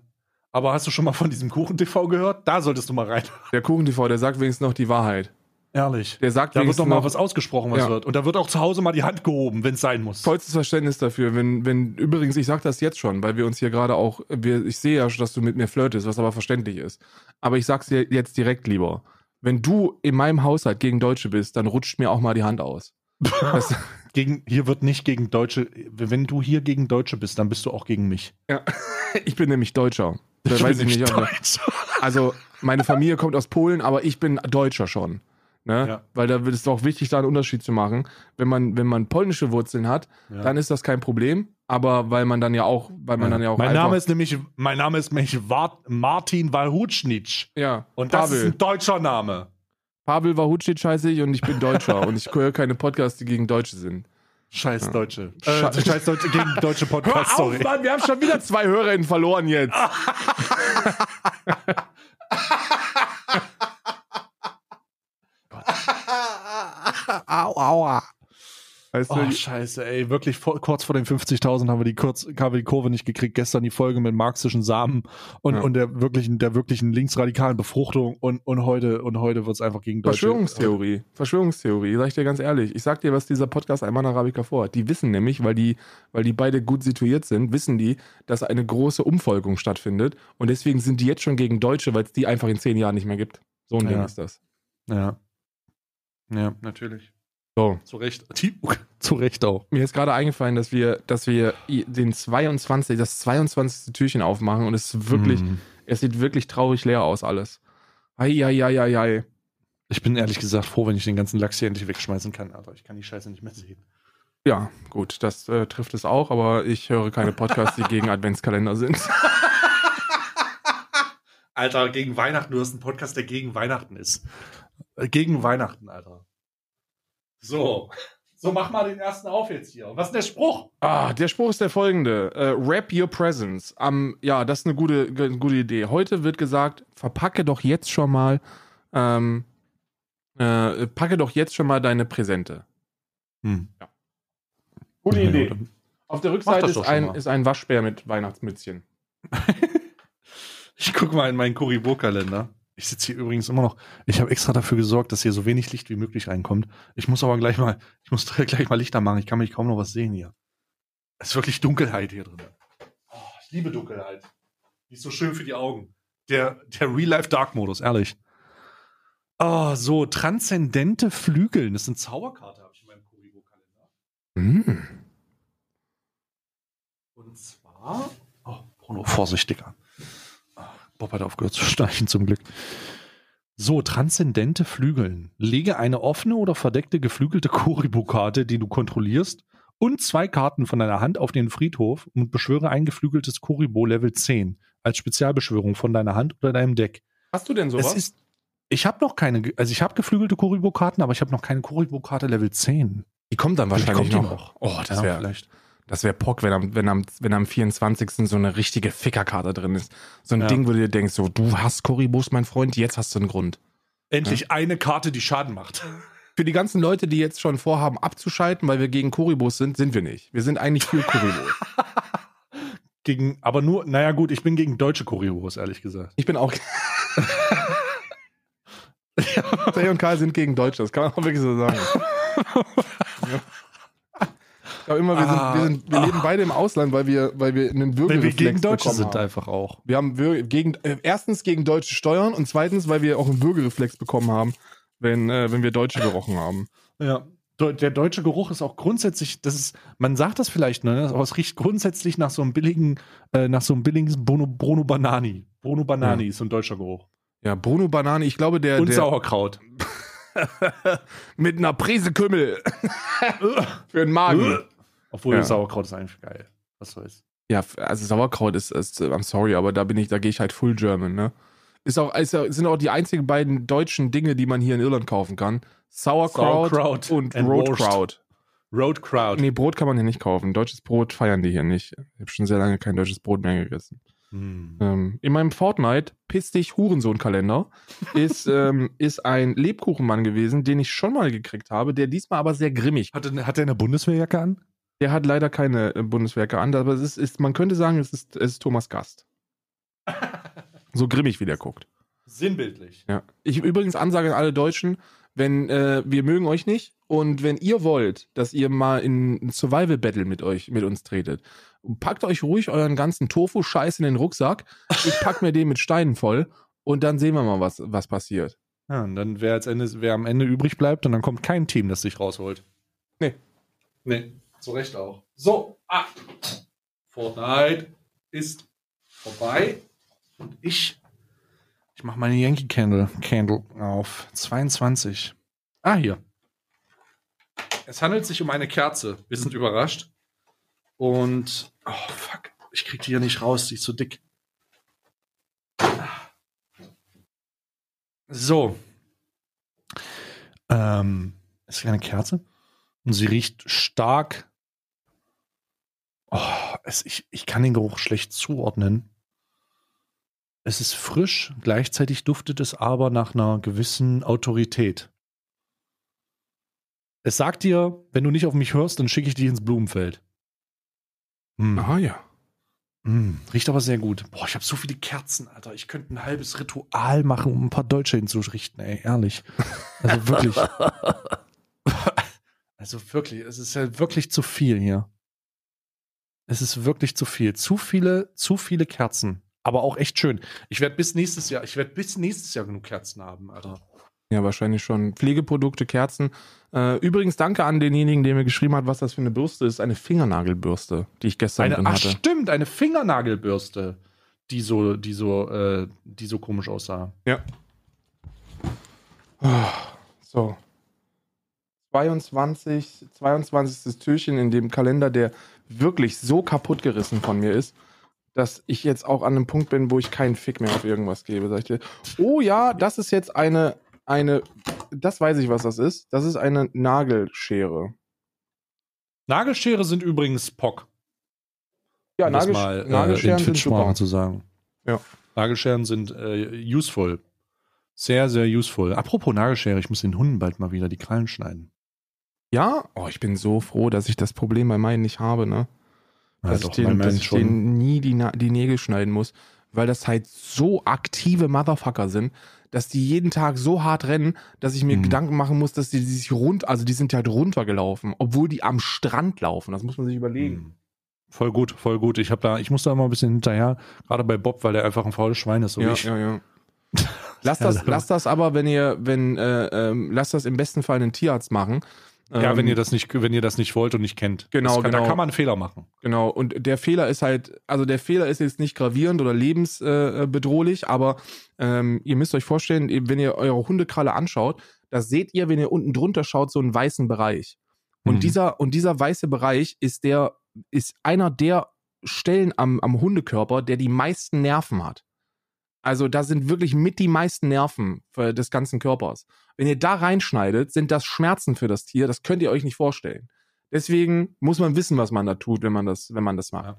Speaker 1: Aber hast du schon mal von diesem Kuchen-TV gehört? Da solltest du mal rein.
Speaker 2: Der Kuchen-TV, der sagt wenigstens noch die Wahrheit.
Speaker 1: Ehrlich.
Speaker 2: Der sagt
Speaker 1: Da wird doch mal
Speaker 2: noch
Speaker 1: was ausgesprochen, was
Speaker 2: Ja.
Speaker 1: wird. Und da wird auch zu Hause mal die Hand gehoben, wenn es sein muss.
Speaker 2: vollstes Verständnis dafür. Wenn, wenn, übrigens, ich sag das jetzt schon, weil wir uns hier gerade auch, wir, ich sehe ja, dass du mit mir flirtest, was aber verständlich ist. Aber ich sag's dir jetzt direkt lieber. Wenn du in meinem Haushalt gegen Deutsche bist, dann rutscht mir auch mal die Hand aus. Das,
Speaker 1: Gegen, hier wird nicht gegen Deutsche. Wenn du hier gegen Deutsche bist, dann bist du auch gegen mich.
Speaker 2: ja. Ich bin nämlich Deutscher. Da
Speaker 1: Ich
Speaker 2: weiß ich nicht.
Speaker 1: Deutscher.
Speaker 2: Also, meine Familie kommt aus Polen, aber ich bin Deutscher schon. Ne?
Speaker 1: Ja.
Speaker 2: Weil da wird es doch wichtig, da einen Unterschied zu machen. Wenn man, wenn man polnische Wurzeln hat,
Speaker 1: Ja.
Speaker 2: dann ist das kein Problem. Aber weil man dann ja auch, weil man dann ja auch
Speaker 1: mein Name ist nämlich, mein Name ist nämlich Martin Walhutschnitsch.
Speaker 2: ja,
Speaker 1: Und das
Speaker 2: Pavel.
Speaker 1: ist ein deutscher Name.
Speaker 2: Pavel Wahucic heiße ich und ich bin Deutscher und ich höre keine Podcasts, die gegen Deutsche sind.
Speaker 1: Scheiß Deutsche.
Speaker 2: Sche-
Speaker 1: Äh, scheiß Deutsche gegen deutsche Podcast, sorry.
Speaker 2: Mann, wir haben schon wieder zwei HörerInnen verloren jetzt.
Speaker 1: Au, aua.
Speaker 2: Weißt du,
Speaker 1: Oh, scheiße, ey. Wirklich vor, kurz vor den 50.000 haben wir die, kurz, haben wir die Kurve nicht gekriegt. Gestern die Folge mit marxischen Samen und,
Speaker 2: Ja.
Speaker 1: und der wirklichen, der wirklichen linksradikalen Befruchtung und, und heute, und heute wird es einfach gegen Deutsche.
Speaker 2: Verschwörungstheorie. Verschwörungstheorie, sag ich dir ganz ehrlich. Ich sag dir, was dieser Podcast Alman Arabica vorhat. Die wissen nämlich, weil die, weil die beide gut situiert sind, wissen die, dass eine große Umvolkung stattfindet. Und deswegen sind die jetzt schon gegen Deutsche, weil es die einfach in zehn Jahren nicht mehr gibt. So ein
Speaker 1: Ja.
Speaker 2: Ding ist das.
Speaker 1: Ja. Ja, natürlich.
Speaker 2: So.
Speaker 1: Zu Recht. Zu Recht auch.
Speaker 2: Mir ist gerade eingefallen, dass wir, dass wir den 22, das 22. Türchen aufmachen und es ist wirklich,
Speaker 1: Hm.
Speaker 2: es sieht wirklich traurig leer aus alles. Eieieiei.
Speaker 1: Ich bin ehrlich gesagt froh, wenn ich den ganzen Lachs hier endlich wegschmeißen kann, Alter. Ich kann die Scheiße nicht mehr sehen.
Speaker 2: Ja, gut, das äh, trifft es auch, aber ich höre keine Podcasts, die gegen Adventskalender sind.
Speaker 1: Alter, gegen Weihnachten, du hast einen Podcast, der gegen Weihnachten ist. Äh, Gegen Weihnachten, Alter. So. So, mach mal den ersten auf jetzt hier. Was ist denn der Spruch?
Speaker 2: Ah, der Spruch ist der folgende. Äh, Wrap your presents. Am, ja, das ist eine gute, gute Idee. Heute wird gesagt, verpacke doch jetzt schon mal, ähm, äh, packe doch jetzt schon mal deine Präsente.
Speaker 1: Hm.
Speaker 2: Gute
Speaker 1: Ja,
Speaker 2: Idee.
Speaker 1: dann-
Speaker 2: Auf der Rückseite ist ein, ist ein Waschbär mit Weihnachtsmützchen.
Speaker 1: Ich gucke mal in meinen Kuribo-Kalender. Ich sitze hier übrigens immer noch. Ich habe extra dafür gesorgt, dass hier so wenig Licht wie möglich reinkommt. Ich muss aber gleich mal, ich muss gleich mal Lichter machen. Ich kann mich kaum noch was sehen hier. Es ist wirklich Dunkelheit hier drin. Oh, ich liebe Dunkelheit. Die ist so schön für die Augen. Der, der Real-Life Dark-Modus, ehrlich. Oh, so, transzendente Flügeln. Das ist eine Zauberkarte, habe ich in meinem Kuribo-Kalender.
Speaker 2: Mm.
Speaker 1: Und zwar. Oh, Bruno, vorsichtiger. Bob hat aufgehört zu schnarchen, zum Glück. So, transzendente Flügeln. Lege eine offene oder verdeckte geflügelte Kuribo-Karte, die du kontrollierst, und zwei Karten von deiner Hand auf den Friedhof und beschwöre ein geflügeltes Kuribo Level 10 als Spezialbeschwörung von deiner Hand oder deinem Deck.
Speaker 2: Hast du denn sowas?
Speaker 1: Ist. Ich habe noch keine, also ich habe geflügelte Kuribo-Karten, aber ich habe noch keine Kuribo-Karte Level 10.
Speaker 2: die kommt dann wahrscheinlich
Speaker 1: kommt die
Speaker 2: noch. Oh, das
Speaker 1: Ja,
Speaker 2: wäre
Speaker 1: vielleicht.
Speaker 2: Das wär Pock, wenn am, wenn, am, wenn am 24. so eine richtige Fickerkarte drin ist. So ein
Speaker 1: Ja.
Speaker 2: Ding, wo du dir denkst, so, du hast Koribus, mein Freund, jetzt hast du einen Grund.
Speaker 1: Endlich eine Karte, die Schaden macht.
Speaker 2: Für die ganzen Leute, die jetzt schon vorhaben abzuschalten, weil wir gegen Koribus sind, sind wir nicht. Wir sind eigentlich für Koribus.
Speaker 1: Gegen, aber nur, naja gut, ich bin gegen deutsche Kurios, ehrlich gesagt.
Speaker 2: Ich bin auch. Tay und Karl sind gegen Deutsche, das kann man auch wirklich so sagen. Ja, immer, wir,
Speaker 1: Ah.
Speaker 2: sind, wir, sind, wir leben beide im Ausland, weil wir, weil wir einen
Speaker 1: Weil wir
Speaker 2: Würgereflex
Speaker 1: gegen Deutsche sind
Speaker 2: haben.
Speaker 1: einfach auch.
Speaker 2: Wir haben wir gegen, äh, erstens gegen deutsche Steuern und zweitens, weil wir auch einen Würgereflex bekommen haben, wenn, äh, wenn wir Deutsche gerochen haben.
Speaker 1: Ja. Der deutsche Geruch ist auch grundsätzlich, das ist, man sagt das vielleicht, ne? Aber es riecht grundsätzlich nach so einem billigen, äh, nach so einem billigen Bruno, Bruno Banani. Bruno Banani ist so ein deutscher Geruch.
Speaker 2: Ja, Bruno Banane, ich glaube, der,
Speaker 1: Und
Speaker 2: der
Speaker 1: Sauerkraut.
Speaker 2: mit einer Prise Kümmel für den Magen.
Speaker 1: Obwohl
Speaker 2: Ja.
Speaker 1: Sauerkraut ist eigentlich geil. Was soll's.
Speaker 2: Ja, also Sauerkraut ist, ist I'm sorry, aber da bin ich, da gehe ich halt full German, ne? Ist auch, ist, sind auch die einzigen beiden deutschen Dinge, die man hier in Irland kaufen kann. Sauerkraut,
Speaker 1: Sauerkraut
Speaker 2: und
Speaker 1: and
Speaker 2: Rotkraut.
Speaker 1: Road Crowd.
Speaker 2: Nee, Brot kann man hier nicht kaufen. Deutsches Brot feiern die hier nicht. Ich habe schon sehr lange kein deutsches Brot mehr gegessen.
Speaker 1: Hm.
Speaker 2: Ähm, in meinem Fortnite, piss dich Hurensohn-Kalender, ist, ähm, ist ein Lebkuchenmann gewesen, den ich schon mal gekriegt habe, der diesmal aber sehr grimmig.
Speaker 1: Hat, er- hat er eine Bundeswehrjacke an?
Speaker 2: Der hat leider keine äh, Bundeswerke an, aber es ist, ist, man könnte sagen, es ist, es ist Thomas Gast. So grimmig, wie der guckt.
Speaker 1: Sinnbildlich.
Speaker 2: Ja. Ich übrigens Ansage an alle Deutschen, wenn äh, wir mögen euch nicht und wenn ihr wollt, dass ihr mal in ein Survival Battle mit euch mit uns tretet, packt euch ruhig euren ganzen Tofu Scheiß in den Rucksack. Ich pack mir den mit Steinen voll und dann sehen wir mal, was was passiert.
Speaker 1: Ja, und dann wer, als Ende, wer am Ende übrig bleibt und dann kommt kein Team, das sich rausholt.
Speaker 2: Nee.
Speaker 1: Nee, zu Recht auch. So, ah. Fortnite ist vorbei und ich, ich mache meine Yankee Candle, Candle auf 22. Ah, hier. Es handelt sich um eine Kerze. Wir sind überrascht. Und, oh fuck, ich krieg die hier nicht raus, die ist zu dick. So. Ähm, ist eine Kerze? Und sie riecht stark. Oh, es, ich, ich kann den Geruch schlecht zuordnen. Es ist frisch, gleichzeitig duftet es aber nach einer gewissen Autorität. Es sagt dir, wenn du nicht auf mich hörst, dann schicke ich dich ins Blumenfeld. Hm.
Speaker 2: Ah ja.
Speaker 1: Mm, riecht aber sehr gut. Boah, ich habe so viele Kerzen, Alter. Ich könnte ein halbes Ritual machen, um ein paar Deutsche hinzurichten, ey, ehrlich. Also wirklich. also wirklich, es ist ja wirklich zu viel hier. Es ist wirklich zu viel. Zu viele, zu viele Kerzen. Aber auch echt schön. Ich werde bis nächstes Jahr, ich werde bis nächstes Jahr genug Kerzen haben, Alter.
Speaker 2: Ja, wahrscheinlich schon. Pflegeprodukte, Kerzen. Äh, übrigens, danke an denjenigen, der mir geschrieben hat, was das für eine Bürste ist. Eine Fingernagelbürste, die ich gestern
Speaker 1: Eine,
Speaker 2: drin
Speaker 1: ach
Speaker 2: hatte.
Speaker 1: stimmt, eine Fingernagelbürste, die so, die so, äh, die so komisch aussah.
Speaker 2: So. 22, 22. Türchen in dem Kalender, der wirklich so kaputt gerissen von mir ist, dass ich jetzt auch an einem Punkt bin, wo ich keinen Fick mehr auf irgendwas gebe. Sag ich dir, oh ja, das ist jetzt eine, eine, das weiß ich, was das ist. Das ist eine Nagelschere.
Speaker 1: Nagelschere sind übrigens POC.
Speaker 2: Ja,
Speaker 1: um das
Speaker 2: Nagel,
Speaker 1: mal, äh,
Speaker 2: Nagelscheren
Speaker 1: in
Speaker 2: sind super.
Speaker 1: zu sagen.
Speaker 2: Ja.
Speaker 1: Nagelscheren sind äh, useful. Sehr, sehr useful. Apropos Nagelschere, ich muss den Hunden bald mal wieder die Krallen schneiden.
Speaker 2: Ja? Oh, ich bin so froh, dass ich das Problem bei meinen nicht habe, ne?
Speaker 1: Ja,
Speaker 2: dass
Speaker 1: doch,
Speaker 2: ich, den, dass ich denen nie die, die Nägel schneiden muss, weil das halt so aktive Motherfucker sind, dass die jeden Tag so hart rennen, dass ich mir
Speaker 1: Mhm.
Speaker 2: Gedanken machen muss, dass die, die sich rund, also die sind halt runtergelaufen, obwohl die am Strand laufen. Das muss man sich überlegen.
Speaker 1: Hm. Voll gut, voll gut. Ich, hab da, ich muss da immer ein bisschen hinterher, gerade bei Bob, weil der einfach ein faules Schwein ist. So
Speaker 2: ja,
Speaker 1: ich.
Speaker 2: ja, ja. Lasst das, lasst das aber, wenn ihr, wenn, äh, ähm, lasst das im besten Fall einen Tierarzt machen.
Speaker 1: Ja,
Speaker 2: Ähm,
Speaker 1: wenn ihr das nicht, wenn ihr das nicht wollt und nicht kennt.
Speaker 2: Genau,
Speaker 1: kann, Da
Speaker 2: genau.
Speaker 1: kann man einen Fehler machen.
Speaker 2: Genau, und der Fehler ist halt, also der Fehler ist jetzt nicht gravierend oder lebensbedrohlich, äh, bedrohlich, aber ähm, ihr müsst euch vorstellen, wenn ihr eure Hundekralle anschaut, da seht ihr, wenn ihr unten drunter schaut, so einen weißen Bereich. Und
Speaker 1: Mhm.
Speaker 2: dieser, und dieser weiße Bereich ist der, ist einer der Stellen am, am Hundekörper, der die meisten Nerven hat. Also da sind wirklich mit die meisten Nerven des ganzen Körpers. Wenn ihr da reinschneidet, sind das Schmerzen für das Tier. Das könnt ihr euch nicht vorstellen. Deswegen muss man wissen, was man da tut, wenn man das, wenn man das macht.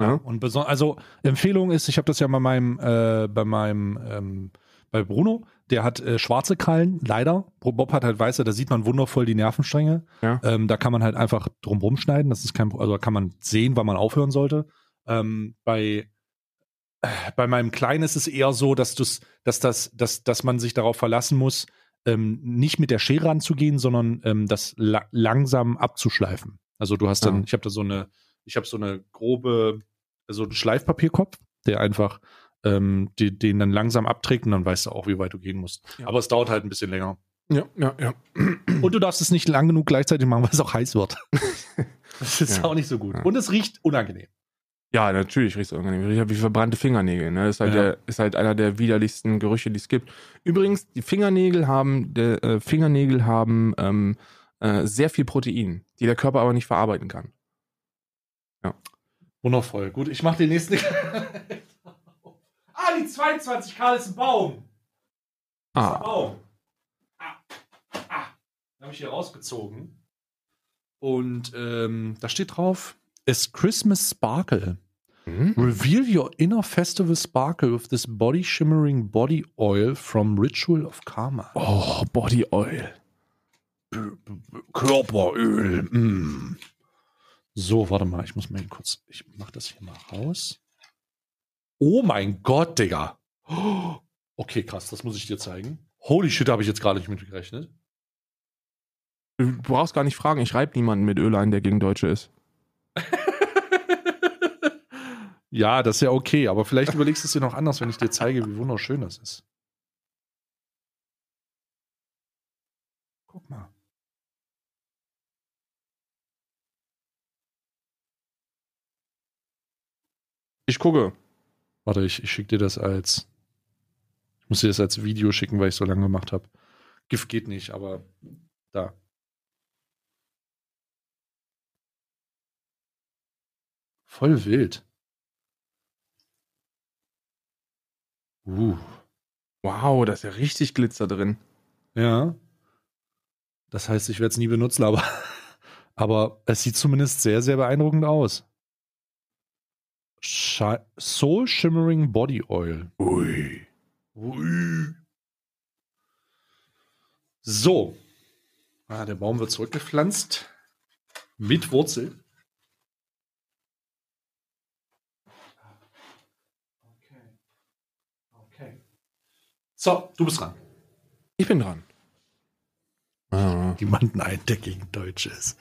Speaker 2: Ja.
Speaker 1: Und beson- also Empfehlung ist, ich habe das ja bei meinem, äh, bei meinem, ähm, bei Bruno, der hat äh, schwarze Krallen, leider. Bob hat halt weiße, da sieht man wundervoll die Nervenstränge.
Speaker 2: Ja.
Speaker 1: Ähm, da kann man halt einfach drumrum schneiden. Das ist kein, also da kann man sehen, wann man aufhören sollte. Ähm, bei bei meinem Kleinen ist es eher so, dass du's, dass das, dass, dass man sich darauf verlassen muss, ähm, nicht mit der Schere anzugehen, sondern ähm, das la langsam abzuschleifen. Also du hast dann,
Speaker 2: Ja.
Speaker 1: ich habe da so eine, ich habe so eine grobe, so einen Schleifpapierkopf, der einfach ähm, die, den dann langsam abträgt und dann weißt du auch, wie weit du gehen musst.
Speaker 2: Ja.
Speaker 1: Aber es dauert halt ein bisschen länger.
Speaker 2: Ja, ja, ja.
Speaker 1: Und du darfst es nicht lang genug gleichzeitig machen, weil es auch heiß wird. Das ist
Speaker 2: Ja.
Speaker 1: auch nicht so gut. Und es riecht unangenehm.
Speaker 2: Ja, natürlich riecht es unangenehm. Riecht wie verbrannte Fingernägel. Ne? Ist, halt
Speaker 1: Ja.
Speaker 2: der, ist halt einer der widerlichsten Gerüche, die es gibt. Übrigens, die Fingernägel haben, der, äh, Fingernägel haben ähm, äh, sehr viel Protein, die der Körper aber nicht verarbeiten kann.
Speaker 1: Wundervoll. Gut, ich mache den nächsten. ah, die 22 Karl ist ein Baum. Das ist ein
Speaker 2: Ah,
Speaker 1: Baum. Ah. Ah. Den habe ich hier rausgezogen. Und ähm, da steht drauf: It's Christmas Sparkle.
Speaker 2: mhm.
Speaker 1: Reveal your inner festival sparkle with this body shimmering body oil from Ritual of Karma.
Speaker 2: oh, Body Oil.
Speaker 1: Körperöl. Mm. So, warte mal, ich muss mal kurz, ich mach das hier mal raus. Oh mein Gott, Digga. Okay, krass, das muss ich dir zeigen. Holy shit, habe ich jetzt gerade nicht mitgerechnet.
Speaker 2: Du brauchst gar nicht fragen, ich reibe niemanden mit Öl ein, der gegen Deutsche ist.
Speaker 1: Ja, das ist ja okay, aber vielleicht überlegst du es dir noch anders, wenn ich dir zeige, wie wunderschön das ist. Guck mal.
Speaker 2: Ich gucke.
Speaker 1: Warte, ich, ich schicke dir das als. Ich muss dir das als Video schicken, weil ich so lange gemacht habe. GIF geht nicht, aber da. Voll wild. Uh.
Speaker 2: Wow, da ist ja richtig Glitzer drin.
Speaker 1: Ja. Das heißt, ich werde es nie benutzen, aber, aber es sieht zumindest sehr, sehr beeindruckend aus. Shi Soul Shimmering Body Oil.
Speaker 2: Ui.
Speaker 1: Ui. So. Ah, der Baum wird zurückgepflanzt. Mit Wurzel. So, du bist dran.
Speaker 2: Ich bin dran. Ah.
Speaker 1: Jemanden ein, der gegen Deutsche ist.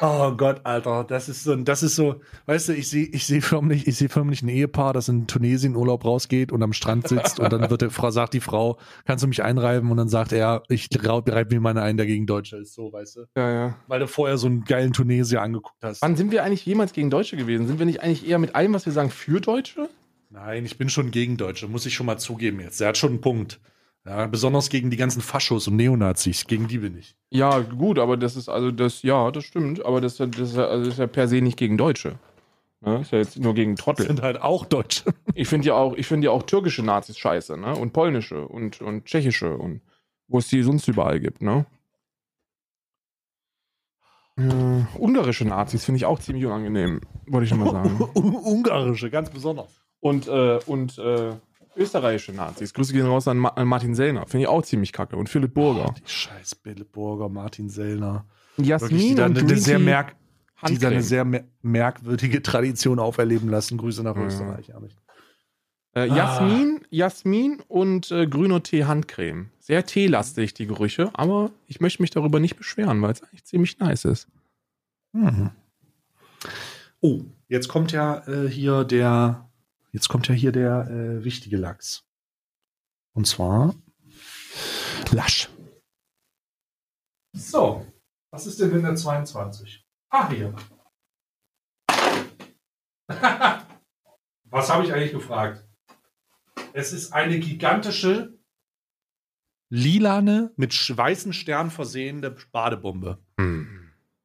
Speaker 1: Oh Gott, Alter, das ist so, das ist so, weißt du, ich sehe, ich sehe förmlich, ich sehe förmlich ein Ehepaar, das in Tunesien Urlaub rausgeht und am Strand sitzt und dann wird der Frau, sagt die Frau, kannst du mich einreiben? Und dann sagt er, ich reibe mir meine ein, der gegen Deutsche ist, so, weißt du?
Speaker 2: Ja, ja.
Speaker 1: Weil du vorher so einen geilen Tunesier angeguckt hast.
Speaker 2: Wann sind wir eigentlich jemals gegen Deutsche gewesen? Sind wir nicht eigentlich eher mit allem, was wir sagen, für Deutsche?
Speaker 1: Nein, ich bin schon gegen Deutsche, muss ich schon mal zugeben jetzt. Der hat schon einen Punkt. Ja, besonders gegen die ganzen Faschos und Neonazis, gegen die bin ich.
Speaker 2: Ja, gut, aber das ist also das, ja, das stimmt, aber das, das, ist ja- also das ist ja per se nicht gegen Deutsche. Ne? Ist ja jetzt nur gegen Trottel.
Speaker 1: Sind halt auch Deutsche.
Speaker 2: Ich finde ja auch, ich finde ja auch türkische Nazis scheiße, ne? Und polnische und, und tschechische und wo es die sonst überall gibt, ne? Ja, ungarische Nazis finde ich auch ziemlich unangenehm, wollte ich schon mal sagen.
Speaker 1: Ungarische, ganz besonders.
Speaker 2: Und, äh, und äh, österreichische Nazis. Grüße gehen raus an, Ma an Martin Sellner. Finde ich auch ziemlich kacke. Und Philipp Burger.
Speaker 1: Oh, die scheiß Bille Burger, Martin Sellner.
Speaker 2: Jasmin
Speaker 1: Wirklich, die da
Speaker 2: und
Speaker 1: eine, sehr, merk die da
Speaker 2: Handcreme.
Speaker 1: eine sehr mer merkwürdige Tradition auferleben lassen. Grüße nach
Speaker 2: Ja.
Speaker 1: Österreich. ehrlich.
Speaker 2: Äh, Jasmin, Jasmin und äh, grüner Tee Handcreme. Sehr teelastig, die Gerüche, aber ich möchte mich darüber nicht beschweren, weil es eigentlich ziemlich nice ist.
Speaker 1: Mhm. Oh, jetzt kommt ja äh, hier der, jetzt kommt ja hier der äh, wichtige Lachs. Und zwar Lasch. So, was ist denn in der 22? Ah, hier. was habe ich eigentlich gefragt? Es ist eine gigantische, lilane, mit weißen Sternen versehene Badebombe.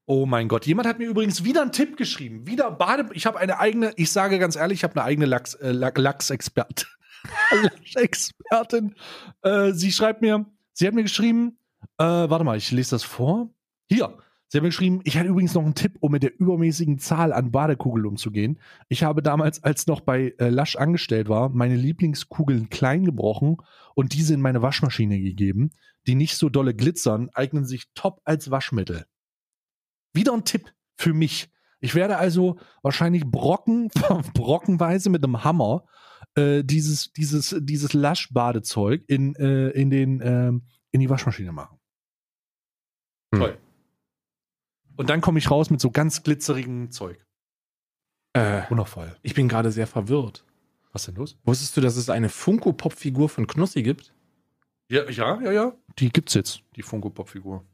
Speaker 1: Oh mein Gott. Jemand hat mir übrigens wieder einen Tipp geschrieben. Wieder Bade. Ich habe eine eigene, ich sage ganz ehrlich, ich habe eine eigene Lachs, äh, Lach- Lachsexpertin. Lachsexpertin. Äh, sie schreibt mir, sie hat mir geschrieben, äh, warte mal, ich lese das vor. Hier. Sie hat mir geschrieben, ich hatte übrigens noch einen Tipp, um mit der übermäßigen Zahl an Badekugeln umzugehen. Ich habe damals, als noch bei äh, Lasch angestellt war, meine Lieblingskugeln klein gebrochen und diese in meine Waschmaschine gegeben. Die nicht so dolle glitzern, eignen sich top als Waschmittel. Wieder ein Tipp für mich. Ich werde also wahrscheinlich Brocken, brockenweise mit einem Hammer äh, dieses, dieses, dieses Lasch-Badezeug in, äh, in, den, ähm, in die Waschmaschine machen.
Speaker 2: Hm.
Speaker 1: Toll. Und dann komme ich raus mit so ganz glitzerigem Zeug.
Speaker 2: Äh,
Speaker 1: Wundervoll.
Speaker 2: ich bin gerade sehr verwirrt.
Speaker 1: Was denn los?
Speaker 2: Wusstest du, dass es eine Funko-Pop-Figur von Knossi gibt?
Speaker 1: Ja, ja, ja, ja. Die gibt's jetzt, die Funko Pop-Figur.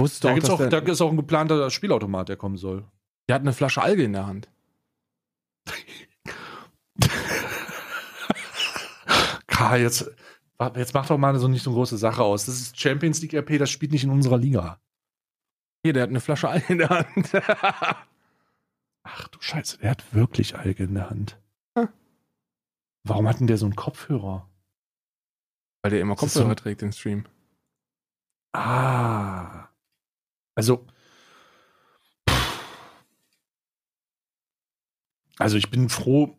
Speaker 2: Wusstest
Speaker 1: Da,
Speaker 2: auch,
Speaker 1: auch, da ist auch ein geplanter Spielautomat, der kommen soll.
Speaker 2: der hat eine Flasche Alge in der Hand?
Speaker 1: Karl, jetzt, jetzt mach doch mal so nicht so eine große Sache aus. Das ist Champions League RP, das spielt nicht in unserer Liga.
Speaker 2: Hier, der hat eine Flasche Alge in der Hand.
Speaker 1: Ach du Scheiße, der hat wirklich Alge in der Hand.
Speaker 2: Hm.
Speaker 1: Warum hat denn der so einen Kopfhörer?
Speaker 2: Weil der immer Kopfhörer
Speaker 1: so-
Speaker 2: trägt im Stream.
Speaker 1: Ah. Also. Also ich bin froh,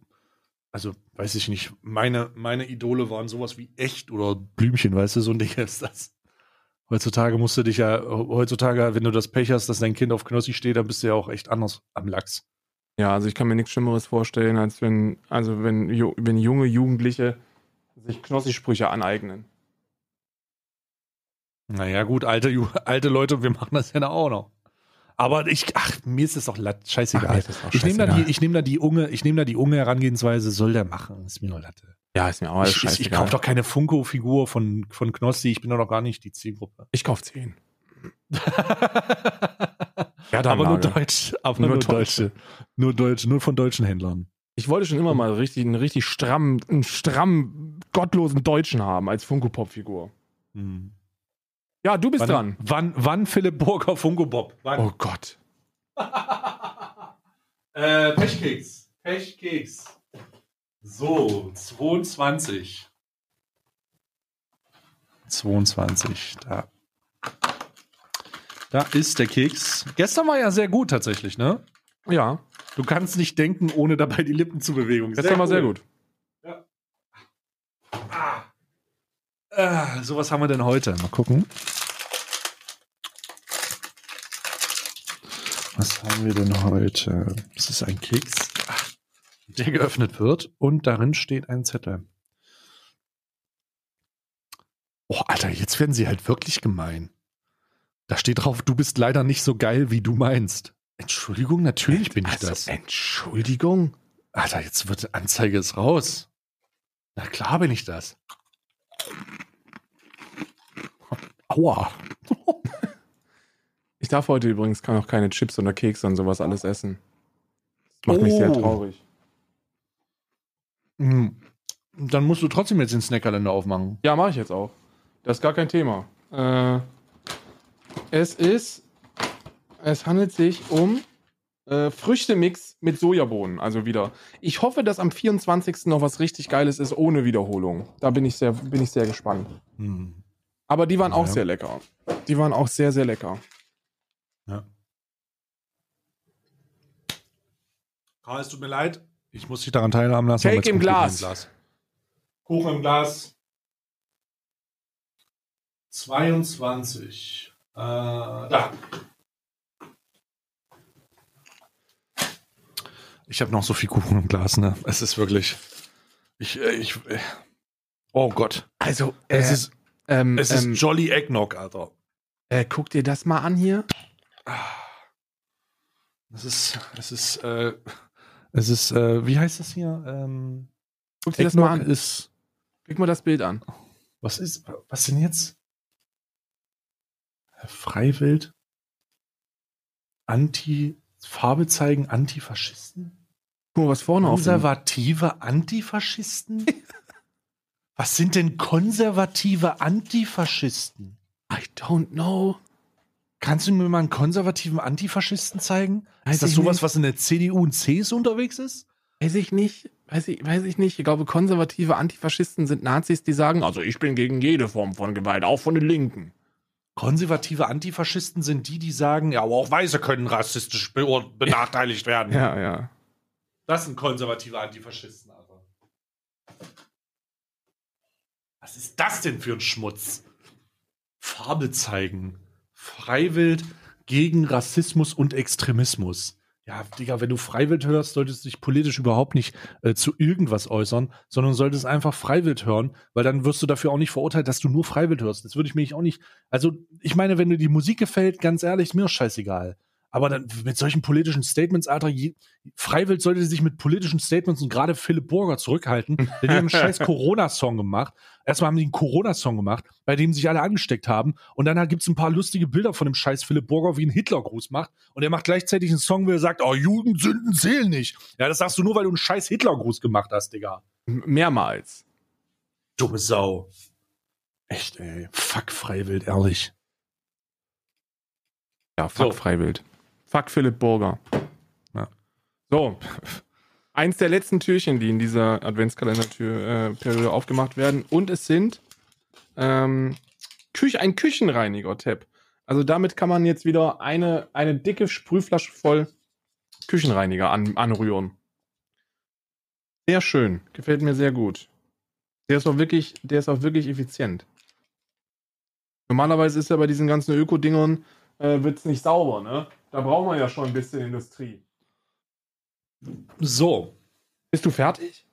Speaker 1: also weiß ich nicht, meine, meine Idole waren sowas wie echt oder Blümchen, weißt du, so ein Ding ist das. Heutzutage musst du dich ja, heutzutage, wenn du das Pech hast, dass dein Kind auf Knossi steht, dann bist du ja auch echt anders am Lachs.
Speaker 2: Ja, also ich kann mir nichts Schlimmeres vorstellen, als wenn, also wenn, wenn junge Jugendliche sich Knossi-Sprüche aneignen.
Speaker 1: Naja, gut, alte, alte Leute, wir machen das ja auch noch. Aber ich, ach, mir ist es doch latt, scheißegal.
Speaker 2: Ach,
Speaker 1: ich nehme da
Speaker 2: scheißegal.
Speaker 1: die, ich nehme da die unge, ich nehme da die unge Herangehensweise, soll der machen, ist mir nur Latte.
Speaker 2: Ja, ist mir auch alles
Speaker 1: ich, ich, ich
Speaker 2: scheißegal.
Speaker 1: kaufe doch keine Funko-Figur von, von Knossi, ich bin doch noch gar nicht die Zielgruppe.
Speaker 2: Ich kauf 10.
Speaker 1: aber nur. Deutsch, aber
Speaker 2: Nur
Speaker 1: nur,
Speaker 2: Deutsche.
Speaker 1: Deutsche. Nur Deutsche, nur von deutschen Händlern.
Speaker 2: Ich wollte schon immer mal richtig, einen richtig stramm, einen stramm, gottlosen Deutschen haben als Funko-Pop-Figur.
Speaker 1: Hm.
Speaker 2: Ja, du bist
Speaker 1: Wann,
Speaker 2: dran.
Speaker 1: wann, wann Philipp Burger Funko Bob? Wann?
Speaker 2: Oh Gott.
Speaker 1: Äh, Pechkeks. Pechkeks. So, 22. 22, da. Da ist der Keks. Gestern war ja sehr gut tatsächlich, ne?
Speaker 2: Ja,
Speaker 1: Du kannst nicht denken, ohne dabei die Lippen zu bewegen.
Speaker 2: das war sehr gut.
Speaker 1: Ah, so was haben wir denn heute? Mal gucken. Was haben wir denn heute? Das ist ein Keks, der geöffnet wird und darin steht ein Zettel. Oh, Alter, jetzt werden sie halt wirklich gemein. Da steht drauf, du bist leider nicht so geil, wie du meinst. Entschuldigung, natürlich bin ich
Speaker 2: Also,
Speaker 1: das.
Speaker 2: Entschuldigung.
Speaker 1: Alter, jetzt wird Anzeige ist raus. Na klar bin ich das. Aua.
Speaker 2: Ich darf heute übrigens noch keine Chips oder Kekse und sowas alles essen. Das macht mich sehr
Speaker 1: Oh.
Speaker 2: traurig.
Speaker 1: Hm. Dann musst du trotzdem jetzt den Snackkalender aufmachen.
Speaker 2: Ja, mache ich jetzt auch. Das ist gar kein Thema. Äh, es ist, es handelt sich um äh, Früchtemix mit Sojabohnen, also wieder. Ich hoffe, dass am 24. noch was richtig Geiles ist, ohne Wiederholung. Da bin ich sehr, bin ich sehr gespannt.
Speaker 1: Hm.
Speaker 2: Aber die waren auch
Speaker 1: Ja.
Speaker 2: sehr lecker. Die waren auch sehr, sehr lecker.
Speaker 1: Ja. Karl, es tut mir leid. Ich muss dich daran teilhaben lassen.
Speaker 2: Cake im Glas.
Speaker 1: im Glas. Kuchen im Glas. 22. Äh, da. Ich habe noch so viel Kuchen im Glas, ne? Es ist wirklich. Ich, äh, ich. äh, Oh Gott.
Speaker 2: Also,
Speaker 1: Es ist,
Speaker 2: ähm,
Speaker 1: es ist
Speaker 2: ähm,
Speaker 1: Jolly Eggnog, Alter.
Speaker 2: äh, guck dir das mal an hier.
Speaker 1: Es ist, es ist, äh, es ist, äh, wie heißt das hier? Ähm,
Speaker 2: Guck dir das mal
Speaker 1: Eggnog
Speaker 2: an.
Speaker 1: ist,
Speaker 2: Guck mal das Bild an.
Speaker 1: was ist, was denn jetzt? Freiwild? Anti, Farbe zeigen Antifaschisten?
Speaker 2: Guck mal, was vorne auf
Speaker 1: Konservative Antifaschisten? was sind denn konservative Antifaschisten?
Speaker 2: I don't know.
Speaker 1: Kannst du mir mal einen konservativen Antifaschisten zeigen?
Speaker 2: Weiß
Speaker 1: ist das sowas,
Speaker 2: nicht.
Speaker 1: was in der CDU und CSU unterwegs ist?
Speaker 2: Weiß ich nicht. Weiß ich, weiß ich nicht. Ich glaube, konservative Antifaschisten sind Nazis, die sagen, also ich bin gegen jede Form von Gewalt, auch von den Linken.
Speaker 1: Konservative Antifaschisten sind die, die sagen, ja, aber auch Weiße können rassistisch be benachteiligt werden.
Speaker 2: Ja, ja.
Speaker 1: Das sind konservative Antifaschisten, aber. Was ist das denn für ein Schmutz? Farbe zeigen. Freiwild gegen Rassismus und Extremismus. Ja, Digga, wenn du Freiwild hörst, solltest du dich politisch überhaupt nicht äh, zu irgendwas äußern, sondern solltest einfach Freiwild hören, weil dann wirst du dafür auch nicht verurteilt, dass du nur Freiwild hörst. Das würde ich mich auch nicht. Also, ich meine, wenn dir die Musik gefällt, ganz ehrlich, mir ist scheißegal. Aber dann mit solchen politischen Statements, Alter, je, Freiwild sollte sich mit politischen Statements und gerade Philipp Burger zurückhalten. Denn die haben einen scheiß Corona-Song gemacht. Erstmal haben die einen Corona-Song gemacht, bei dem sich alle angesteckt haben. Und dann gibt es ein paar lustige Bilder von dem scheiß Philipp Burger, wie ein Hitlergruß macht. Und er macht gleichzeitig einen Song, wo er sagt, oh, Judensünden zählen nicht. Ja, das sagst du nur, weil du einen scheiß Hitlergruß gemacht hast, Digga.
Speaker 2: Mehrmals.
Speaker 1: Dumme Sau. Echt, ey. Fuck Freiwild, ehrlich.
Speaker 2: Ja, fuck
Speaker 1: So.
Speaker 2: Freiwild. Fuck Philipp Burger.
Speaker 1: Ja.
Speaker 2: So. Eins der letzten Türchen, die in dieser Adventskalender-Periode äh, aufgemacht werden. Und es sind ähm, Küche, ein Küchenreiniger-Tab. Also damit kann man jetzt wieder eine, eine dicke Sprühflasche voll Küchenreiniger an, anrühren. Sehr schön. Gefällt mir sehr gut. Der ist auch wirklich, der ist auch wirklich effizient. Normalerweise ist ja bei diesen ganzen Öko-Dingern äh, wird es nicht sauber, ne? Da braucht man ja schon ein bisschen Industrie.
Speaker 1: So.
Speaker 2: Bist du fertig?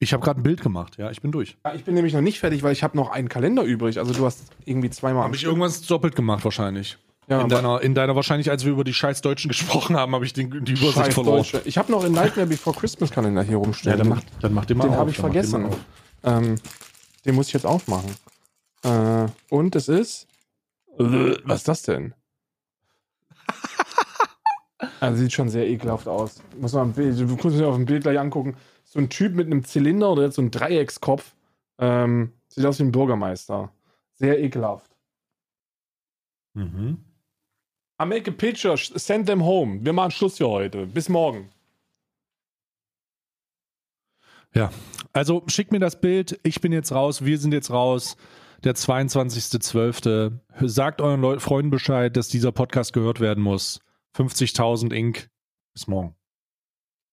Speaker 1: Ich habe gerade ein Bild gemacht, ja, ich bin durch.
Speaker 2: Ja, ich bin nämlich noch nicht fertig, weil ich habe noch einen Kalender übrig. Also du hast irgendwie zweimal. am
Speaker 1: Habe ich
Speaker 2: Stück.
Speaker 1: irgendwas doppelt gemacht wahrscheinlich.
Speaker 2: Ja,
Speaker 1: in, deiner, in deiner wahrscheinlich, als wir über die scheiß Deutschen gesprochen haben, habe ich den, die Übersicht
Speaker 2: Scheiß
Speaker 1: verloren.
Speaker 2: Deutsche. Ich habe noch einen Nightmare Before Christmas Kalender hier
Speaker 1: Ja,
Speaker 2: rumstehen.
Speaker 1: dann mach, dann mach den mal
Speaker 2: den
Speaker 1: auf.
Speaker 2: habe ich
Speaker 1: den
Speaker 2: vergessen.
Speaker 1: auf.
Speaker 2: Ähm, den muss ich jetzt aufmachen. Äh, und es ist. Was ist das denn? Also sieht schon sehr ekelhaft aus. Muss man, du musst mir auf dem Bild gleich angucken. So ein Typ mit einem Zylinder oder jetzt so ein Dreieckskopf. Ähm, sieht aus wie ein Bürgermeister. Sehr ekelhaft.
Speaker 1: Mhm.
Speaker 2: I make a picture, send them home. Wir machen Schluss für heute. Bis morgen.
Speaker 1: Ja, also schickt mir das Bild. Ich bin jetzt raus. Wir sind jetzt raus. Der 22.12. Sagt euren Leu Freunden Bescheid, dass dieser Podcast gehört werden muss. 50.000 Ink. Bis morgen.